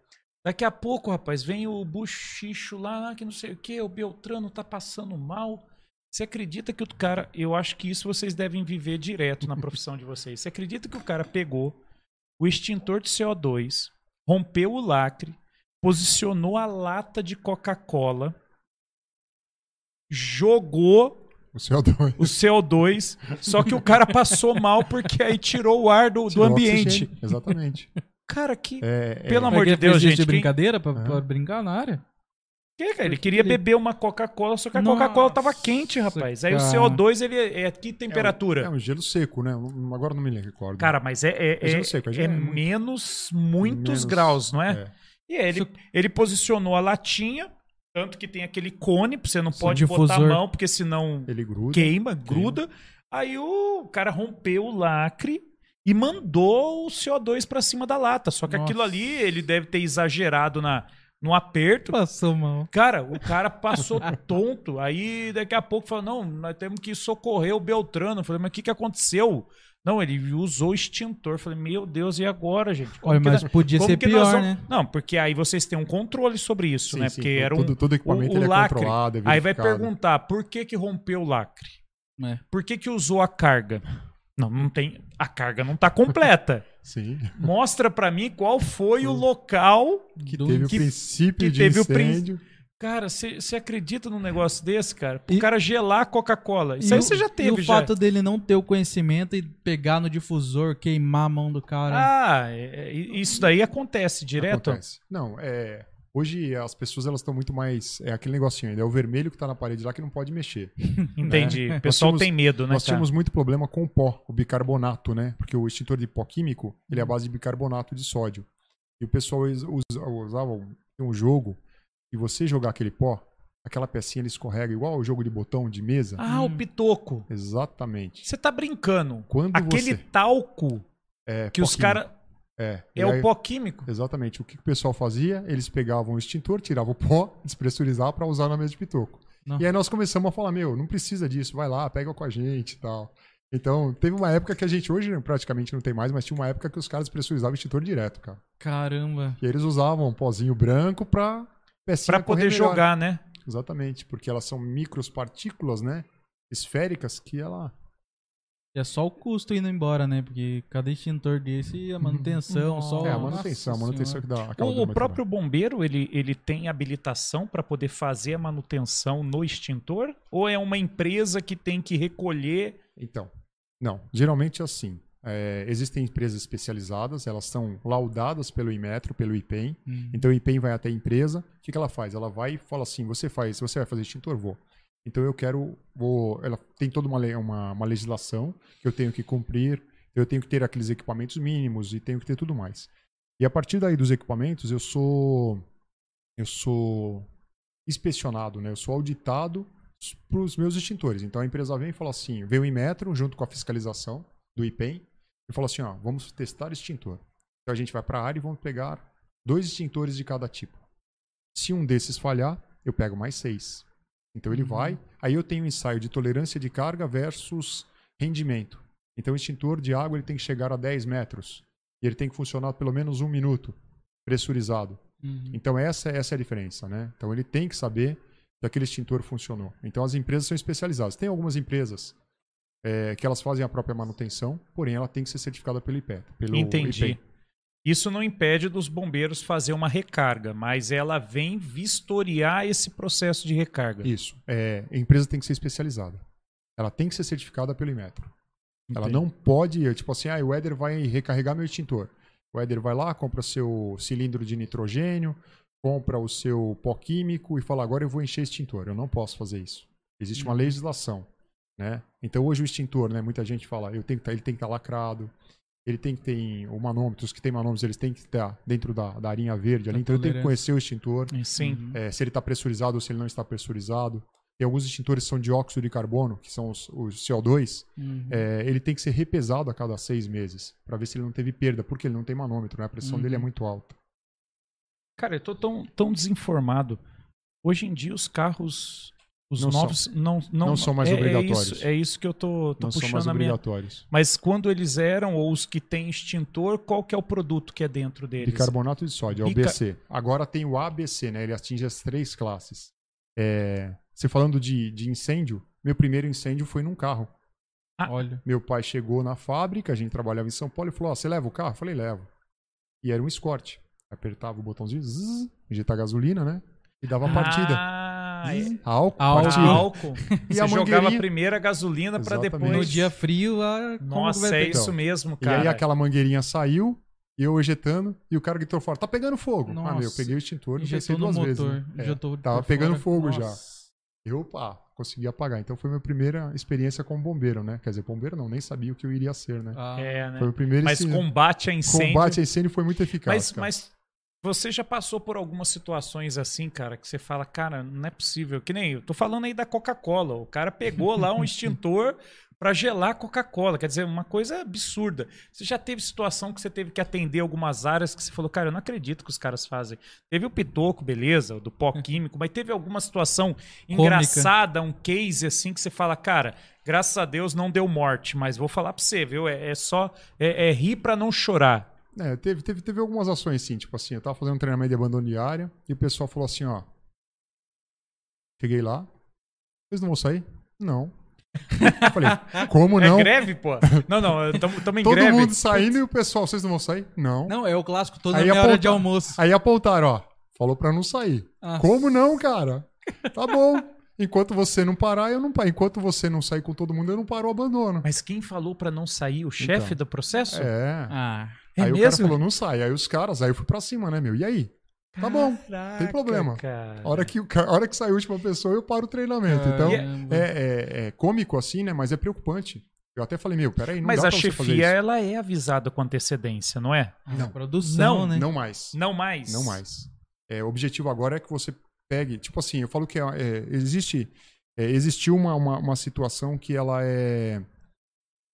Daqui a pouco, rapaz, vem o buchicho lá, que não sei o que, o Beltrano tá passando mal. Você acredita que o cara. Eu acho que isso vocês devem viver direto na profissão de vocês. Você acredita que o cara pegou o extintor de CO2, rompeu o lacre, posicionou a lata de Coca-Cola, jogou O CO2. o CO2, só que o cara passou mal porque aí tirou o ar do, do ambiente. oxigênio, Exatamente. Cara, que. É, é, Pelo amor Mas de ele Deus, gente. de quem- brincadeira pra, Aham. pra brincar na área? que, cara? Ele queria ele- beber uma Coca-Cola, só que a Coca-Cola tava quente, rapaz. Aí o cara. CO2, ele é, é que temperatura? É um gelo seco, né? Agora não me lembro. recordo. Cara, mas é, é, É gelo é- seco, é é é menos muitos Menos- graus, não é? E aí ele, Isso- ele posicionou a latinha, tanto que tem aquele cone, você não pode botar a difusor. mão, porque senão gruda. queima, gruda. Aí o cara rompeu o lacre e mandou o CO2 pra cima da lata. Só que Nossa. aquilo ali, ele deve ter exagerado na, no aperto. Passou mal. Cara, o cara passou [laughs] tonto. Aí daqui a pouco falou: não, nós temos que socorrer o Beltrano. Eu falei, mas o que, que aconteceu? Não, ele usou o extintor. Eu falei, meu Deus, e agora, gente? Como Olha, mas nós- podia ser pior, vamos- né? Não, porque aí vocês têm um controle sobre isso, Sim, né? sim, Porque era um. todo, todo equipamento o- o é lacre. controlado, é Aí vai perguntar, por que que rompeu o lacre? É. Por que que usou a carga? Não, não tem. A carga não tá completa. [laughs] Sim. Mostra pra mim qual foi o local. Que Do- teve o que- princípio que de teve o prin- incêndio. Cara, você acredita num negócio desse, cara? O E- cara gelar a Coca-Cola. Isso E aí você já E teve, o já. fato dele não ter o conhecimento e pegar no difusor, queimar a mão do cara. Ah, é- é- isso daí acontece direto? Acontece. Não, é. Hoje as pessoas elas estão muito mais. É aquele negocinho ainda. É o vermelho que tá na parede lá que não pode mexer. [laughs] Entendi. É. O pessoal tínhamos- tem medo, né, Nós cara? tínhamos muito problema com o pó, o bicarbonato, né? Porque o extintor de pó químico, ele é a base de bicarbonato de sódio. E o pessoal us- usa- usava um jogo e você jogar aquele pó, aquela pecinha ele escorrega igual o jogo de botão de mesa. Ah, o Hum. pitoco. Exatamente. Você tá brincando. Quando Aquele você talco é, que os caras. é, É e o aí- pó químico. Exatamente. O que o pessoal fazia? Eles pegavam o extintor, tiravam o pó, [laughs] despressurizar para usar na mesa de pitoco. Não. E aí nós começamos a falar, meu, não precisa disso, vai lá, pega com a gente e tal. Então, teve uma época que a gente hoje praticamente não tem mais, mas tinha uma época que os caras pressurizavam o extintor direto, cara. Caramba. E eles usavam um pozinho branco pra Pra poder melhor. jogar, né? Exatamente, porque elas são micropartículas, né? Esféricas que ela. É só o custo indo embora, né? Porque cada extintor desse, a manutenção, só. é, a manutenção, a manutenção Senhora. que dá. acaba O, o próprio bombeiro, ele, ele tem habilitação para poder fazer a manutenção no extintor? Ou é uma empresa que tem que recolher? Então, não. Geralmente é assim. É, existem empresas especializadas, elas são laudadas pelo Inmetro, pelo IPEM. Hum. Então o IPEM vai até a empresa. O que, que ela faz? Ela vai e fala assim: você faz, você vai fazer extintor? Vou. Então eu quero. Vou, ela tem toda uma, uma, uma legislação que eu tenho que cumprir. Eu tenho que ter aqueles equipamentos mínimos e tenho que ter tudo mais. E a partir daí dos equipamentos, eu sou eu sou inspecionado, né? Eu sou auditado para os meus extintores. Então a empresa vem e fala assim, vem o Inmetro junto com a fiscalização do IPEM e fala assim, ó, vamos testar extintor. Então a gente vai para a área e vamos pegar dois extintores de cada tipo. Se um desses falhar, eu pego mais seis. Então ele Uhum. vai. Aí eu tenho um ensaio de tolerância de carga versus rendimento. Então o extintor de água ele tem que chegar a 10 metros. E ele tem que funcionar pelo menos um minuto, pressurizado. Uhum. Então essa, essa é a diferença, né? Então ele tem que saber que aquele extintor funcionou. Então as empresas são especializadas. Tem algumas empresas é, que elas fazem a própria manutenção, porém ela tem que ser certificada pelo IPET. Pelo Entendi. Isso não impede dos bombeiros fazer uma recarga, mas ela vem vistoriar esse processo de recarga. Isso. É, a empresa tem que ser especializada. Ela tem que ser certificada pelo Imetro. Ela Entendi. não pode, tipo assim, ah, o Éder vai recarregar meu extintor. O Éder vai lá, compra seu cilindro de nitrogênio, compra o seu pó químico e fala, agora eu vou encher extintor. Eu não posso fazer isso. Existe uma Uhum. legislação, né? Então hoje o extintor, né, muita gente fala, eu tenho que tá- ele tem que estar lacrado, ele tem que ter o manômetro, os que tem manômetros, eles têm que estar dentro da, da arinha verde ali. Então eu tenho que conhecer o extintor Sim. Uhum. é, se ele está pressurizado ou se ele não está pressurizado. Tem alguns extintores que são dióxido de carbono, que são os, os CO2. Uhum. é, ele tem que ser repesado a cada seis meses para ver se ele não teve perda, porque ele não tem manômetro, né? a pressão Uhum. dele é muito alta. Cara, eu tô tão, tão desinformado. Hoje em dia os carros, os Não novos, não, não, Não são mais é, obrigatórios. É isso, é isso que eu tô, tô não são puxando mais a minha. obrigatórios. Mas quando eles eram, ou os que têm extintor, qual que é o produto que é dentro deles? Bicarbonato de sódio, é o Bica- BC. Agora tem o ABC, né? Ele atinge as três classes. É, Você falando de, de incêndio, meu primeiro incêndio foi num carro. Olha. Meu pai chegou na fábrica, a gente trabalhava em São Paulo e falou: ó, você leva o carro? Eu falei, levo. E era um Escort. Apertava o botãozinho, zzz, injetar gasolina, né? E dava a partida. Ah, é. Zzz, álcool, Álcool. álcool. [laughs] E Você a jogava primeiro a gasolina para depois. No dia frio lá. Nossa, é isso mesmo, E cara. aí aquela mangueirinha saiu, e eu ejetando, e o cara gritou fora, tá pegando fogo. Ah, meu, eu Nossa. peguei o extintor, não pensei duas vezes. motor. né? É, tava pegando fora. fogo já. Nossa. Eu, pá, consegui apagar. Então foi minha primeira experiência como bombeiro, né? Quer dizer, bombeiro não, nem sabia o que eu iria ser, né? Ah, É, né? Foi o primeiro Mas combate a incêndio. Combate a incêndio foi muito eficaz. mas, cara. mas você já passou por algumas situações assim, cara, que você fala, cara, não é possível. Que nem eu tô falando aí da Coca-Cola. O cara pegou lá um extintor pra gelar Coca-Cola. Quer dizer, uma coisa absurda. Você já teve situação que você teve que atender algumas áreas que você falou, cara, eu não acredito que os caras fazem. Teve o pitoco, beleza, do pó [laughs] químico, mas teve alguma situação engraçada, um case assim que você fala, cara, graças a Deus não deu morte, mas vou falar pra você, viu? É, é só é, é rir pra não chorar. É, teve, teve, teve algumas ações assim, tipo assim, eu tava fazendo um treinamento de abandono de área e o pessoal falou assim, ó. Cheguei lá. Vocês não vão sair? Não. Eu falei, [laughs] como não? É greve, pô? Não, não, estamos em Todo greve. mundo saindo e o pessoal, vocês não vão sair? Não. Não, é o clássico toda Aí meia hora aponta- de almoço. Aí apontaram, ó. Falou pra não sair. Ah, Como não, cara? Tá bom. Enquanto você não parar, eu não paro. Enquanto você não sair com todo mundo, eu não paro o abandono. Mas quem falou pra não sair? O chefe Então. do processo? É. Ah, É aí o cara mesmo? falou, não sai. Aí os caras, aí eu fui pra cima, né, meu? E aí? Tá bom. Caraca, tem problema. Cara. A hora que, a hora que sair a última pessoa, eu paro o treinamento. Então, é, é- é cômico assim, né? Mas é preocupante. Eu até falei, meu, peraí, não Mas dá a pra você fazer chefia, isso. ela é avisada com antecedência, não é? Ah, Não. produção, Não, né? Não mais. Não mais. Não mais. É, o objetivo agora é que você pegue. Tipo assim, eu falo que é, é, existe. é, existiu uma, uma, uma situação que ela é.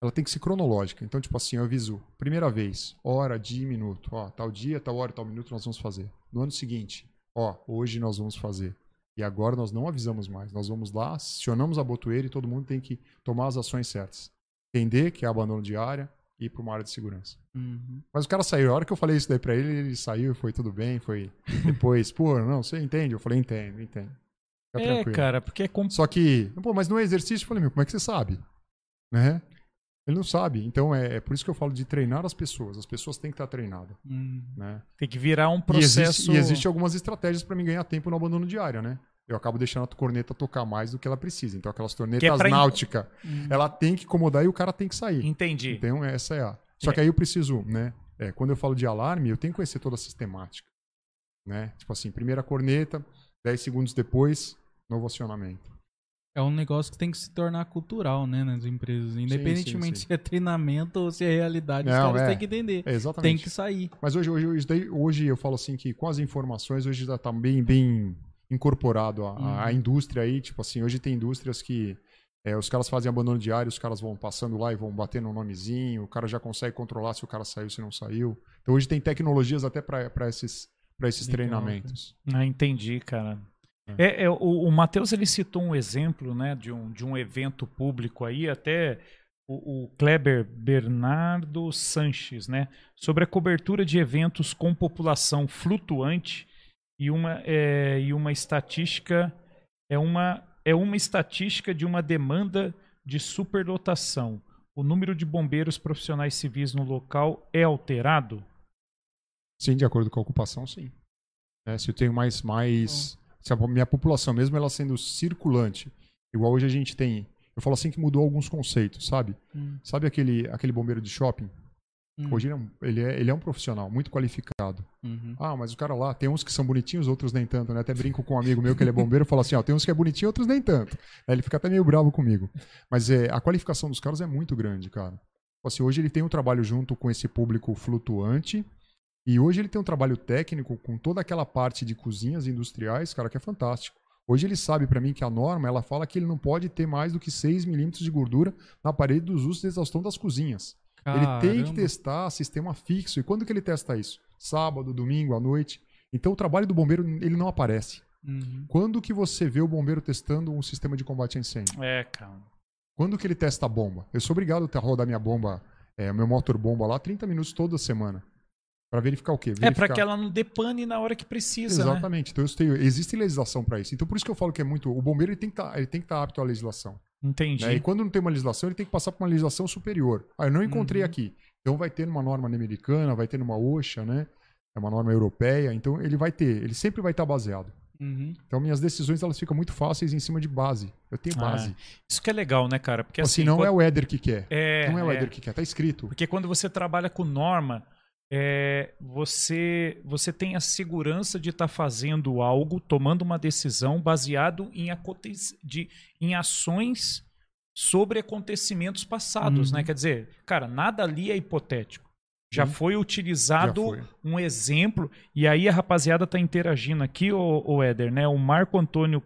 Ela tem que ser cronológica. Então, tipo assim, eu aviso. Primeira vez, hora, dia e minuto. Ó, tal dia, tal hora, tal minuto nós vamos fazer. No ano seguinte, ó, hoje nós vamos fazer. E agora nós não avisamos mais. Nós vamos lá, acionamos a botoeira e todo mundo tem que tomar as ações certas. Entender que é abandono de área e ir para uma área de segurança. Uhum. Mas o cara saiu. A hora que eu falei isso daí pra ele, ele saiu e foi tudo bem. Foi depois, pô, não, você entende? Eu falei, entendo, entendo. Fica É, tranquilo. cara, porque é. Só que, pô, mas não é exercício. Eu falei, meu, como é que você sabe? Né? Ele não sabe. Então é, é por isso que eu falo de treinar as pessoas. As pessoas têm que estar treinadas. Uhum. Né? tem que virar um E processo. existe, e existe algumas estratégias pra mim ganhar tempo no abandono de área, né? Eu acabo deixando a corneta tocar mais do que ela precisa. Então aquelas tornetas pra in- náuticas, Uhum. ela tem que incomodar e o cara tem que sair. Entendi. Então, essa é a. Só É. que aí eu preciso, né? é, quando eu falo de alarme, eu tenho que conhecer toda a sistemática. Né? Tipo assim, primeira corneta, 10 segundos depois, novo acionamento. É um negócio que tem que se tornar cultural, né, nas empresas. Independentemente sim, sim. se é treinamento ou se é realidade, os Não, caras é. têm que entender. É, exatamente. Tem que sair. Mas hoje, hoje, hoje, eu falo assim que com as informações, hoje já tá bem, bem incorporado a, a- a Uhum. indústria aí. Tipo assim, hoje tem indústrias que é, os caras fazem abandono diário, os caras vão passando lá e vão batendo um nomezinho, o cara já consegue controlar se o cara saiu, se não saiu. Então hoje tem tecnologias até para esses, pra esses Legal, treinamentos. Ah, entendi, cara. É, é, o, o Matheus ele citou um exemplo, né, de um, de um evento público aí, até o, o Kleber Bernardo Sanches, né, sobre a cobertura de eventos com população flutuante e uma, é, e uma estatística é uma é uma estatística de uma demanda de superlotação. O número de bombeiros profissionais civis no local é alterado? Sim, de acordo com a ocupação, sim. É, se eu tenho mais, mais, se a minha população mesmo ela sendo circulante, igual hoje a gente tem, eu falo assim que mudou alguns conceitos, sabe? Hum, Sabe aquele, aquele bombeiro de shopping? hum, Hoje ele é, um, ele, é, ele é um profissional, muito qualificado. uhum. Ah, mas o cara lá, tem uns que são bonitinhos, outros nem tanto, né? Até brinco com um amigo meu que ele é bombeiro e fala assim, ó, tem uns que é bonitinho, outros nem tanto. Aí ele fica até meio bravo comigo. Mas é, a qualificação dos caras é muito grande, cara. Tipo Assim, hoje ele tem um trabalho junto com esse público flutuante e hoje ele tem um trabalho técnico com toda aquela parte de cozinhas industriais, cara, que é fantástico. Hoje ele sabe pra mim que a norma, ela fala que ele não pode ter mais do que 6 milímetros de gordura na parede dos usos de exaustão das cozinhas. Ele tem que Caramba. testar sistema fixo. E quando que ele testa isso? Sábado, domingo, à noite. Então o trabalho do bombeiro ele não aparece. Uhum. Quando que você vê o bombeiro testando um sistema de combate a incêndio? É, cara. Quando que ele testa a bomba? Eu sou obrigado a rodar minha bomba, é, meu motor bomba lá 30 minutos toda semana. Pra verificar o quê? É Verificar... para que ela não depane na hora que precisa, né? Exatamente. Então eu tenho, existe legislação para isso. Então por isso que eu falo que é muito. O bombeiro ele tem que tá, estar apto à legislação. Entendi. né? E quando não tem uma legislação, ele tem que passar por uma legislação superior. Ah, eu não encontrei Uhum. aqui. Então vai ter numa norma americana, vai ter numa OSHA, né? É uma norma europeia. Então ele vai ter, ele sempre vai estar baseado. Uhum. Então minhas decisões elas ficam muito fáceis em cima de base. Eu tenho Ah, base. Isso que é legal, né, cara? Porque assim, assim, não quando- é o Éder que quer. é, não é o é. Éder que quer, tá escrito. Porque quando você trabalha com norma, é, você, você tem a segurança de estar fazendo algo, tomando uma decisão baseado em, de, em ações sobre acontecimentos passados, Uhum. né? Quer dizer, cara, nada ali é hipotético. Já Sim. foi utilizado Já foi. um exemplo, e aí a rapaziada tá interagindo aqui, o, o Éder, né? O Marco Antônio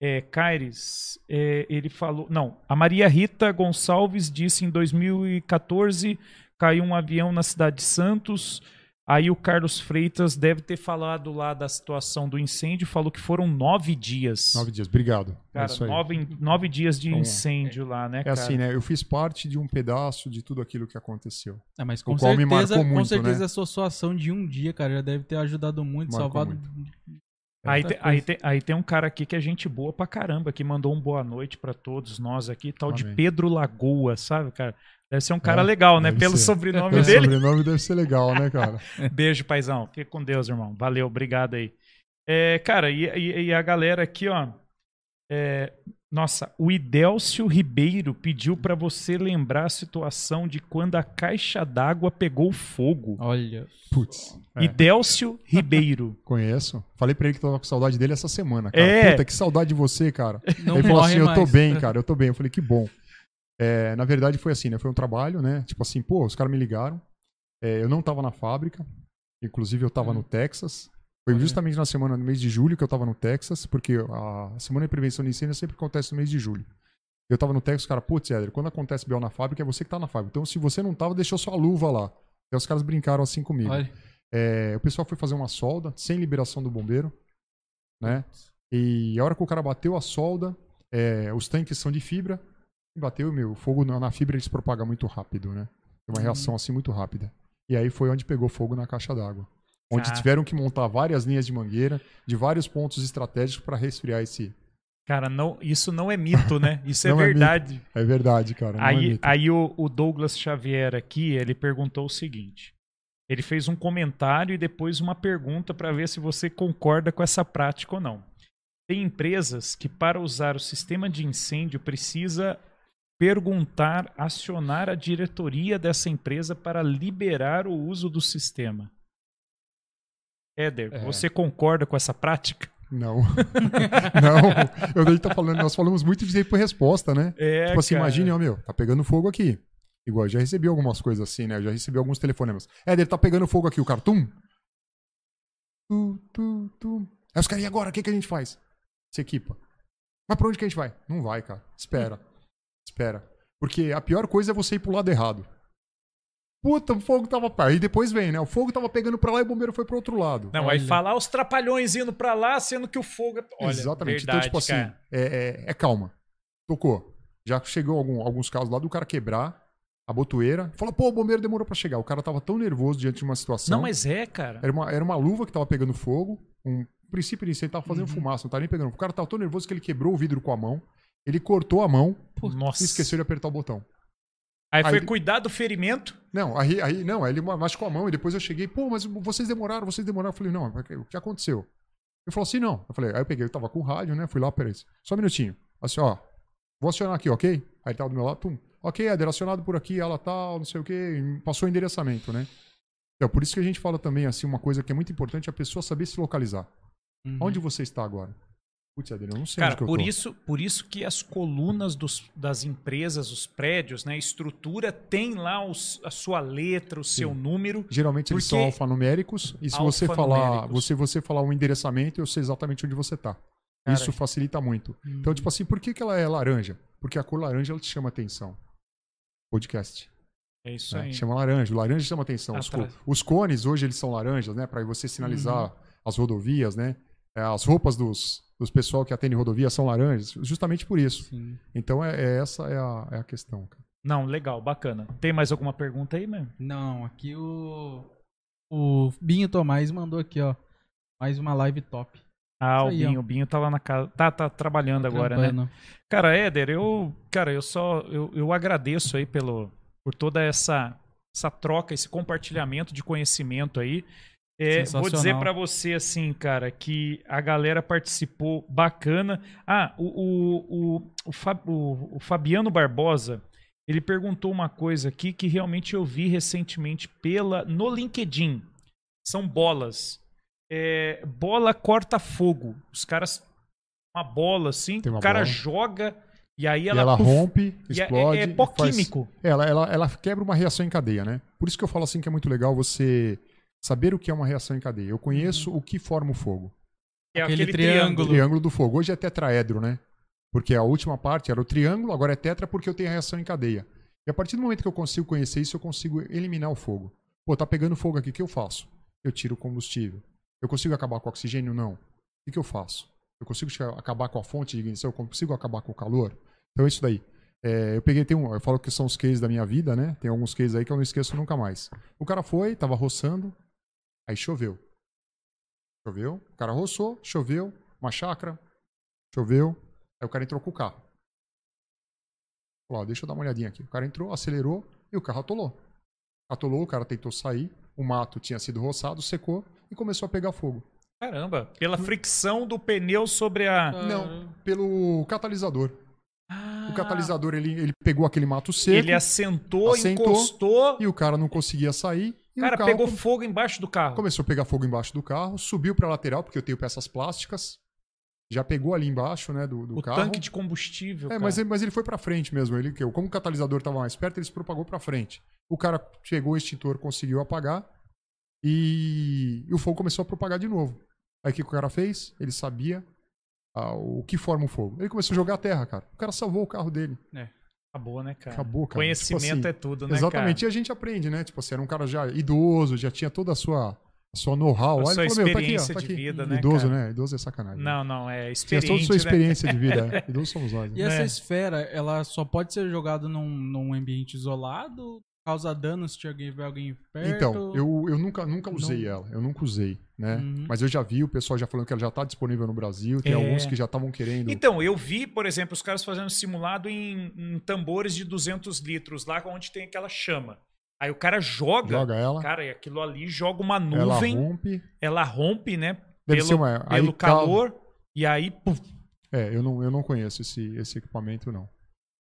é, Caires, é, ele falou. Não, a Maria Rita Gonçalves disse em 2014 caiu um avião na cidade de Santos. Aí o Carlos Freitas deve ter falado lá da situação do incêndio, falou que foram nove dias. Nove dias. Obrigado. é Cara, isso aí. nove, nove dias de Então, incêndio lá, né, É cara? assim, né? Eu fiz parte de um pedaço de tudo aquilo que aconteceu. É, mas com O qual me certeza, marcou com muito, certeza né? a sua, sua ação de um dia, cara, já deve ter ajudado muito, Marcou salvado. Aí, muita te- aí, tem, aí tem um cara aqui que é gente boa pra caramba, que mandou um boa noite pra todos nós aqui, tal de Amém. Pedro Lagoa, sabe, cara? Deve ser um cara É, legal, né? Pelo ser. sobrenome Pelo dele. sobrenome deve ser legal, né, cara? [laughs] Beijo, paizão. Fique com Deus, irmão. Valeu, obrigado aí. É, cara, e, e- e a galera aqui, ó. é, nossa, o Idélcio Ribeiro pediu pra você lembrar a situação de quando a caixa d'água pegou fogo. Olha. Putz. [laughs] É, Idélcio Ribeiro. conheço. Falei pra ele que tava com saudade dele essa semana, cara. É. Puta, que saudade de você, cara. Não ele falou assim, eu tô mais. bem, [laughs] cara, eu tô bem. Eu falei, que bom. É, na verdade foi assim, né? Foi um trabalho, né? Tipo assim, pô, os caras me ligaram. É, eu não tava na fábrica. Inclusive eu tava Hum. no Texas. Foi justamente na semana, no mês de julho que eu tava no Texas, porque a semana de prevenção de incêndio sempre acontece no mês de julho. Eu tava no Texas, cara, putz, Éder, quando acontece BO na fábrica, é você que tá na fábrica. Então, se você não tava, deixou sua luva lá. Aí os caras brincaram assim comigo. É, o pessoal foi fazer uma solda, sem liberação do bombeiro, né? E a hora que o cara bateu a solda, é, os tanques são de fibra, e bateu, meu, o fogo na, fibra ele se propaga muito rápido, né? Tem uma Uhum. reação assim muito rápida. E aí foi onde pegou fogo na caixa d'água. Onde Ah. tiveram que montar várias linhas de mangueira, de vários pontos estratégicos para resfriar esse. Cara, não, isso não é mito, né? [laughs] Isso é é verdade. É verdade, cara. Não é Aí, mito. aí o, o Douglas Xavier aqui, ele perguntou o seguinte. Ele fez um comentário e depois uma pergunta para ver se você concorda com essa prática ou não. Tem empresas que para usar o sistema de incêndio precisa perguntar, acionar a diretoria dessa empresa para liberar o uso do sistema. Éder, É. você concorda com essa prática? Não. [laughs] não. Eu nem tô falando, nós falamos muito de tempo e resposta, né? É, tipo assim, cara. imagine, ó, meu, tá pegando fogo aqui. Igual, eu já recebi algumas coisas assim, né? Eu já recebi alguns telefonemas. É, ele tá pegando fogo aqui, o cara, tum. Tu, tu, tu. Aí os caras, e agora? O que, que a gente faz? Se equipa. Mas pra onde que a gente vai? Não vai, cara. Espera. Espera. Porque a pior coisa é você ir pro lado errado. Puta, o fogo tava. Aí depois vem, né? O fogo tava pegando pra lá e o bombeiro foi pro outro lado. Não, aí Olha. falar os trapalhões indo pra lá, sendo que o fogo é. Olha, Exatamente. Verdade, então, tipo assim, é, é- é calma. Tocou. Já chegou algum- alguns casos lá do cara quebrar a botoeira. Falou, pô, o bombeiro demorou pra chegar. O cara tava tão nervoso diante de uma situação. Não, mas é, cara. Era uma, era uma luva que tava pegando fogo. Um princípio disso, ele tava Uhum. fazendo fumaça, não tava nem pegando. O cara tava tão nervoso que ele quebrou o vidro com a mão. Ele cortou a mão Nossa. e esqueceu de apertar o botão. Aí foi Aí- cuidar do ferimento. Não, aí, aí não, aí ele machucou a mão e depois eu cheguei, pô, mas vocês demoraram, vocês demoraram. Eu falei, não, o que aconteceu? Ele falou assim, não. Eu falei, aí eu peguei, eu tava com o rádio, né? Fui lá, peraí, só um minutinho. Assim, ó, vou acionar aqui, ok? Aí ele tava do meu lado, pum. Ok, Éder, acionado por aqui, ela tal, não sei o quê, passou o endereçamento, né? Então, por isso que a gente fala também, assim, uma coisa que é muito importante, é a pessoa saber se localizar. Uhum. Onde você está agora? Putz, eu não sei Cara, por tô. isso, por isso que as colunas dos- das empresas, os prédios, né, a estrutura tem lá os- a sua letra, o seu número. Geralmente eles são alfanuméricos e se você falar, você, você falar um endereçamento, eu sei exatamente onde você tá. Cara, Isso facilita muito. Então, tipo assim, por que, que ela é laranja? Porque a cor laranja ela te chama atenção. Podcast. É isso né? aí. Chama laranja. O laranja chama atenção. Os, co- os cones hoje eles são laranjas, né? Para você sinalizar Uhum. as rodovias, né? É, As roupas dos, dos pessoal que atendem rodovia são laranjas, justamente por isso. Sim. Então é, é essa é a, é a questão. cara. Não, legal, bacana. Tem mais alguma pergunta aí, mesmo? Não, aqui o. O Binho Tomás mandou aqui, ó. Mais uma live top. Ah, o aí, Binho, ó. o Binho tá lá na casa. Tá, tá trabalhando agora, né? Cara, Éder, eu, cara, eu só eu, eu agradeço aí pelo por toda essa essa troca, esse compartilhamento de conhecimento aí. É, vou dizer pra você assim, cara, que a galera participou bacana. Ah, o, o, o, o, Fa- o- o Fabiano Barbosa, ele perguntou uma coisa aqui que realmente eu vi recentemente pela no LinkedIn. São bolas. É, bola corta fogo. Os caras uma bola assim, uma o cara bola. joga e aí E ela, ela puf, rompe, e é- explode. é, é e pó faz- químico. Ela, ela, ela quebra uma reação em cadeia, né? Por isso que eu falo assim que é muito legal você saber o que é uma reação em cadeia. Eu conheço o que forma o fogo. É Aquele aquele triângulo. triângulo. Triângulo do fogo. Hoje é tetraedro, né? Porque a última parte era o triângulo, agora é tetra porque eu tenho a reação em cadeia. E a partir do momento que eu consigo conhecer isso, eu consigo eliminar o fogo. Pô, tá pegando fogo aqui, o que eu faço? Eu tiro o combustível. Eu consigo acabar com o oxigênio? Não. O que, que eu faço? Eu consigo acabar com a fonte de ignição? Eu consigo acabar com o calor? Então é isso daí. É, eu peguei, tem um, eu falo que são os cases da minha vida, né? Tem alguns cases aí que eu não esqueço nunca mais. O cara foi, tava roçando, aí choveu. Choveu, o cara roçou, choveu, uma chácara, choveu, aí o cara entrou com o carro. Falou, ó, deixa eu dar uma olhadinha aqui. O cara entrou, acelerou e o carro atolou. Atolou, o cara tentou sair, o mato tinha sido roçado, secou e começou a pegar fogo. Caramba, pela fricção do pneu sobre a. Não, pelo catalisador. Ah, O catalisador, ele, ele pegou aquele mato seco Ele assentou, Assentou. encostou. e o cara não conseguia sair. E O cara o carro pegou come- fogo embaixo do carro. começou a pegar fogo embaixo do carro, subiu pra lateral, porque eu tenho peças plásticas. Já pegou ali embaixo, né, do, do o carro. tanque de combustível. É, cara. mas, ele- mas ele foi pra frente mesmo. Ele, que- como o catalisador estava mais perto, ele se propagou pra frente. O cara pegou o extintor, conseguiu apagar e, e o fogo começou a propagar de novo. Aí o que o cara fez? Ele sabia ah, o que forma o fogo. Ele começou a jogar a terra, cara. O cara salvou o carro dele. Acabou, né, cara? Acabou, cara. Conhecimento Tipo assim, é tudo, né, Exatamente. cara? E a gente aprende, né? Tipo assim, era um cara já idoso, já tinha toda a sua, a sua know-how. A sua ele falou, meu, tá aqui, ó, experiência tá de aqui. vida, né, Idoso, cara? né? Idoso é sacanagem. Não, não, é Tinha experiente. toda a sua né? experiência de vida. [laughs] é. Idoso somos nós. E Né? essa É. esfera, ela só pode ser jogada num, num ambiente isolado? Causa danos se alguém tiver alguém perto? Então, eu, eu nunca, nunca usei Não. ela. Eu nunca usei, né? Uhum. Mas eu já vi o pessoal já falando que ela já está disponível no Brasil. Tem É. alguns que já estavam querendo. Então, eu vi, por exemplo, os caras fazendo simulado em, em tambores de 200 litros, lá onde tem aquela chama. Aí o cara joga, Joga ela, cara, e aquilo ali joga uma ela nuvem, ela rompe, rompe. né? Deve pelo ser uma. aí pelo cal- calor, e aí, puf, É, eu não, eu não conheço esse, esse equipamento, não.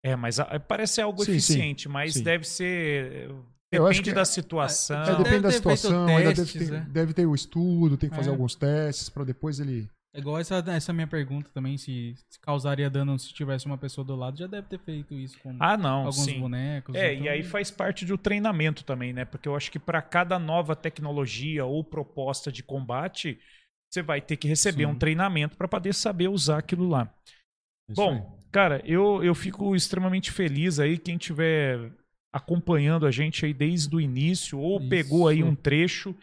É, mas ah, parece algo Sim, eficiente, mas sim. deve ser. Eu acho Depende que- da situação. É, deve depende da ter feito situação, ainda deve testes, ter, né? deve ter o estudo, tem que fazer É. alguns testes para depois ele. É igual essa, essa minha pergunta também, se, se causaria dano se tivesse uma pessoa do lado, já deve ter feito isso com Ah, não, alguns sim. bonecos. É, então- e aí faz parte do treinamento também, né? Porque eu acho que para cada nova tecnologia ou proposta de combate, você vai ter que receber Sim. um treinamento para poder saber usar aquilo lá. Isso. Bom, cara, eu, eu fico extremamente feliz aí quem estiver acompanhando a gente aí desde o início ou Isso. pegou aí um trecho.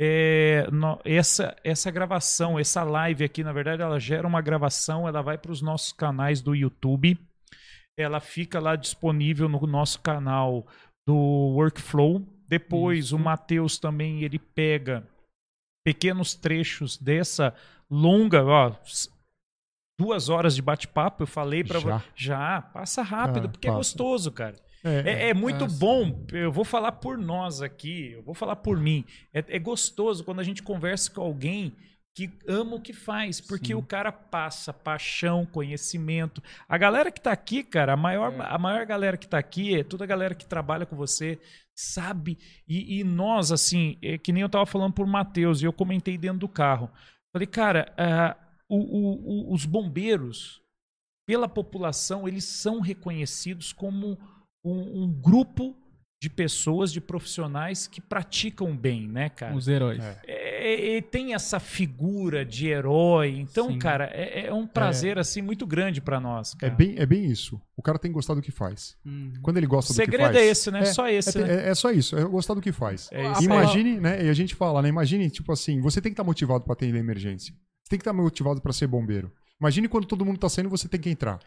É, no- essa, essa gravação, essa live aqui, na verdade, ela gera uma gravação, ela vai para os nossos canais do YouTube. Ela fica lá disponível no nosso canal do Workflow. Depois Isso. o Matheus também ele pega pequenos trechos dessa longa, ó, duas horas de bate-papo. Eu falei para Já? já passa rápido Ah, porque é passa. gostoso, cara. É, É, é muito é bom. Eu vou falar por nós aqui, eu vou falar por mim. É, é gostoso quando a gente conversa com alguém que ama o que faz, porque Sim. o cara passa paixão, conhecimento. A galera que tá aqui, cara, a maior, É. a maior galera que tá aqui é toda a galera que trabalha com você, sabe? E, e nós, assim, é que nem eu tava falando por Matheus, e eu comentei dentro do carro. Falei, cara, ah, o- o- o- os bombeiros, pela população, eles são reconhecidos como um, um grupo de pessoas, de profissionais que praticam bem, né, cara? Os heróis. É. É, é, tem essa figura de herói. Então, Sim. cara, é, é um prazer assim muito grande pra nós. é, Cara. bem, é bem isso. O cara tem que gostar do que faz. Uhum. Quando ele o gosta do que segredo faz. é esse, né? É, Só esse. É, né? é- é só isso, é gostar do que faz. É Imagine, né? E a gente fala, né? Imagine, tipo assim, você tem que estar motivado para atender a emergência. Você tem que estar motivado para ser bombeiro. Imagine quando todo mundo tá saindo, você tem que entrar.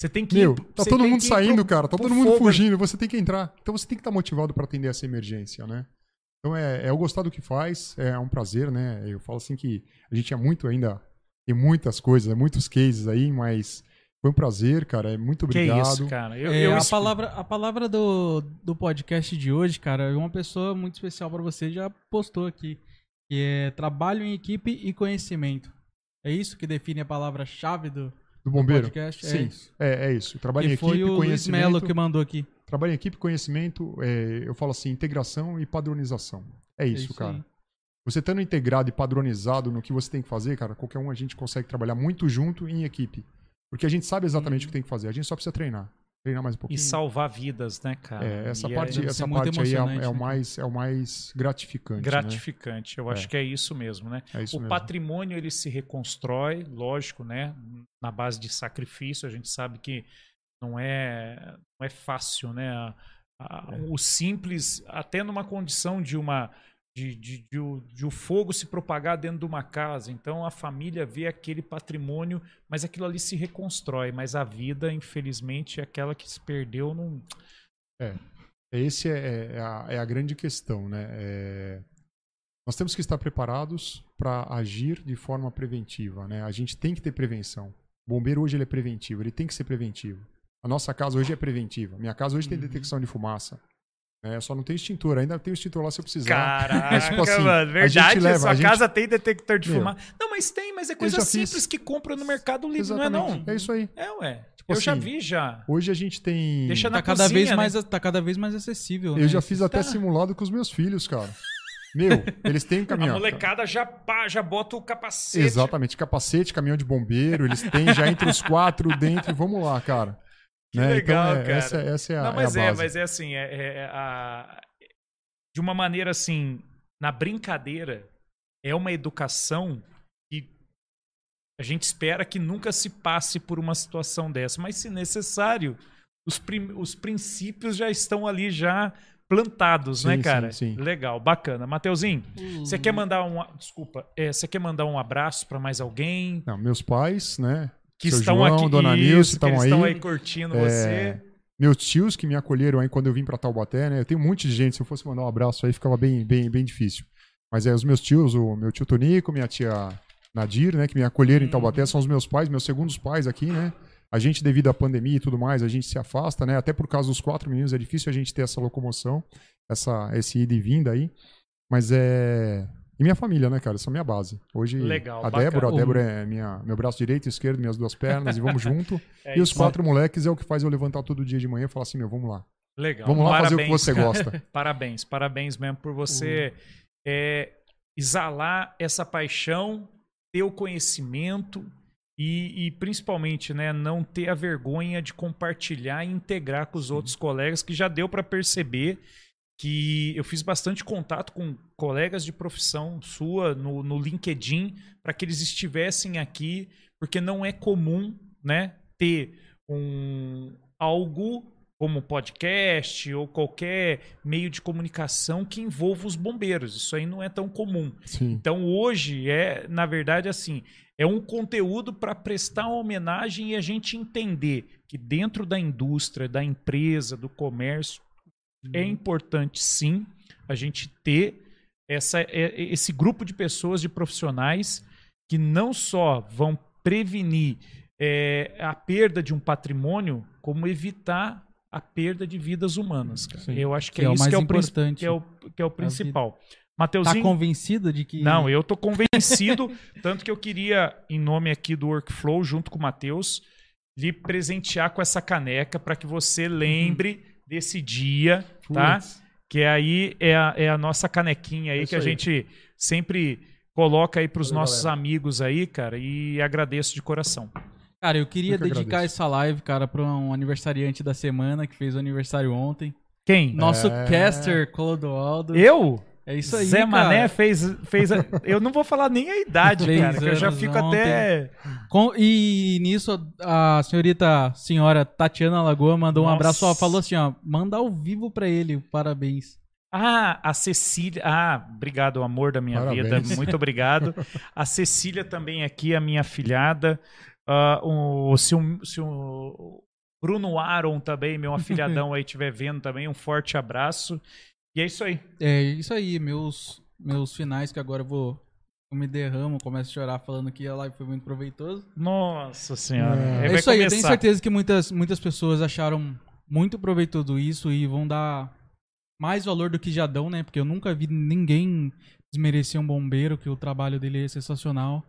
Você tem que Meu, ir- tá todo mundo que saindo, pro- cara. Tá todo mundo fogo. fugindo, você tem que entrar. Então você tem que estar motivado para atender essa emergência, né? Então é, é o gostar do que faz, é um prazer, né? Eu falo assim que a gente é muito ainda, tem muitas coisas, muitos cases aí, mas foi um prazer, cara. É muito Que obrigado. isso, cara. Eu, É, eu a, palavra, a palavra do, do podcast de hoje, cara, uma pessoa muito especial pra você já postou aqui, que é trabalho em equipe e conhecimento. É isso que define a palavra-chave do Do bombeiro. podcast? É Sim, isso. é, é isso. Trabalho Que em foi equipe, o Luiz conhecimento. Melo que mandou aqui. Trabalho em equipe, conhecimento, é, eu falo assim, integração e padronização. É isso, isso cara. aí. Você estando integrado e padronizado no que você tem que fazer, cara, qualquer um a gente consegue trabalhar muito junto em equipe. Porque a gente sabe exatamente o que tem que fazer. A gente só precisa treinar. Treinar mais um E pouquinho. salvar vidas, né, cara? É, essa E parte, deve essa parte aí é, é o né, mais, é o mais gratificante. né? gratificante. Eu acho É. que é isso mesmo, né? É isso o mesmo. patrimônio ele se reconstrói, lógico, né? Na base de sacrifício, a gente sabe que não é, não é fácil, né? A- a- É. O simples, até numa condição de uma de, de, de o, de o fogo se propagar dentro de uma casa. Então a família vê aquele patrimônio, mas aquilo ali se reconstrói. Mas a vida, infelizmente, é aquela que se perdeu num. Esse é, é a, é a grande questão, né? É, Nós temos que estar preparados para agir de forma preventiva, né? A gente tem que ter prevenção. O bombeiro hoje ele é preventivo, ele tem que ser preventivo. A nossa casa hoje é preventiva. Minha casa hoje tem Uhum. detecção de fumaça. Né? só não tem extintor, ainda tem o extintor lá se eu precisar. Caraca, Mas, tipo assim, mano, a verdade, gente leva, sua a gente- casa tem detector de fumaça. Não, mas tem, mas é coisa já fiz. simples que compra no Mercado Livre, não é Exatamente. não? É isso aí. É, ué. Tipo eu já assim, vi já. Hoje a gente tem. Deixa na Tá cada, cozinha, vez né? mais, tá cada vez mais acessível. Eu né? já fiz até Tá. simulado com os meus filhos, cara. Meu, eles têm um [laughs] A caminhão. molecada já, pá, já bota o capacete. Exatamente, capacete, caminhão de bombeiro, eles têm já entre os quatro dentro. Vamos lá, cara. Que Né? legal, então, é, cara. Essa, essa é a, Não, mas é a é, mas é assim, é, é- é a... de uma maneira assim, na brincadeira, é uma educação que a gente espera que nunca se passe por uma situação dessa, mas se necessário, os, prim- os princípios já estão ali já plantados, Sim, né, sim, cara? sim. Legal, bacana. Mateuzinho, Uhum. você quer mandar um, desculpa, é, você quer mandar um abraço para mais alguém Não, meus pais, né? Que Seu estão João, aqui, Dona isso, Nilce, estão aí. estão aí curtindo É, você. Meus tios que me acolheram aí quando eu vim pra Taubaté, né? Eu tenho um monte de gente, se eu fosse mandar um abraço aí ficava bem, bem, bem difícil. Mas é os meus tios, o meu tio Tonico, minha tia Nadir, né? Que me acolheram em Taubaté, são os meus pais, meus segundos pais aqui, né? A gente, devido à pandemia e tudo mais, a gente se afasta, né? Até por causa dos quatro meninos, é difícil a gente ter essa locomoção, essa, esse ida e vinda aí. Mas é. E minha família, né, cara? É a minha base. Hoje, Legal, a bacana. Débora, a Débora é minha, meu braço direito e esquerdo, minhas duas pernas, e vamos [laughs] junto. É e os quatro moleques é o que faz eu levantar todo dia de manhã e falar assim, meu, vamos lá. Legal. Vamos lá fazer o que Parabéns, você cara. gosta. [laughs] Parabéns, parabéns mesmo por você Uhum. é, exalar essa paixão, ter o conhecimento e, e, principalmente né, não ter a vergonha de compartilhar e integrar com os outros colegas, que já deu para perceber que eu fiz bastante contato com colegas de profissão sua no, no LinkedIn para que eles estivessem aqui, porque não é comum né, ter um, algo como podcast ou qualquer meio de comunicação que envolva os bombeiros. Isso aí não é tão comum. Sim. Então hoje é, na verdade, assim, é um conteúdo para prestar homenagem e a gente entender que dentro da indústria, da empresa, do comércio, é importante sim a gente ter essa, é, esse grupo de pessoas, de profissionais, que não só vão prevenir é, a perda de um patrimônio, como evitar a perda de vidas humanas. Cara. Sim. Eu acho que, Que é, é isso que é o, importante que é o, que é o principal. Tá Mateuzinho, convencido de que. não, eu tô convencido, [laughs] tanto que eu queria, em nome aqui do Workflow, junto com o Matheus, lhe presentear com essa caneca para que você lembre desse dia, tá? Que aí é a, é a nossa canequinha aí É que isso a aí. gente sempre coloca aí para os nossos galera. amigos aí, cara, e agradeço de coração. Cara, eu queria Eu que dedicar agradeço. essa live, cara, pra um aniversariante da semana que fez o aniversário ontem. Quem? Nosso É. caster Clodoaldo. Eu? É isso aí, Zé cara. Mané fez, fez a- eu não vou falar nem a idade, [laughs] cara, que eu já fico ontem. até Com- e nisso, a senhorita senhora Tatiana Lagoa mandou um Nossa. abraço, ó, falou assim, ó, manda ao vivo pra ele, parabéns. Ah, a Cecília. Ah, obrigado, amor da minha Parabéns. vida. Muito obrigado. A Cecília também aqui, a minha filhada. Ah, o, se, o, se o Bruno Aron também, meu afilhadão aí, estiver vendo também, um forte abraço. E é isso aí. É isso aí, meus, meus finais que agora eu vou. Eu me derramo, começo a chorar falando que a live foi muito proveitosa. Nossa senhora. É. É isso aí, eu tenho certeza que muitas, muitas pessoas acharam muito proveitoso isso e vão dar mais valor do que já dão, né? Porque eu nunca vi ninguém desmerecer um bombeiro, que o trabalho dele é sensacional.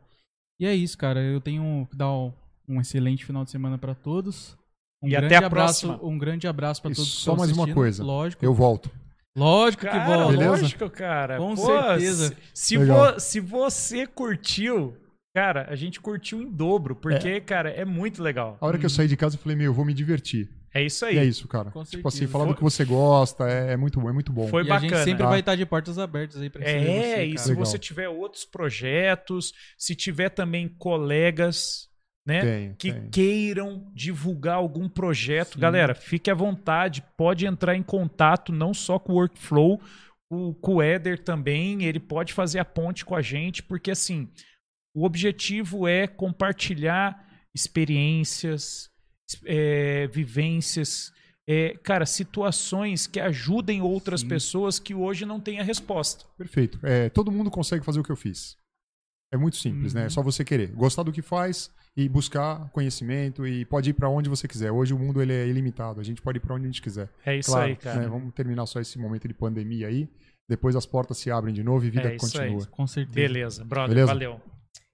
E é isso, cara. Eu tenho que dar um excelente final de semana pra todos. Um E grande até a abraço, próxima. um grande abraço pra E todos que só mais uma coisa. Lógico. Eu volto. Lógico que Cara, volta. Beleza? lógico, cara. Com Pô, certeza. Se, vo- se você curtiu, cara, a gente curtiu em dobro, porque, cara, é muito legal. A hora que eu saí de casa, eu falei, meu, eu vou me divertir. É isso aí. E é isso, cara. Com tipo assim, certeza. falar do Foi- que você gosta é, é muito, é muito bom. Foi e a gente bacana. sempre tá? vai estar de portas abertas aí pra É, você, e se Legal. você tiver outros projetos, se tiver também colegas, né, Tem, que tem. queiram divulgar algum projeto, Sim. galera, fique à vontade, pode entrar em contato não só com o Workflow, o, com o Éder também, ele pode fazer a ponte com a gente, porque assim, o objetivo é compartilhar experiências, é, vivências, é, cara, situações que ajudem outras Sim. pessoas que hoje não têm a resposta. Perfeito. É, todo mundo consegue fazer o que eu fiz. É muito simples, né? É só você querer. Gostar do que faz e buscar conhecimento e pode ir pra onde você quiser. Hoje o mundo ele é ilimitado. A gente pode ir pra onde a gente quiser. É isso claro, aí, cara. né? Vamos terminar só esse momento de pandemia aí. Depois as portas se abrem de novo e vida É isso aí. continua. Com certeza. Beleza, brother, Beleza? valeu.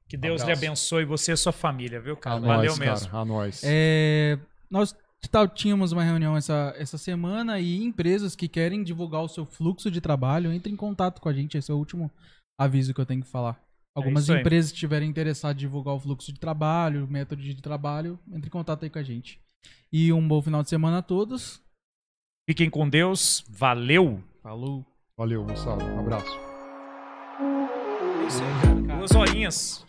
Que Deus lhe Abraço. abençoe você e sua família, viu, cara? A valeu nós, mesmo. cara. A nós. É, nós tá- tínhamos uma reunião essa, essa semana e empresas que querem divulgar o seu fluxo de trabalho, entre em contato com a gente. Esse é o último aviso que eu tenho que falar. Algumas isso aí. empresas que estiverem interessadas em divulgar o fluxo de trabalho, o método de trabalho, entre em contato aí com a gente. E um bom final de semana a todos. Fiquem com Deus. Valeu. Falou! Valeu, moçada. Um abraço. É isso aí, cara. Duas horinhas.